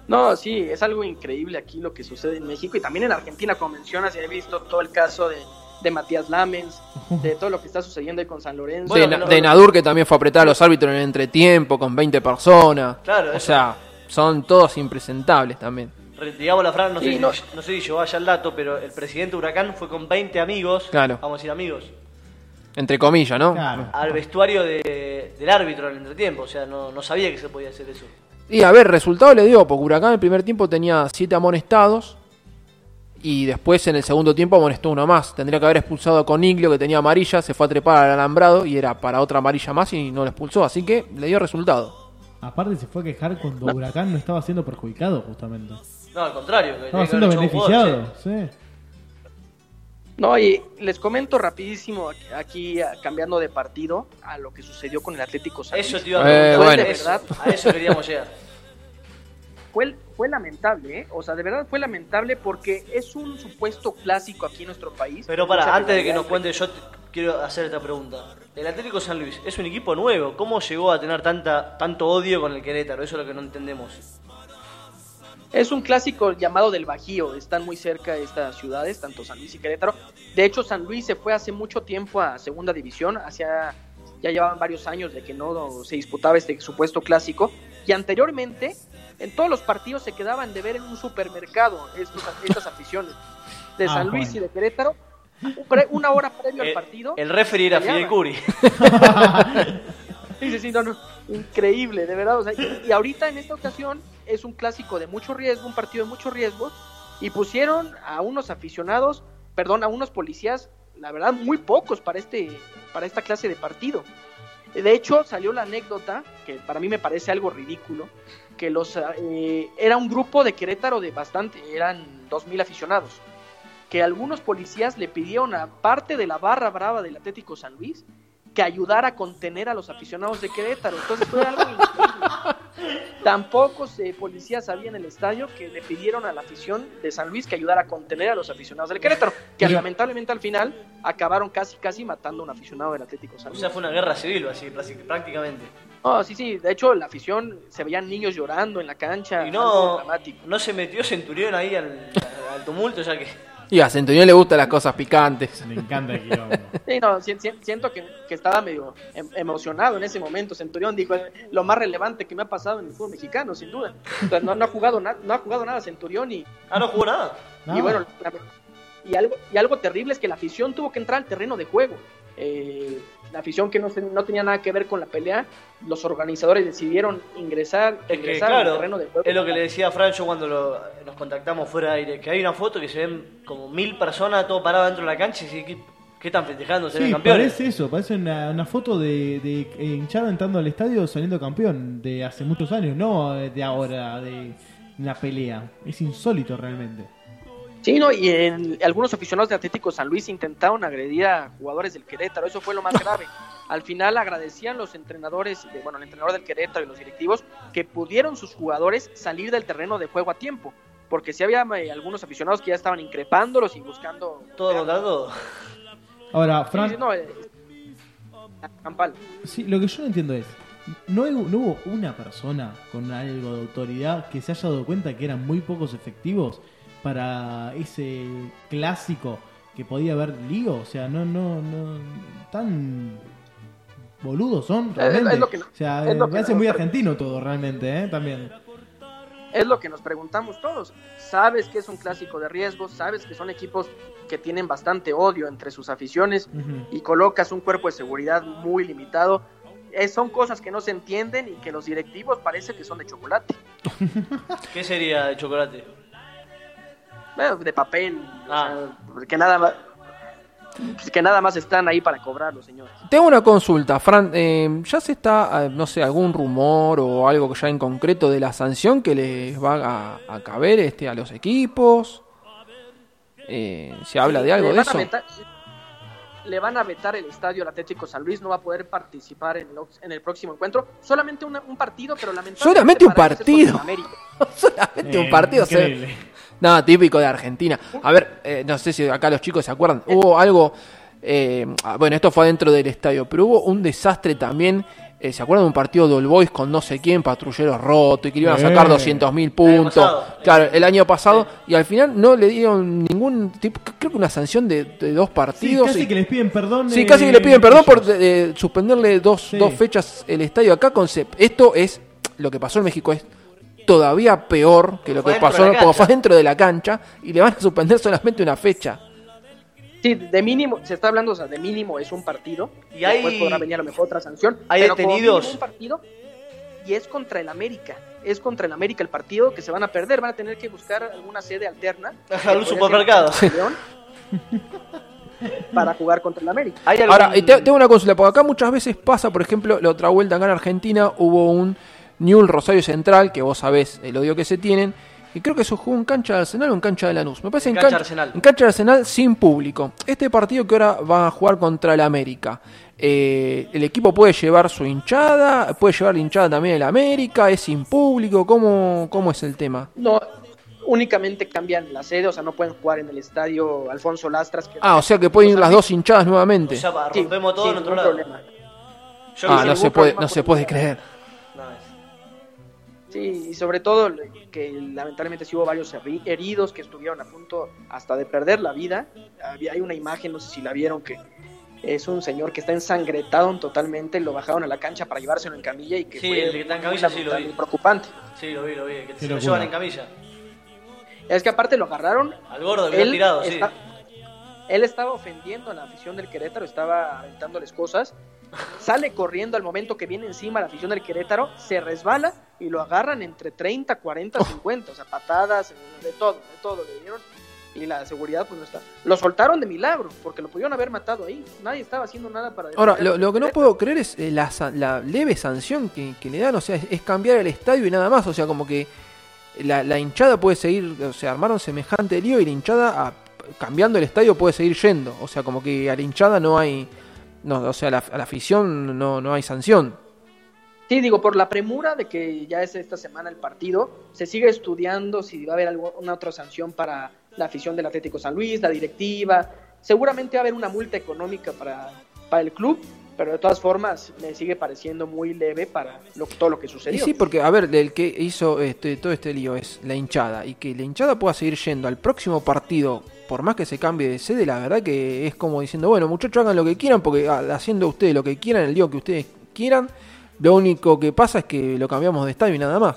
No, sí, es algo increíble aquí lo que sucede en México y también en Argentina, como mencionas, he visto todo el caso de, de Matías Lamens, de todo lo que está sucediendo ahí con San Lorenzo. Bueno, de, no- de Nadur que también fue apretar a los árbitros en el entretiempo con 20 personas. Claro, o eso. sea, son todos impresentables también. Digamos la Fran, no, Sí, sé, no. Si, no sé si yo vaya el dato, pero el presidente Huracán fue con 20 amigos, Claro. vamos a decir amigos, Entre comillas, ¿no? Claro. al vestuario de- del árbitro en el entretiempo. O sea, no, no sabía que se podía hacer eso. Y a ver, resultado le dio, porque Huracán en el primer tiempo tenía 7 amonestados Y después en el segundo tiempo amonestó uno más. Tendría que haber expulsado a Coniglio que tenía amarilla, se fue a trepar al alambrado y era para otra amarilla más y no lo expulsó. Así que le dio resultado. Aparte se fue a quejar cuando Huracán no estaba siendo perjudicado justamente. No, al contrario. que Estaba siendo jugador, beneficiado, sí. No, y les comento rapidísimo aquí- a- cambiando de partido a lo que sucedió con el Atlético San Eso Luis. te iba a Eh, bueno. eso, a eso queríamos llegar. Fue, fue lamentable, ¿eh? O sea, de verdad fue lamentable porque es un supuesto clásico aquí en nuestro país. Pero para, antes de que nos cuente, yo te- quiero hacer esta pregunta. El Atlético San Luis es un equipo nuevo. ¿Cómo llegó a tener tanta, tanto odio con el Querétaro? Eso es lo que no entendemos. Es un clásico llamado del Bajío, están muy cerca de estas ciudades, tanto San Luis y Querétaro. De hecho, San Luis se fue hace mucho tiempo a segunda división, hacia, ya llevaban varios años de que no se disputaba este supuesto clásico. Y anteriormente, en todos los partidos se quedaban de ver en un supermercado estos- estas aficiones de Ah, San Luis bueno. y de Querétaro. Una hora previo al El, partido. el era peleaban. Fidel Curi. Sí, sí, sí, no, no, increíble, de verdad. o sea, y, y ahorita en esta ocasión es un clásico de mucho riesgo, un partido de mucho riesgo, y pusieron a unos aficionados, perdón, a unos policías, la verdad, muy pocos para este, para esta clase de partido. De hecho, salió la anécdota, que para mí me parece algo ridículo, que los eh, era un grupo de Querétaro de bastante, eran dos mil aficionados, que algunos policías le pidieron a parte de la barra brava del Atlético San Luis que ayudara a contener a los aficionados de Querétaro. Entonces fue algo increíble. Tan pocos eh, policías había en el estadio que le pidieron a la afición de San Luis que ayudara a contener a los aficionados del Querétaro, que lamentablemente al final acabaron casi casi matando a un aficionado del Atlético San O Luis. sea, fue una guerra civil, así, prácti- prácticamente. No, sí, sí, de hecho la afición se veían niños llorando en la cancha, Y no, dramático. no se metió Centurión ahí al, al tumulto, ya que. Y a Centurión le gustan las cosas picantes. Me encanta el quilombo. Sí, no, si- si- siento que, que estaba medio em- emocionado en ese momento. Centurión dijo lo más relevante que me ha pasado en el fútbol mexicano, sin duda. Entonces, no, no ha jugado na- no ha jugado nada Centurión y, Ah, no jugó nada. Y bueno, la- y algo, y algo terrible es que la afición tuvo que entrar al terreno de juego. Eh, la afición que no, se- no tenía nada que ver con la pelea, los organizadores decidieron ingresar, Es que, ingresar al terreno de juego. es lo que le decía a Francho cuando lo- nos contactamos fuera de aire, que hay una foto que se ven como mil personas, todo parado dentro de la cancha y ¿qué, qué están festejando? ¿Serán Sí, campeones? parece eso, parece una, una foto de, de hinchada entrando al estadio saliendo campeón de hace muchos años, no de ahora, de una pelea. Es insólito realmente. Sí, no, y en- algunos aficionados de Atlético San Luis intentaron agredir a jugadores del Querétaro, eso fue lo más grave. Al final agradecían los entrenadores, de- bueno, el entrenador del Querétaro y los directivos, que pudieron sus jugadores salir del terreno de juego a tiempo, porque si había eh, algunos aficionados que ya estaban increpándolos y buscando... Todo todo. Ahora, Sí, Fran, sí, no, eh, campal. Sí, lo que yo no entiendo es, ¿no, hay- no hubo una persona con algo de autoridad que se haya dado cuenta que eran muy pocos efectivos para ese clásico que podía haber lío? O sea, no, no, no, tan boludos son es realmente. lo que- o sea, es lo me parece muy argentino todo realmente, ¿eh? También. Es lo que nos preguntamos todos. Sabes que es un clásico de riesgo, sabes que son equipos que tienen bastante odio entre sus aficiones, y colocas un cuerpo de seguridad muy limitado. Eh, son cosas que no se entienden y que los directivos parece que son de chocolate, ¿Qué sería de chocolate? Bueno, de papel, o Ah. sea, que nada más que nada más están ahí para cobrarlo, señores. Tengo una consulta, Fran. eh, ¿Ya se está, eh, no sé, algún rumor o algo ya en concreto de la sanción que les va a, a caber este, a los equipos? Eh, ¿Se habla de algo le de eso? vetar- le van a vetar el estadio al Atlético San Luis, no va a poder participar en el, en el próximo encuentro. Solamente una- un partido, pero lamentablemente. Solamente un para ellos es partido. contra América. Solamente un Eh, partido. No, típico de Argentina. A ver, eh, no sé si acá los chicos se acuerdan. Hubo algo. eh, ah, bueno, esto fue dentro del estadio, pero hubo un desastre también. eh, ¿Se acuerdan de un partido de All Boys con no sé quién, patrulleros rotos y que le iban a sacar Eh. 200 mil El año puntos? pasado. Claro, el año pasado. Y al final no le dieron ningún tipo. Creo que una sanción de, de dos Sí, partidos. casi y- que les piden perdón. Sí, eh, casi que le piden perdón por eh, suspenderle dos, Sí. dos fechas el estadio acá con Cep. Esto es, lo que pasó en México es todavía peor que lo Fue que pasó porque fue dentro de la cancha y le van a suspender solamente una fecha. Sí, de mínimo, se está hablando, o sea, de mínimo es un partido. Y hay- Después podrá venir a lo mejor otra sanción. hay pero detenidos. un partido. y es contra el América. Es contra el América el partido que se van a perder. Van a tener que buscar alguna sede alterna. Al que podría supermercado. para jugar contra el América. ¿Hay algún- Ahora, y te- tengo una consulta, porque acá muchas veces pasa, por ejemplo, la otra vuelta acá en Argentina hubo un Newell Rosario Central, que vos sabés el odio que se tienen, y creo que se jugó en cancha de Arsenal o en cancha de Lanús. Me parece En en, cancha cancha, Arsenal. en cancha de Arsenal sin público. Este partido que ahora va a jugar contra el América, eh, ¿el equipo puede llevar su hinchada? ¿Puede llevar la hinchada también el América? ¿Es sin público? ¿Cómo, cómo es el tema? No, únicamente cambian la sede, o sea, no pueden jugar en el estadio Alfonso Lastras. que- Ah, o sea que pueden ir las dos hinchadas nuevamente. O sea, Sí, rompemos todo en otro lado. problema. Yo ah, no se puede, no se puede creer. Sí, y sobre todo que lamentablemente sí hubo varios heri- heridos que estuvieron a punto hasta de perder la vida. Había, hay una imagen, no sé si la vieron, que es un señor que está ensangretado totalmente, lo bajaron a la cancha para llevárselo en camilla y que Sí, fue el que está en muy camilla sí lo vi. preocupante. Sí, lo vi, lo vi. Que se lo llevan en camilla. Es que aparte lo agarraron Al gordo que lo han tirado, sí. está- Él estaba ofendiendo a la afición del Querétaro, estaba aventándoles cosas. Sale corriendo al momento que viene encima la afición del Querétaro, se resbala y lo agarran entre 30, 40, 50, o sea, patadas, de todo, de todo le dieron. Y la seguridad pues no está. Lo soltaron de milagro, porque lo pudieron haber matado ahí. Nadie estaba haciendo nada para Ahora, lo, que no puedo creer es eh, la, la leve sanción que, que le dan, o sea, es, es cambiar el estadio y nada más, o sea, como que la, la hinchada puede seguir, o sea, armaron semejante lío y la hinchada, a- cambiando el estadio, puede seguir yendo, o sea, como que a la hinchada no hay, no, o sea, a la, a la afición no, no hay sanción. Sí, digo, por la premura de que ya es esta semana el partido, se sigue estudiando si va a haber alguna otra sanción para la afición del Atlético San Luis, la directiva. Seguramente va a haber una multa económica para, para el club, pero de todas formas me sigue pareciendo muy leve para lo, todo lo que Y sucedió. sí, porque, a ver, el que hizo este, todo este lío es la hinchada, y que la hinchada pueda seguir yendo al próximo partido, por más que se cambie de sede, la verdad que es como diciendo, bueno, muchachos, hagan lo que quieran, porque ah, haciendo ustedes lo que quieran, el lío que ustedes quieran, lo único que pasa es que lo cambiamos de estadio y nada más.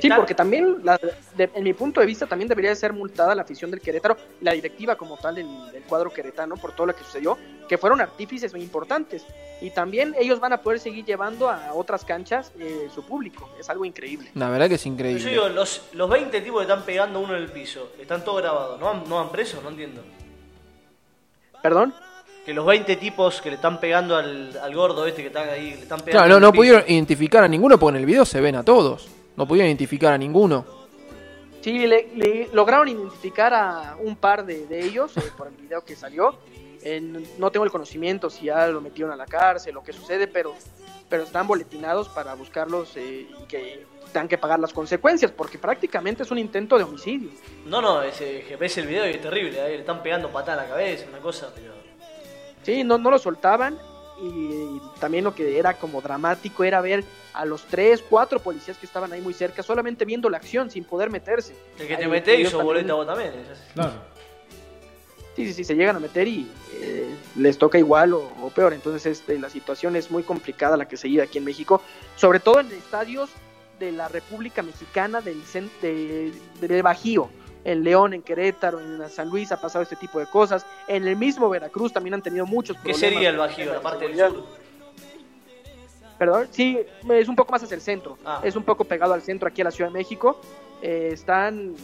Sí, porque también, la- de- en mi punto de vista, también debería de ser multada la afición del Querétaro, la directiva como tal del, del cuadro queretano por todo lo que sucedió, que fueron artífices muy importantes. Y también ellos van a poder seguir llevando a otras canchas eh, su público. Es algo increíble. La verdad que es Yo increíble. digo, los, los 20 tipos que están pegando uno en el piso, están todos grabados. ¿No han, no han preso? No entiendo. ¿Perdón? Que los 20 tipos que le están pegando al, al gordo este que está ahí, le están pegando. Claro, no, no pudieron identificar a ninguno, porque en el video se ven a todos. No pudieron identificar a ninguno. Sí, le, le lograron identificar a un par de, de ellos eh, por el video que salió. En- no tengo el conocimiento si ya lo metieron a la cárcel o qué sucede, pero, pero están boletinados para buscarlos eh, y que tengan que pagar las consecuencias, porque prácticamente es un intento de homicidio. No, no, ese, que ves el video y es terrible. ahí le están pegando patada en la cabeza, una cosa, pero. Sí, no, no lo soltaban y, también lo que era como dramático era ver a los tres, cuatro policías que estaban ahí muy cerca, solamente viendo la acción sin poder meterse. El que te Ahí mete hizo también- boleta vos también. Claro. Sí, sí, sí, se llegan a meter y eh, les toca igual o, o peor. Entonces este, la situación es muy complicada la que se vive aquí en México, sobre todo en estadios de la República Mexicana del, de, del Bajío. En León, en Querétaro, en San Luis ha pasado este tipo de cosas. En el mismo Veracruz también han tenido muchos ¿Qué problemas. sería el Bajío, la parte del sur? Perdón, sí, es un poco más hacia el centro. Ah. Es un poco pegado al centro aquí a la Ciudad de México. Eh, están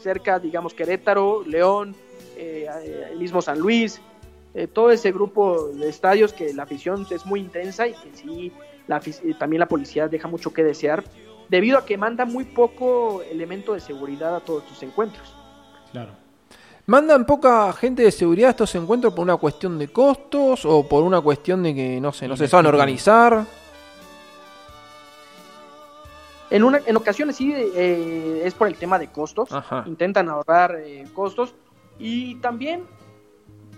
cerca, digamos, Querétaro, León, eh, el mismo San Luis. eh, todo ese grupo de estadios que la afición es muy intensa y que sí, la, también la policía deja mucho que desear, debido a que manda muy poco elemento de seguridad a todos estos encuentros. Claro. ¿Mandan poca gente de seguridad a estos encuentros por una cuestión de costos o por una cuestión de que, no sé, no se saben organizar? En, una, en ocasiones sí eh, es por el tema de costos, Ajá. intentan ahorrar eh, costos y también,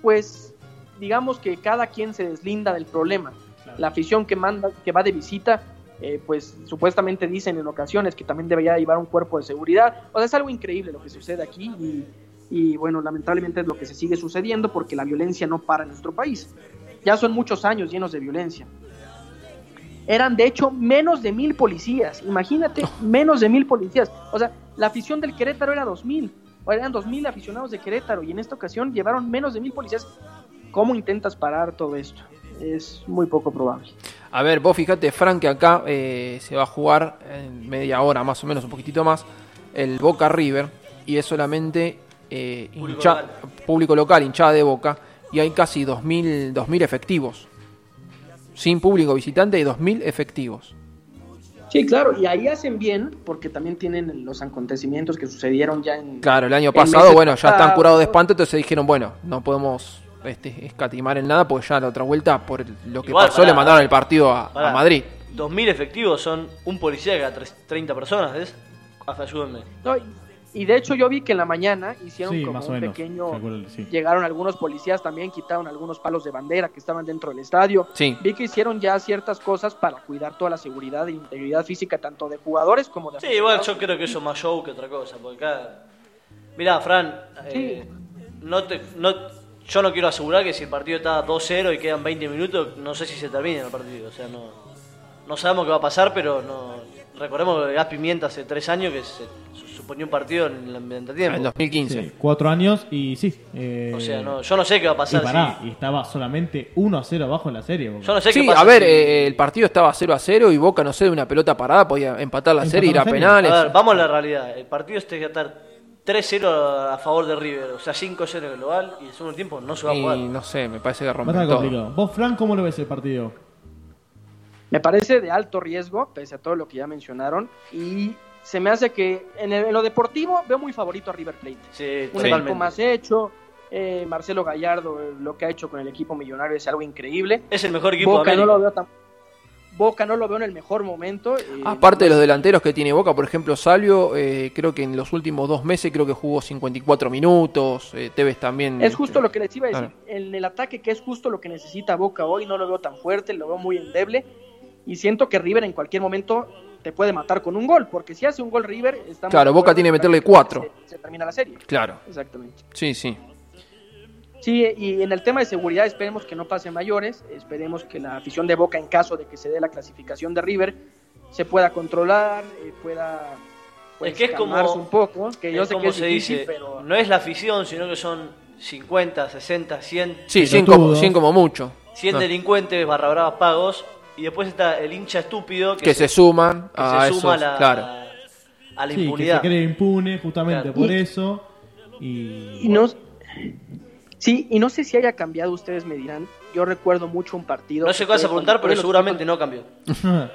pues, digamos que cada quien se deslinda del problema. La afición que manda, que va de visita, eh, pues supuestamente dicen en ocasiones que también debería llevar un cuerpo de seguridad. O sea, es algo increíble lo que sucede aquí y, y, bueno, lamentablemente es lo que se sigue sucediendo porque la violencia no para en nuestro país. Ya son muchos años llenos de violencia. Eran de hecho menos de mil policías, imagínate, menos de mil policías. O sea, la afición del Querétaro era dos mil, o eran dos mil aficionados de Querétaro y en esta ocasión llevaron menos de mil policías. ¿Cómo intentas parar todo esto? Es muy poco probable. A ver, vos fíjate, Frank, que acá eh, se va a jugar en media hora más o menos, un poquitito más, el Boca River, y es solamente eh, Público hincha- local. público local, hinchada de Boca, y hay casi 2.000 2.000 efectivos. Sin público visitante hay 2.000 efectivos. Sí, claro, y ahí hacen bien porque también tienen los acontecimientos que sucedieron ya en... Claro, el año pasado, meses bueno, ya están curados de espanto, entonces dijeron, bueno, no podemos este, escatimar en nada, porque ya la otra vuelta, por lo que Igual, pasó, pará, le mandaron el partido a, a Pará, Madrid. 2.000 efectivos son un policía cada tres- 30 personas, ¿ves? Hasta ayúdenme. No, y, de hecho yo vi que en la mañana hicieron Sí, como más o un menos. pequeño... Sí. Llegaron algunos policías también, quitaron algunos palos de bandera que estaban dentro del estadio. Sí. Vi que hicieron ya ciertas cosas para cuidar toda la seguridad e integridad física tanto de jugadores como de Sí, igual yo creo que eso es más show que otra cosa, porque acá... Mirá, Fran, eh, no te, no, yo no quiero asegurar que si el partido está 2-0 y quedan 20 minutos, no sé si se termina el partido, o sea, no, no sabemos qué va a pasar, pero no... Recordemos que Gas Pimienta hace tres años que se suponía un partido en el entretiempo. En 2015. Sí, cuatro años y sí. eh, O sea, no, yo no sé qué va a Y pasar. pará, si- y estaba solamente 1 a 0 abajo en la serie. Boca. yo no sé Sí, qué pasa a ver, si- eh, el partido estaba 0 a 0 y Boca, no sé, de una pelota parada podía empatar la Empatar serie, ir la a penales. A ver, vamos a la realidad. El partido este que estar 3-0 a favor de River, o sea, 5-0 global, y el segundo tiempo no se va a y jugar. no sé, me parece que rompen todo. complicado. ¿Vos, Fran, cómo lo ves el partido? Me parece de alto riesgo, pese a todo lo que ya mencionaron, y se me hace que en, el- en lo deportivo veo muy favorito a River Plate. Sí, Un equipo más hecho, eh, Marcelo Gallardo lo que ha hecho con el equipo millonario es algo increíble. Es el mejor equipo Boca de no lo veo tan Boca no lo veo en el mejor momento. eh, Aparte de los delanteros que tiene Boca, por ejemplo, Salvio, eh, creo que en los últimos dos meses creo que jugó 54 minutos, eh, Tevez también. Es justo lo que les iba a decir. Claro. En el ataque, que es justo lo que necesita Boca hoy, no lo veo tan fuerte, lo veo muy endeble. Y siento que River en cualquier momento te puede matar con un gol, porque si hace un gol River, estamos Claro, Boca tiene que meterle cuatro. Se, se termina la serie. Claro, Exactamente. sí, sí. Sí, y en el tema de seguridad esperemos que no pase mayores, esperemos que la afición de Boca en caso de que se dé la clasificación de River se pueda controlar, eh, pueda pues, Es que es como- un poco, que yo Es sé como que es se difícil, dice, pero no es la afición, sino que son 50, 60, 100, Sí, 100 Pelotudos. como, 100 como mucho. 100 No, delincuentes barra bravas pagos, y después está el hincha estúpido que, que se suman que a se esos, suma a la, claro. a la Sí, que impunidad. se cree impune justamente Claro. por Y- eso. Y, Y no, sí, y no sé si haya cambiado, ustedes me dirán. Yo recuerdo mucho un partido. No sé qué vas a preguntar, pero seguramente equipos- no cambió.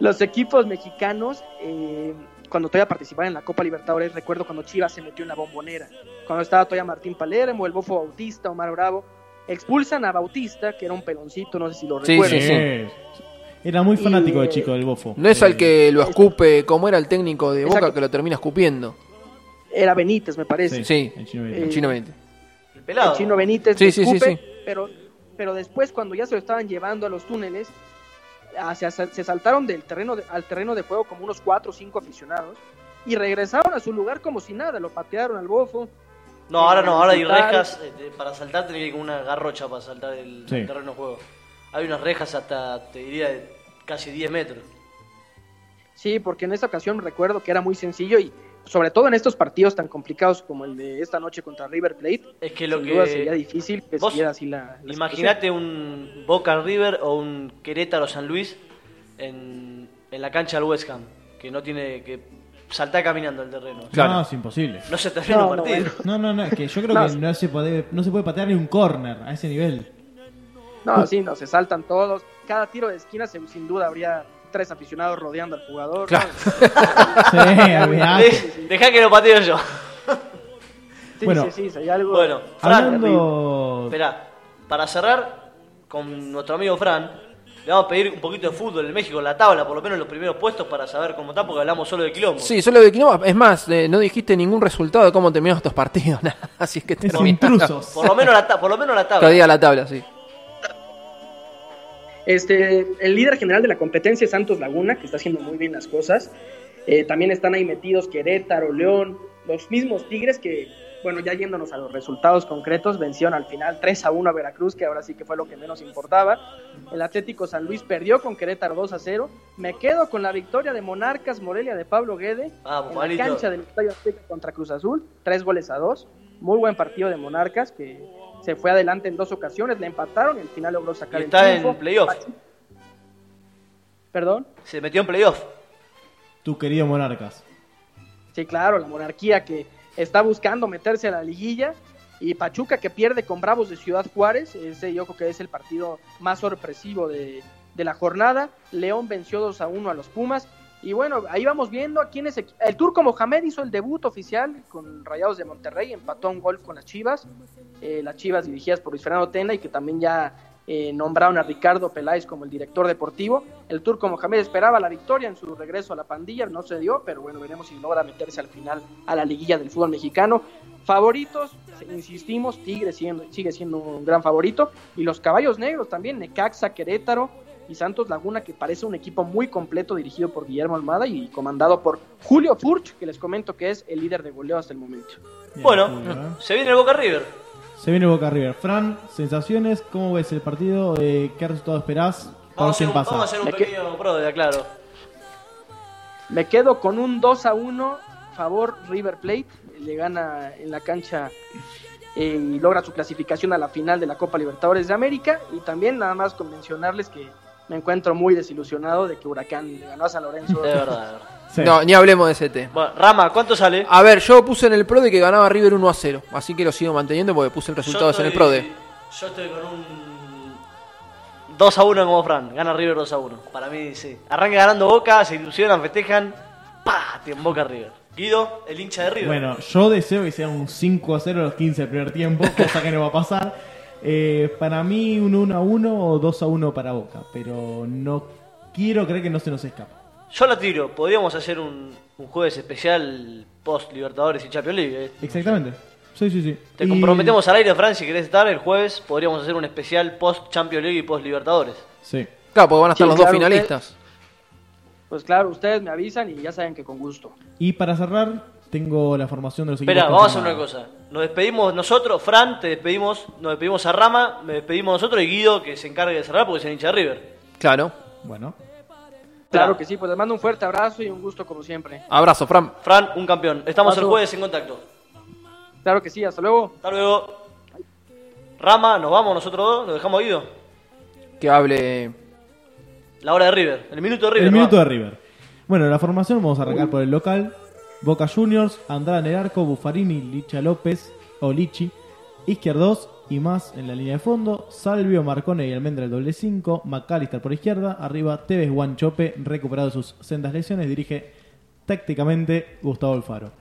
Los equipos mexicanos, eh, cuando todavía participaban en la Copa Libertadores, recuerdo cuando Chivas se metió en la bombonera. Cuando estaba todavía Martín Palermo, el Bofo Bautista, Omar Bravo. Expulsan a Bautista, que era un peloncito, no sé si lo Sí, recuerdan. sí, sí. Eh, Era muy fanático Y, de eh, chico del bofo. No es Eh, al que lo escupe, como era el técnico de Boca, Exacto. que lo termina escupiendo. Era Benítez, me parece. Sí, el chino Eh, el chino 20. El pelado. El chino Benítez Sí, le sí, sí, escupe, sí. Pero, pero después cuando ya se lo estaban llevando a los túneles, hacia- se saltaron del terreno de- al terreno de juego como unos cuatro o cinco aficionados y regresaron a su lugar como si nada, lo patearon al bofo. No, ahora no, ahora hay rejas. eh, para saltar que con una garrocha para saltar el, Sí. el terreno de juego. Hay unas rejas hasta, te diría, de casi 10 metros. Sí, porque en esta ocasión recuerdo que era muy sencillo y sobre todo en estos partidos tan complicados como el de esta noche contra River Plate, Es que lo sin duda que. sería difícil que vos siguiera así la, la Imagínate un Boca River o un Querétaro San Luis en, en la cancha del West Ham, que no tiene que saltar caminando el terreno. Claro. No, es imposible. No se termina No, no, partido. bueno. No, no, no, es que yo creo No. que no se, puede, no se puede patear ni un corner a ese nivel. No, sí, no, se saltan todos. Cada tiro de esquina se- sin duda habría tres aficionados rodeando al jugador. Claro. ¿no? Sí, olvidate. De- Dejá que lo pateo yo. Sí, Bueno. sí, sí, sería algo... Bueno, Fran, Hablando. Esperá, para cerrar con nuestro amigo Fran, le vamos a pedir un poquito de fútbol en México, en la tabla, por lo menos en los primeros puestos, para saber cómo está, porque hablamos solo de quilombo. Sí, solo de Quilombo. Es más, eh, no dijiste ningún resultado de cómo terminaron estos partidos. nada. Así es que Es terminaron. intrusos. Por lo menos la, ta- por lo menos la Que tabla. diga la tabla, sí. Este, el líder general de la competencia es Santos Laguna, que está haciendo muy bien las cosas. Eh, también están ahí metidos Querétaro, León, los mismos Tigres que, bueno, ya yéndonos a los resultados concretos, vencieron al final 3 a 1 a Veracruz, que ahora sí que fue lo que menos importaba. El Atlético San Luis perdió con Querétaro 2 a 0. Me quedo con la victoria de Monarcas Morelia de Pablo Guede Vamos, en la cancha del Estadio Azteca contra Cruz Azul, tres goles a dos. Muy buen partido de Monarcas que se fue adelante en dos ocasiones, le empataron y al final logró sacar Y el está en triunfo. playoff. Perdón. Se metió en playoff. Tu querido Monarcas. Sí, claro, la monarquía que está buscando meterse a la liguilla y Pachuca que pierde con Bravos de Ciudad Juárez, ese yo creo que es el partido más sorpresivo de, de la jornada. León venció 2 a 1 a los Pumas y bueno, ahí vamos viendo a quién es equi- el turco Mohamed hizo el debut oficial con Rayados de Monterrey, empató un gol con las Chivas, eh, las Chivas dirigidas por Luis Fernando Tena y que también ya eh, nombraron a Ricardo Peláez como el director deportivo. El turco Mohamed esperaba la victoria en su regreso a la pandilla, no se dio, pero bueno, veremos si logra meterse al final a la liguilla del fútbol mexicano. Favoritos, insistimos, Tigre siendo- sigue siendo un gran favorito. Y los caballos negros también, Necaxa, Querétaro y Santos Laguna, que parece un equipo muy completo dirigido por Guillermo Almada y comandado por Julio Furch, que les comento que es el líder de goleo hasta el momento. Bien, Bueno, se viene el Boca River. Se viene Boca River. Fran, sensaciones, ¿cómo ves el partido? Eh, ¿Qué resultado esperás? Vamos vamos a hacer un Me que- pequeño pro, claro. Me quedo con un 2 a 1 favor River Plate. Le gana en la cancha eh, y logra su clasificación a la final de la Copa Libertadores de América. Y también nada más con mencionarles que me encuentro muy desilusionado de que Huracán le ganó a San Lorenzo. De verdad, de verdad. Sí. No, ni hablemos de ese tema. Bueno, Rama, ¿cuánto sale? A ver, yo puse en el Pro de que ganaba River 1 a 0. Así que lo sigo manteniendo porque puse el resultado en el estoy- Pro de. Yo estoy con un 2 a 1 como Fran. Gana River 2 a 1. Para mí, sí. Arranca ganando Boca, se ilusionan, festejan. ¡Pah! Te Boca River. Guido, el hincha de River. Bueno, yo deseo que sea un 5 a 0 a los 15 del primer tiempo, cosa que no va a pasar. Eh, para mí un 1 a 1 o 2 a 1 para Boca, pero no quiero creer que no se nos escapa. Yo la tiro. Podríamos hacer un, un jueves especial post Libertadores y Champions League. eh. Exactamente. Sí, sí, sí. Te Y- comprometemos al aire, Fran, si querés estar el jueves. Podríamos hacer un especial post Champions League y post Libertadores. Sí. Claro, porque van a estar Sí, los dos finalistas. Pues claro, ustedes me avisan y ya saben que con gusto. Y para cerrar, tengo la formación de los equipos. Espera, vamos a hacer una cosa. Nos despedimos nosotros, Fran, te despedimos, nos despedimos a Rama, me despedimos nosotros y Guido que se encargue de cerrar porque es el hincha de River. Claro. Bueno, Claro que sí, pues les mando un fuerte abrazo y un gusto como siempre. Abrazo, Fran. Fran, un campeón. Estamos el jueves en contacto. Claro que sí, hasta luego. Hasta luego. Rama, nos vamos nosotros dos, nos dejamos a Guido. Que hable. La hora de River, el minuto de River. el ¿no? minuto de River. Bueno, la formación vamos a arrancar por el local. Boca Juniors, Andrada en el arco, Buffarini, Licha López o Lichi, Izquierdos y más en la línea de fondo, Salvio, Marcone y Almendra el doble 5, McAllister por izquierda, arriba Tevez Guanchope, recuperado sus sendas lesiones, dirige tácticamente Gustavo Alfaro.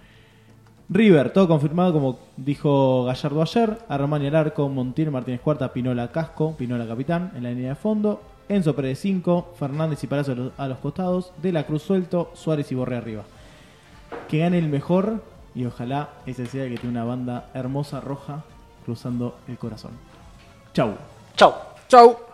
River, todo confirmado como dijo Gallardo ayer, Armani al arco, Montiel, Martínez Cuarta, Pinola Casco, Pinola capitán en la línea de fondo, Enzo Pérez 5, Fernández y los, a los costados, De la Cruz suelto, Suárez y Borre arriba. Que gane el mejor y ojalá ese sea que tiene una banda hermosa roja cruzando el corazón. Chau. Chau. Chau.